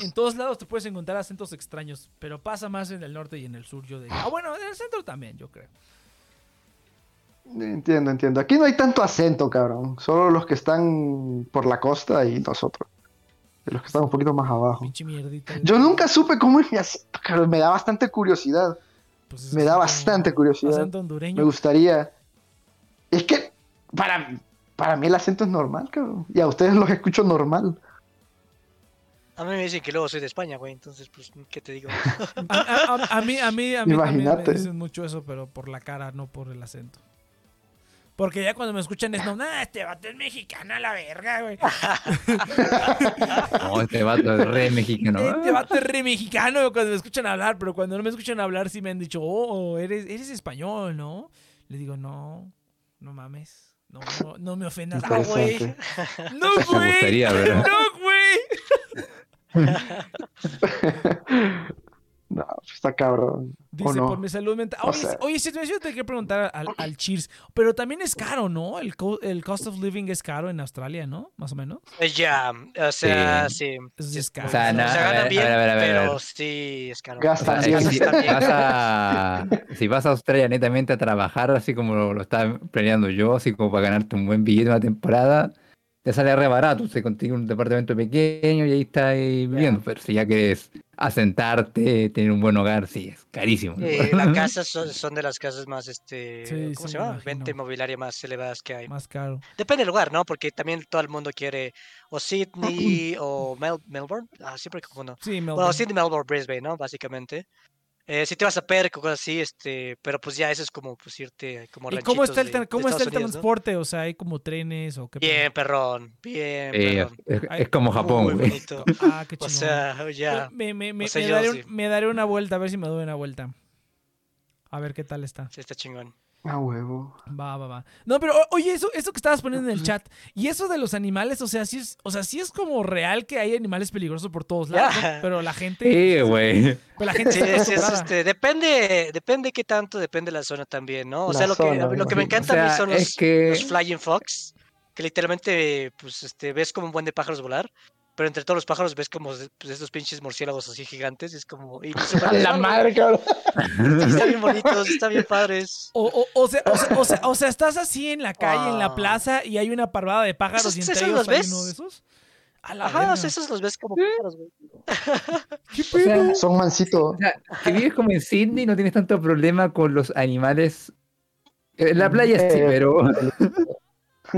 En todos lados te puedes encontrar acentos extraños, pero pasa más en el norte y en el sur, yo diría. Ah, bueno, en el centro también, yo creo. Entiendo, entiendo. Aquí no hay tanto acento, cabrón. Solo los que están por la costa y nosotros. Y Los que están un poquito más abajo. Pinche mierdita. Yo nunca supe cómo es mi acento, cabrón. Me da bastante curiosidad. Pues es Me da bastante curiosidad. Acento Me gustaría. Es que para, para mí el acento es normal, cabrón. Y a ustedes los escucho normal. A mí me dicen que luego soy de España, güey. Entonces, pues, ¿qué te digo? A, a- a- a mí, a mí, a mí también me Imagínate. dicen mucho eso, pero por la cara, no por el acento. Porque ya cuando me escuchan es no, nah, este vato es mexicano a la verga, güey. No, este vato es re mexicano. Este vato es re mexicano cuando me escuchan hablar, pero cuando no me escuchan hablar sí me han dicho, oh, eres, eres español, ¿no? Le digo, no, no mames. No, no, no me ofendas. No, güey. No, güey. No, güey. No, pues está cabrón. ¿O Dice, no? por mi salud mental. O Oye, sea- oye, si te te quiero preguntar al, al Cheers, pero también es caro, ¿no? El, co- el cost of living es caro en Australia, ¿no? Más o menos. Eh, Ya, o sea, sí. Es caro. O sea, no, o sea, a ganan ver, bien, a ver, a ver, a ver. pero sí es caro. O sea, Gastan es bien. que si, vas a, si vas a Australia netamente a trabajar, así como lo, lo estaba planeando yo, así como para ganarte un buen billete una temporada, te sale re barato. Se consigue un departamento pequeño y ahí estás ahí viviendo. Pero si ya quieres asentarte, tener un buen hogar, sí, es carísimo. Eh, las casas son, son de las casas más, este, Sí, ¿cómo sí, se llama? Venta inmobiliaria más elevadas que hay. Más caro. Depende del lugar, ¿no? Porque también todo el mundo quiere o Sydney o Mel- Melbourne. Ah, siempre confundo. Sí, Melbourne. Bueno, Sydney, Melbourne, Brisbane, ¿no? Básicamente. Eh, si te vas a Perth o cosas así, este, pero pues ya eso es como pues irte como ¿Y cómo está el, de- cómo está el transporte? O sea, ¿hay como trenes o qué? Bien, perrón, bien, Sí, perrón. es, como Japón, Muy güey. bonito. Ah, qué O chingón. sea, ya. Me, me, me, O sea, me yo daré, sí. un- me daré una vuelta, a ver si me doy una vuelta. A ver qué tal está. Sí, está chingón. A huevo. Va, va, va. No, pero oye, eso, eso que estabas poniendo en el chat. Y eso de los animales, o sea, sí es, o sea, sí es como real que hay animales peligrosos por todos lados, ¿no? Ya. Pero la gente, Sí, güey. pero la gente Sí, es- es, este, depende, depende qué tanto, depende de la zona también, ¿no? O La sea, lo que, lo que me encanta O a mí son los, que- los flying fox, que literalmente, pues, este, ves como un buen de pájaros volar, pero entre todos los pájaros ves como pues, estos pinches murciélagos así gigantes, y es como... Y parecen la madre, cabrón. y Están bien bonitos, están bien padres. O, o, o, sea, o, sea, o, sea, o sea, estás así en la calle, en la plaza, y hay una parvada de pájaros Esos- y entre esos ellos los hay ves. uno de esos. A la Ajá, o sea, esos los ves como pájaros, güey. ¿Qué O sea, pedo? Son mansitos. O sea, si vives como en Sydney, no tienes tanto problema con los animales. En la playa sí, Eh, pero.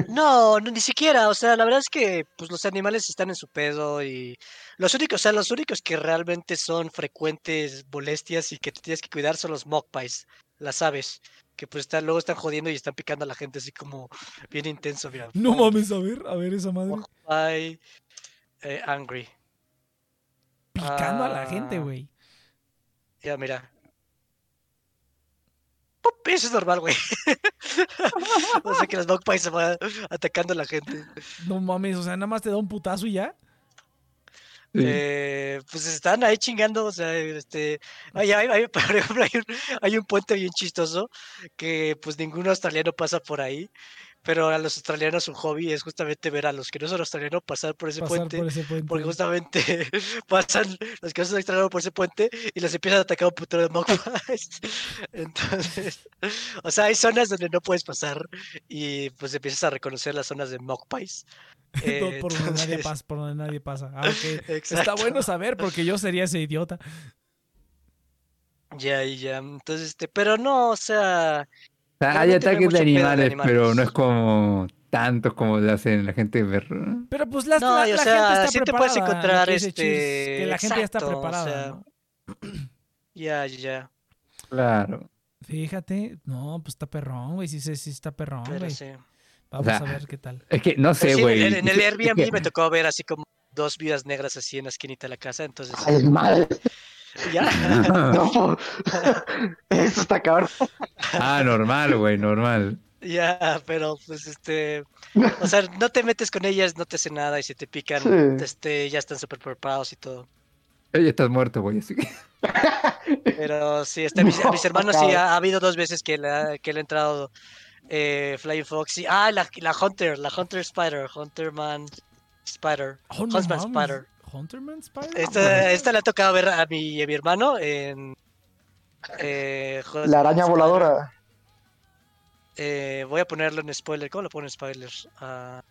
No, no, ni siquiera, o sea, la verdad es que pues los animales están en su pedo y los únicos, o sea, los únicos que realmente son frecuentes molestias y que te tienes que cuidar son los magpies, las aves, que pues están, luego están jodiendo y están picando a la gente así como bien intenso, mira. No mames, a ver, a ver esa madre. Magpie, eh, angry. Picando a la gente, Ah. güey. Ya, mira. Pup, Eso es normal, güey. o sea que los magpies se van atacando a la gente. No mames, o sea, nada más te da un putazo y ya. Sí. Eh, pues están ahí chingando, o sea, este, hay, hay- hay- por ejemplo, hay un, hay un puente bien chistoso que pues ningún australiano pasa por ahí, pero a los australianos su hobby es justamente ver a los que no son australianos pasar por ese Pasar puente, por ese puente. porque justamente pasan los que no son australianos por ese puente y los empiezan a atacar un putero de magpies. Entonces, o sea, hay zonas donde no puedes pasar y pues empiezas a reconocer las zonas de magpies. No, por donde nadie pasa, por donde nadie pasa. Ah. Está bueno saber porque yo sería ese idiota. Ya, y ya. Entonces, este, pero no, o sea, sea, hay realmente no hay ataques de animales, pero no es como tantos como le hacen la gente ver. Pero pues las, no, la, y, o la sea, gente está sí te puedes preparada, encontrar este. que la gente ya está exacto, o preparada. sea, ¿no? Ya, ya, Claro. Fíjate, no, pues está perrón, güey. Sí, sí, sí está perrón, güey. sí. Vamos sea, a ver qué tal. Es que no sé, sí, güey. en, en el Es Airbnb que- me tocó ver así como dos vidas negras así en la esquinita de la casa, entonces. Ay, madre. Ya. No. Eso está cabrón. ah, normal, güey, normal. Ya, pero pues este. O sea, no te metes con ellas, no te hacen nada y si te pican, Sí. este, ya están súper preparados y todo. Ella estás muerto, güey, así que. Pero sí, este, a, mis, a mis No, hermanos sí ha, ha habido dos veces que le ha, que le ha entrado eh, Flying Fox. y- ah, la, la Hunter, la Hunter Spider, Hunterman Spider. Oh, no Huntsman mames, Spider. Hunterman Spider. Esta, esta le ha tocado ver a mi, a mi hermano en. eh, La araña Spider. voladora. Eh, voy a ponerlo en spoiler. ¿Cómo lo pongo en spoiler? Ah,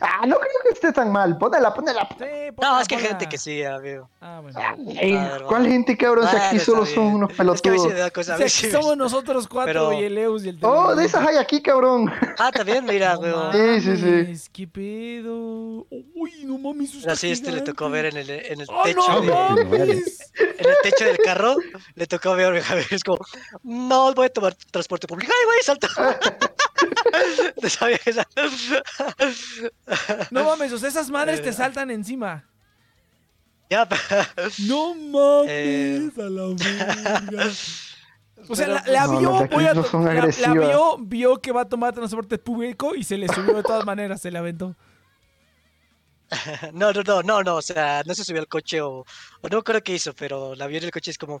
Ah, no creo que esté tan mal. Pónela, pónela. Sí, no, es que hay gente que sí, amigo. Ah, bueno. Ay, A ver, ¿Cuál vamos. gente, cabrón? Si Bueno, aquí está solo son bien. unos Es que pelotudos. cosa. O sea, somos nosotros cuatro Pero- y el Eus y el Oh, de esas hay aquí, cabrón. Ah, también, mira, No weón. Sí, sí, sí. ¿Qué pedo? Uy, no mames, eso Pero está sí, este le tocó ver en el, en el ¡Oh, techo no de, mames! en el techo del carro, le tocó ver, a ver, es como, no voy a tomar transporte público. ¡Ay, güey, salto! No sabía que esa- No mames, o sea, esas madres te Eh. saltan encima. Ya, No mames, Eh. a la verga. O sea, la, la No, vio, voy a no la- la, vio, vio que va a tomar transporte público y se le subió de todas maneras, se le aventó. No, no, no, no, no, o sea, no se subió al coche o, o no creo que hizo, pero la vio en el coche y es como,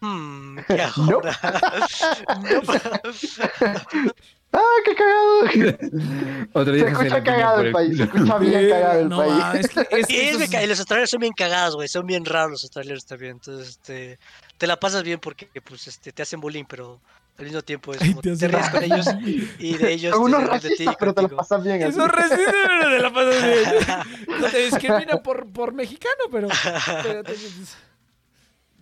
hmm, ¿qué hago No. ahora? No, Ah, qué cagado. Otro Se escucha cagado el país. Se escucha bien cagado el no, país. mames, es que es- los australianos son bien cagados, güey, son bien raros los australianos también, entonces, este, te la pasas bien porque, pues, este, te hacen bullying, pero al mismo tiempo es Ay, como, te ríes con ellos y de ellos Son te unos ríes de ti racistas, pero te contigo. pasas bien. así. Esos resisten, pero te la pasas bien. No te discrimina por, por mexicano, pero. pero te-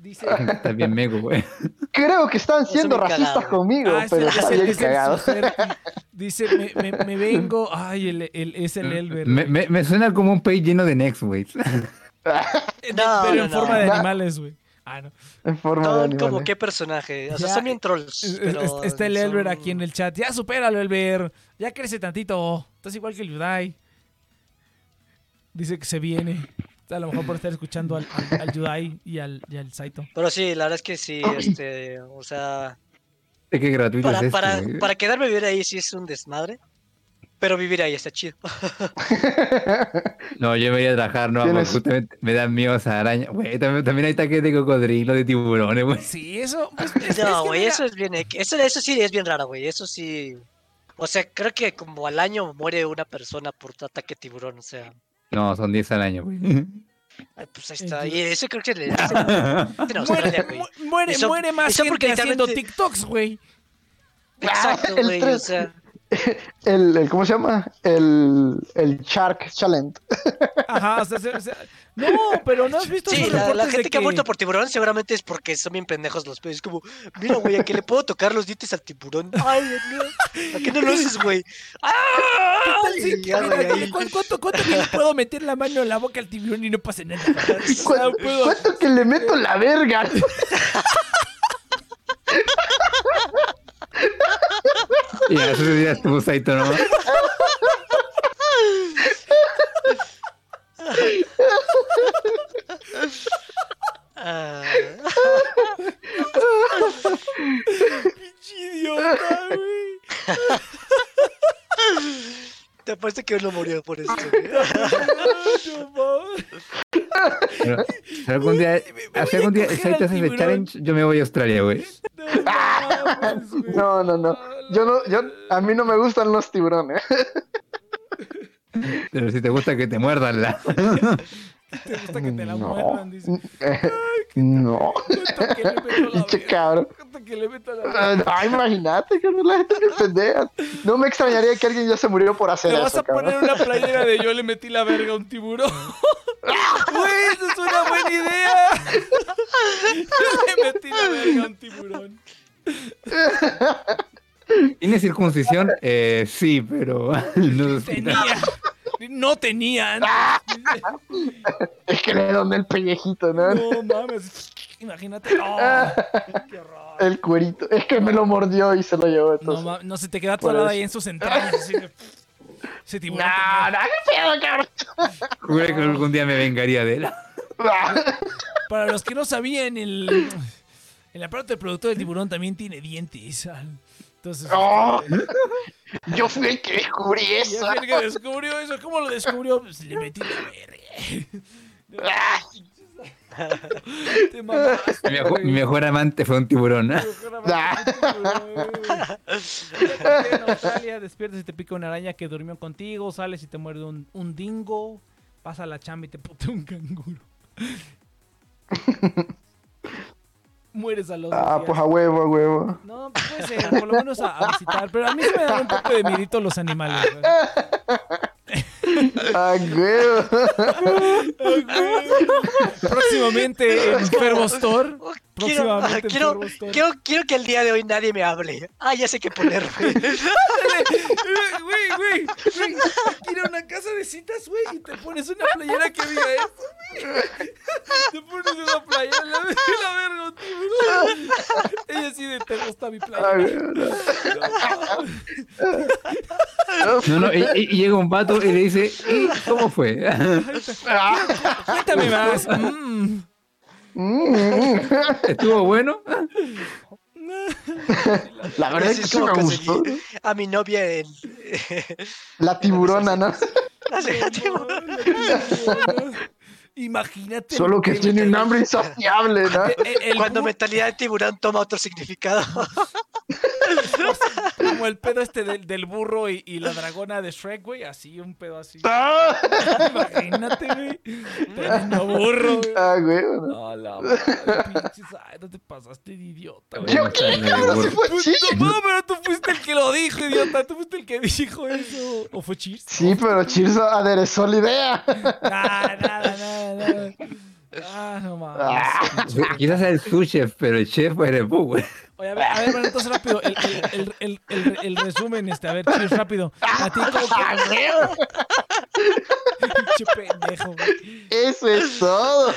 dice. Bien mego, güey. Creo que están siendo racistas conmigo, Ah, pero está el- bien cagado. Dice, me, me, me vengo. Ay, el, el, es el Elber. Me, me, me suena como un país lleno de next, güey. No, pero no, en forma de animales, güey. Ah, no. En forma de Son animales. como qué personaje, o sea, Ya, son bien trolls, pero está el Elber son- aquí en el chat. Ya supéralo, Elber. Ya crece tantito. Estás igual que el Yudai. Dice que se viene. A lo mejor por estar escuchando al, al, al Yudai y al, y al Saito. Pero sí, la verdad es que sí, este, o sea, Es que gratuito para, es para, güey. para quedarme a vivir ahí sí es un desmadre, pero vivir ahí está chido. No, yo me voy a trabajar, no, Tienes- porque justamente me dan miedo esa araña. Güey, también, también hay ataques de cocodrilo, de tiburones, güey. Sí, eso. pues, es- es que No, güey, mira, eso es bien, eso, eso sí es bien raro, güey, eso sí, o sea, creo que como al año muere una persona por ataque de tiburón, o sea, No, son 10 al año, güey. ay, pues ahí está, y eso creo que le es en, en Australia, Muere, güey. muere, Eso- muere más eso porque gente haciendo TikToks, güey. Exacto, el güey, o tres- sea, el, el- ¿cómo se llama? El, el Shark Challenge. Ajá, o sea, se- se- no, pero no has visto Sí, esos la, la gente que ha muerto por tiburón seguramente es porque son bien pendejos los peces. Es como, mira, güey, ¿a qué le puedo tocar los dientes al tiburón? Ay, no, ¿a qué no lo haces, güey? ¡Ah! Sí, Y ya, mira, güey, ahí. ¿cu- ¿Cuánto, cuánto que le puedo meter la mano en la boca al tiburón y no pasa nada? O sea, ¿Cuánto, puedo- cuánto que le meto la verga? Y a esos días estuvo Saito nomás. Pinche idiota, güey. te apuesto que uno murió por esto. No. Pero, pero algún día, a algún día Saito hace ese tiburón. challenge, yo me voy a Australia, güey. No güey. No, no, no. Yo no, yo, a mí no me gustan los tiburones. Pero si te gusta que te muerdan la. Te gusta que te la No. muerdan, dice. Eh, No. Cabrón. ¿Cuánto que le meto la Ah, no, imagínate que la gente me pendeja. No me extrañaría que alguien ya se murió por hacer Te vas eso, a poner cabrón. una playera de yo le metí la verga a un tiburón. Güey, esa es una buena idea. Yo le metí la verga a un tiburón. ¿Tiene circuncisión? Eh, sí, pero. no. Tenía. No tenían. Es que le doné el pellejito, ¿no? No mames. Imagínate. Qué horror. El cuerito. Es que me lo mordió y se lo llevó. No, Entonces. no se te queda eso. ahí en sus entrañas. Así de, ese tiburón. No, tenía- no, qué pedo, cabrón. Juré que algún día me vengaría de él. Para los que no sabían, el, el aparato del productor del tiburón también tiene dientes. Entonces. No. Yo fui el que descubrí eso. aquel que descubrió eso, ¿cómo lo descubrió? Pues le metí la verga. Ah, Te mamaste, Mi, mejo- güey. mi mejor amante fue un tiburón. ¿eh? En Australia, despiertas y te pica una araña que durmió contigo, sales y te muerde un, un dingo, pasa la chamba y te putea un canguro. Mueres a los Ah, días. pues a huevo, a huevo. No, pues ser, por lo menos a, a visitar. Pero a mí se me dan un poco de miedito los animales. A huevo. Próximamente en Fervo Store. Quiero, en quiero, quiero, quiero que el día de hoy nadie me hable. Ah, ya sé qué ponerme. Güey, güey, güey. Ir a una casa de citas, güey, y te pones una playera que diga eso, güey. Te pones una playera, la, la verga, tiburón. Ella sí de te gusta mi playera. No, no, y, y- llega un pato y le dice, "¿Y ¿cómo fue? Cuéntame más. Mm. ¿Estuvo bueno? La verdad es que sí me gustó. a mi novia en. La tiburona, ¿no? Imagínate. Solo que tiene un hambre insaciable, ¿no? el- el Cuando mentalidad de tiburón toma otro significado. Como el pedo este del, del burro y, y la dragona de Shrek, güey. Así, un pedo así. Ah, Imagínate, güey. Tremendo burro, güey. Ah, huevo, ¿no? No, la madre, pinches, ay, no te pasaste de idiota, güey. ¿Yo qué? Cabrón, si fue Pues, Cheers. No, pero tú fuiste el que lo dijo, idiota. Tú fuiste el que dijo eso. ¿O fue Cheers? Sí, pero Cheers aderezó la idea. Nada, nada, nada, nada. Ah, no mames. Ah. Quizás sea el sous-chef, pero el chef eres tú, güey. Oye, a ver, a ver, bueno, entonces rápido, el, el, el, el, el, el resumen, este, a ver, Cheers, rápido. A ti, como Ah, que... pendejo, güey. Eso es todo.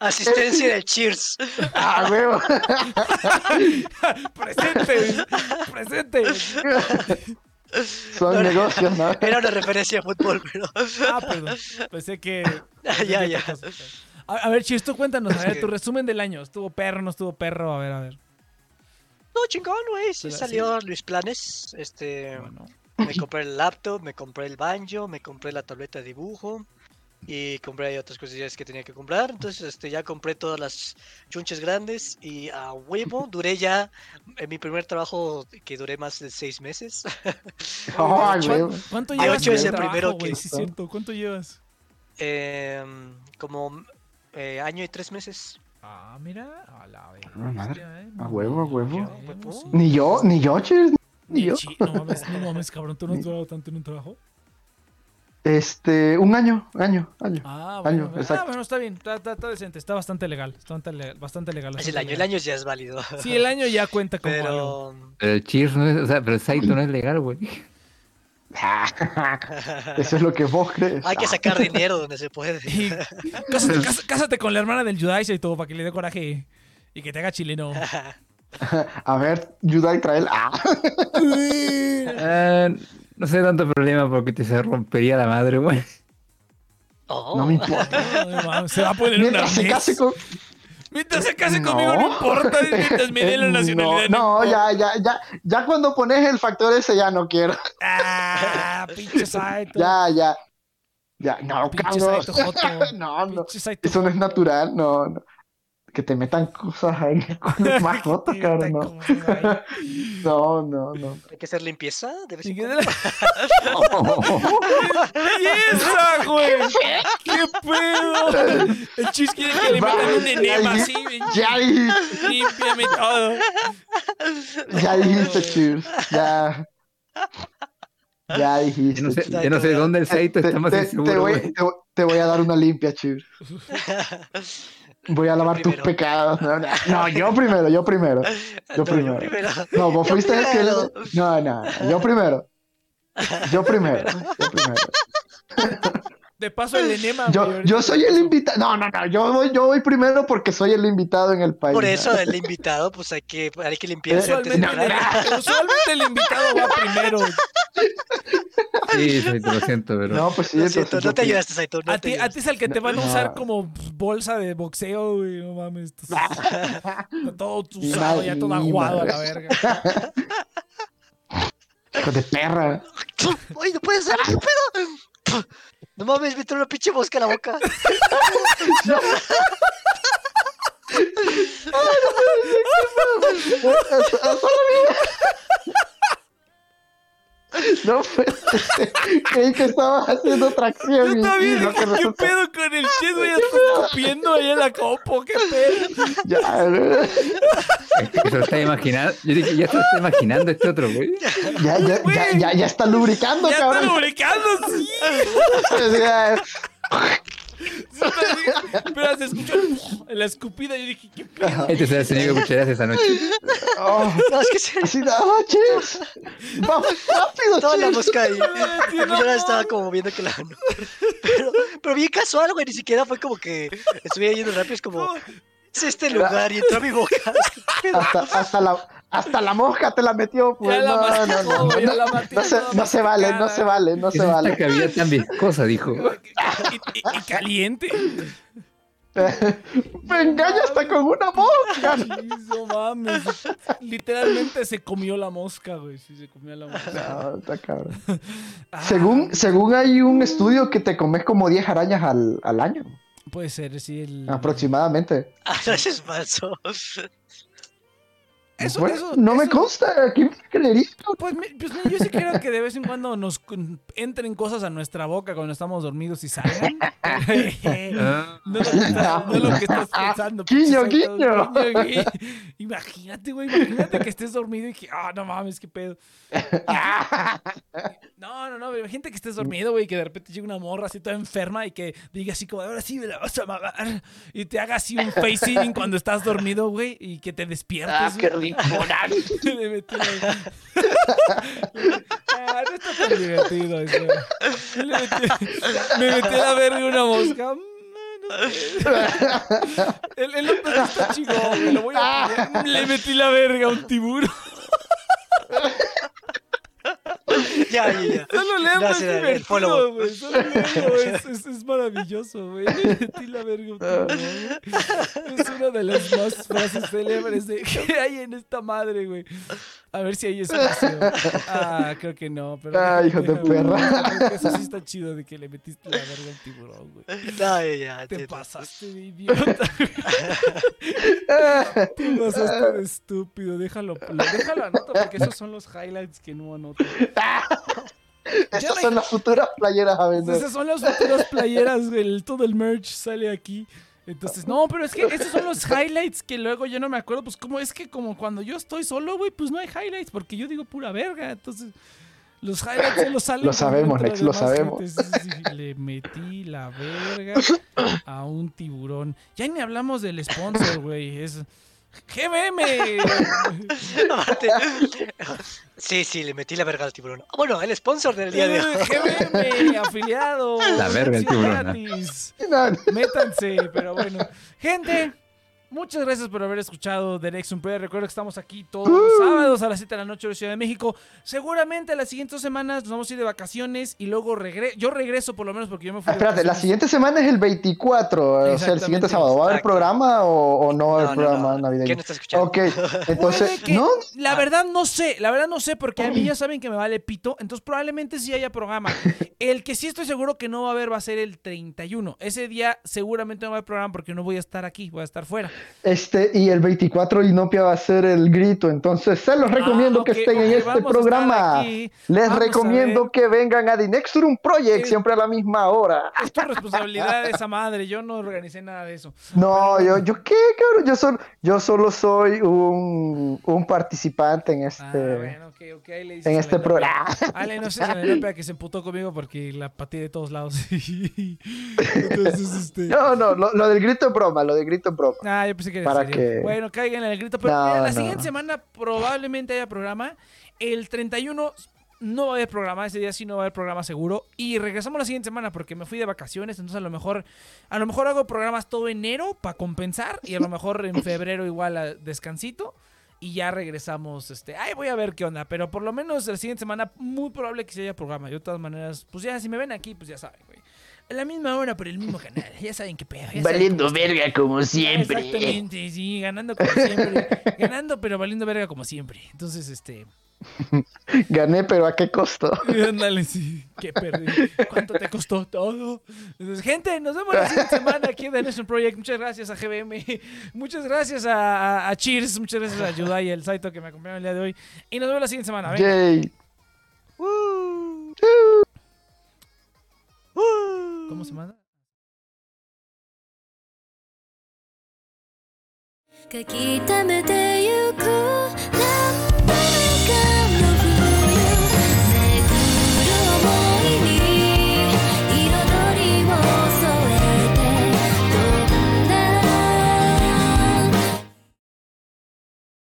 Asistencia del Cheers. Ah, huevo. Presente, presente. Son negocios, ¿no? Era una referencia a fútbol, pero. Ah, perdón. Pensé que. Ah, ya, ya. A, a ver, Chis, tú cuéntanos, a ver, tu resumen del año. ¿Estuvo perro, no estuvo perro? A ver, a ver. No, chingón, güey. Sí salió mis planes. Este. Bueno. Me compré el laptop, me compré el banjo, me compré la tableta de dibujo. Y compré ahí otras cosillas que tenía que comprar. Entonces, este, ya compré todas las chunches grandes. Y a huevo, duré ya en mi primer trabajo que duré más de seis meses. Huevo. ¿Cuánto llevas ocho es el trabajo, primero que- Sí, cierto. ¿Cuánto llevas? Em, como eh, año y tres meses. Ah, mira. A la vez. Ah, madre. eh, A huevo, a huevo. sí. Ni yo, ni yo, Cheers. Ni yo. no mames, no mames, cabrón. ¿Tú no has durado tanto en un trabajo? Este, un año, año, año. Ah, Año, bueno, ah, bueno, está bien. Está, está- está decente. Está bastante legal. Está bastante legal. Bastante legal, Es el bastante año, el legal. año ya es válido. Sí, el año ya cuenta como algo. Pero. Pero el Cheers no es, o sea, pero el Saito no es legal, güey. Eso es lo que vos crees. Hay que sacar dinero donde se puede. Y cásate, con la hermana del Judaisa y todo para que le dé coraje y que te haga chileno. A ver, Yudai trae el. Ah. No sé tanto problema porque te se rompería la madre, güey. Oh. No me importa. No, no mames, se va a poner un Mientras se arnés. case con. Mientras se case conmigo no No. importa. Mientras me dé la nacionalidad. No, no, importa. ya, ya, ya. Ya cuando pones el factor ese ya no quiero. Ah, pinche Saito. Ya, ya. Ya, no, Pinche cabrón. Saito Joto. No, no. Eso no es natural, no, no. Que te metan cosas ahí con rotos, Te cabrón, no. No, no, no. Hay que hacer limpieza de vez en cuando. ¡Belleza, güey! ¡Qué pedo! El chis quiere que le metan un enema así. Ya dijiste, Límpiame todo. ya dijiste, Cheers. Ya. Ya dijiste. Yo no sé, yo no sé dónde el Saito Te, está más te- te inseguro, te voy- te voy a dar una limpia, Cheers. Voy a lavar tus pecados. No, no, no, yo primero, yo primero. Yo No, primero. No, vos fuiste el que. No, no, yo primero. Yo primero. Yo primero. De paso, el enema. Yo, yo soy el invitado. No, no, no. Yo voy, yo voy primero porque soy el invitado en el país. Por eso el invitado, pues hay que, hay que limpiarse antes de Usualmente, hablar. el, usualmente el invitado va primero. Sí, Saito, lo siento, pero. No, pues sí, Lo siento, entonces no te ayudaste, Saito. No A te ti, a ti es el que te van a No. usar como bolsa de boxeo, güey. No mames. estás- todo usado, ya todo aguado a la verga. Hijo de perra. ¡Ay, no puede ser! ¿Qué pedo? No mames, me trae una pinche mosca a la boca. No, pues, creí que estabas haciendo tracción. Yo también que ¿qué resulta- pedo con el chis, güey? Ya está escupiendo ahí en la copo, ¿qué pedo? Ya, Es que se lo está imaginando. Yo dije, ya se lo está imaginando este otro, güey. ya, ya, ya, ya, ya está lubricando, Ya está cabrón. lubricando, sí. O sea, Sí, pero- se escuchó la escupida y yo dije, ¿qué pedo? Este el sonido que escucharás esa noche. oh, No, es que se así, no, cheers. Vamos, rápido, toda la mosca ahí. No ya estaba como viendo que la. Pero, pero bien casual, güey. Ni siquiera fue como que estuviera yendo rápido. Es como, es este lugar y entró a mi boca. Hasta, hasta, la, hasta la mosca te la metió, pues. Ya la No, no, no, no, la no, se, no vale, no se vale, no se vale. cavidad tan viscosa, dijo. Y, y- y caliente. Me engaña hasta con una mosca. No mames. Literalmente se comió la mosca, güey. Sí, se comió la mosca. No, está cabrón. Ah, Según, según hay un estudio que te comes como 10 arañas al, al año, Puede ser, sí. El... aproximadamente. No, es falso. Eso, Bueno, eso, no me consta, ¿quién creería? Pues, pues yo sí creo que de vez en cuando nos entren cosas a nuestra boca cuando estamos dormidos y salgan. Ah, No lo que estás, no lo que estás pensando. Saito, guiño. guiño, guiño. Imagínate, güey, imagínate que estés dormido y que, ah, no mames, qué pedo. No, no, no, imagínate que estés dormido, güey, y que de repente llegue una morra así toda enferma y que diga así como, ahora sí me la vas a mamar. Y te haga así un face cuando estás dormido, güey, y que te despiertes. Ah, qué. Rico. Le metí ah, no está tan divertido eso. Le metí- Me metí a la verga una mosca. Mm. El, el otro está chido, güey, lo voy a poner. Le metí la verga a un tiburón. Ya, ya, ya. Solo leo, No, es divertido, güey. Solo leo, es, es, es maravilloso, güey. Le metí la verga. Es una de las más frases célebres de, que hay en esta madre, güey. A ver si hay espacio. Ah, creo que no, pero. Ah, hijo de perra. Eso sí está chido de que le metiste la verga a un tiburón, güey. No, ya, ya. Te entiendo. pasaste de idiota. Te pasaste de estúpido. Déjalo, lo- déjalo anota porque esos son los highlights que no anoto. Estas me- son las futuras playeras a vender. Esas son las futuras playeras, güey. el- Todo el merch sale aquí. Entonces, no, pero es que esos son los highlights que luego yo no me acuerdo. Pues como es que como cuando yo estoy solo, güey, pues no hay highlights porque yo digo pura verga. Entonces, los highlights solo salen. Lo sabemos, Lex, lo sabemos. Le metí la verga a un tiburón. Ya ni hablamos del sponsor, güey. Es GBM. Sí, sí, le metí la verga al tiburón. Ah, Bueno, el sponsor del día de hoy. GBM, afiliado. La verga Sí, tiburón, Métanse, pero bueno. Gente, muchas gracias por haber escuchado The Next Player. Recuerdo que estamos aquí todos los sábados a las 7 de la noche en la Ciudad de México. Seguramente las siguientes semanas nos vamos a ir de vacaciones y luego regreso. Yo regreso por lo menos porque yo me fui. Ah, espérate, la siguiente semana es el 24, o sea, el siguiente sábado. ¿Va a haber programa o, o no va a haber No, no, programa no. navideño? ¿Quién está escuchando? Ok, entonces, ¿no? La verdad no sé, la verdad no sé porque a mí ya saben que me vale pito, entonces probablemente sí haya programa. El que sí estoy seguro que no va a haber va a ser el 31. Ese día seguramente no va a haber programa porque no voy a estar aquí, voy a estar fuera. Este, y el 24 Inopia va a ser el grito, entonces se los recomiendo Ah, que ok, estén en este programa. Les Vamos recomiendo que vengan a The Project, Eh, siempre a la misma hora. Es tu responsabilidad de esa madre, yo no organicé nada de eso. No, yo, yo qué, cabrón, yo solo, yo solo soy un, un participante en Ah, este, bueno, ok, ok, ahí le dices en este programa. Inopia. Ah, le no sé a que se emputó conmigo porque la pateé de todos lados. Entonces, este... No, no, lo, lo del grito es broma, lo del grito es broma. Ah, yo pensé que era Para serio. que- Bueno, caigan en el grito. Pero No, mira, la no. siguiente semana probablemente haya programa. El 31 no va a haber programa. Ese día sí no va a haber programa seguro. Y regresamos la siguiente semana porque me fui de vacaciones. Entonces a lo mejor, a lo mejor hago programas todo enero para compensar. Y a lo mejor en febrero igual a descansito. Y ya regresamos. Este, ay, voy a ver qué onda. Pero por lo menos la siguiente semana, muy probable que sí haya programa. Yo de todas maneras, pues ya, si me ven aquí, pues ya saben, güey. A la misma hora, por el mismo canal. Ya saben qué pedo. Valiendo está. verga como siempre. Exactamente, sí, ganando como siempre. ganando, pero valiendo verga como siempre. Entonces, este. Gané, pero ¿a qué costo? Ándale, sí. Qué perdí. ¿Cuánto te costó todo? Entonces, gente, nos vemos la siguiente semana aquí en The Nation Project. Muchas gracias a GBM. Muchas gracias a, a- a Cheers. Muchas gracias a Yudai y el Saito que me acompañaron el día de hoy. Y nos vemos la siguiente semana. Venga. Yay. ¿Cómo se manda? 書き溜めてゆく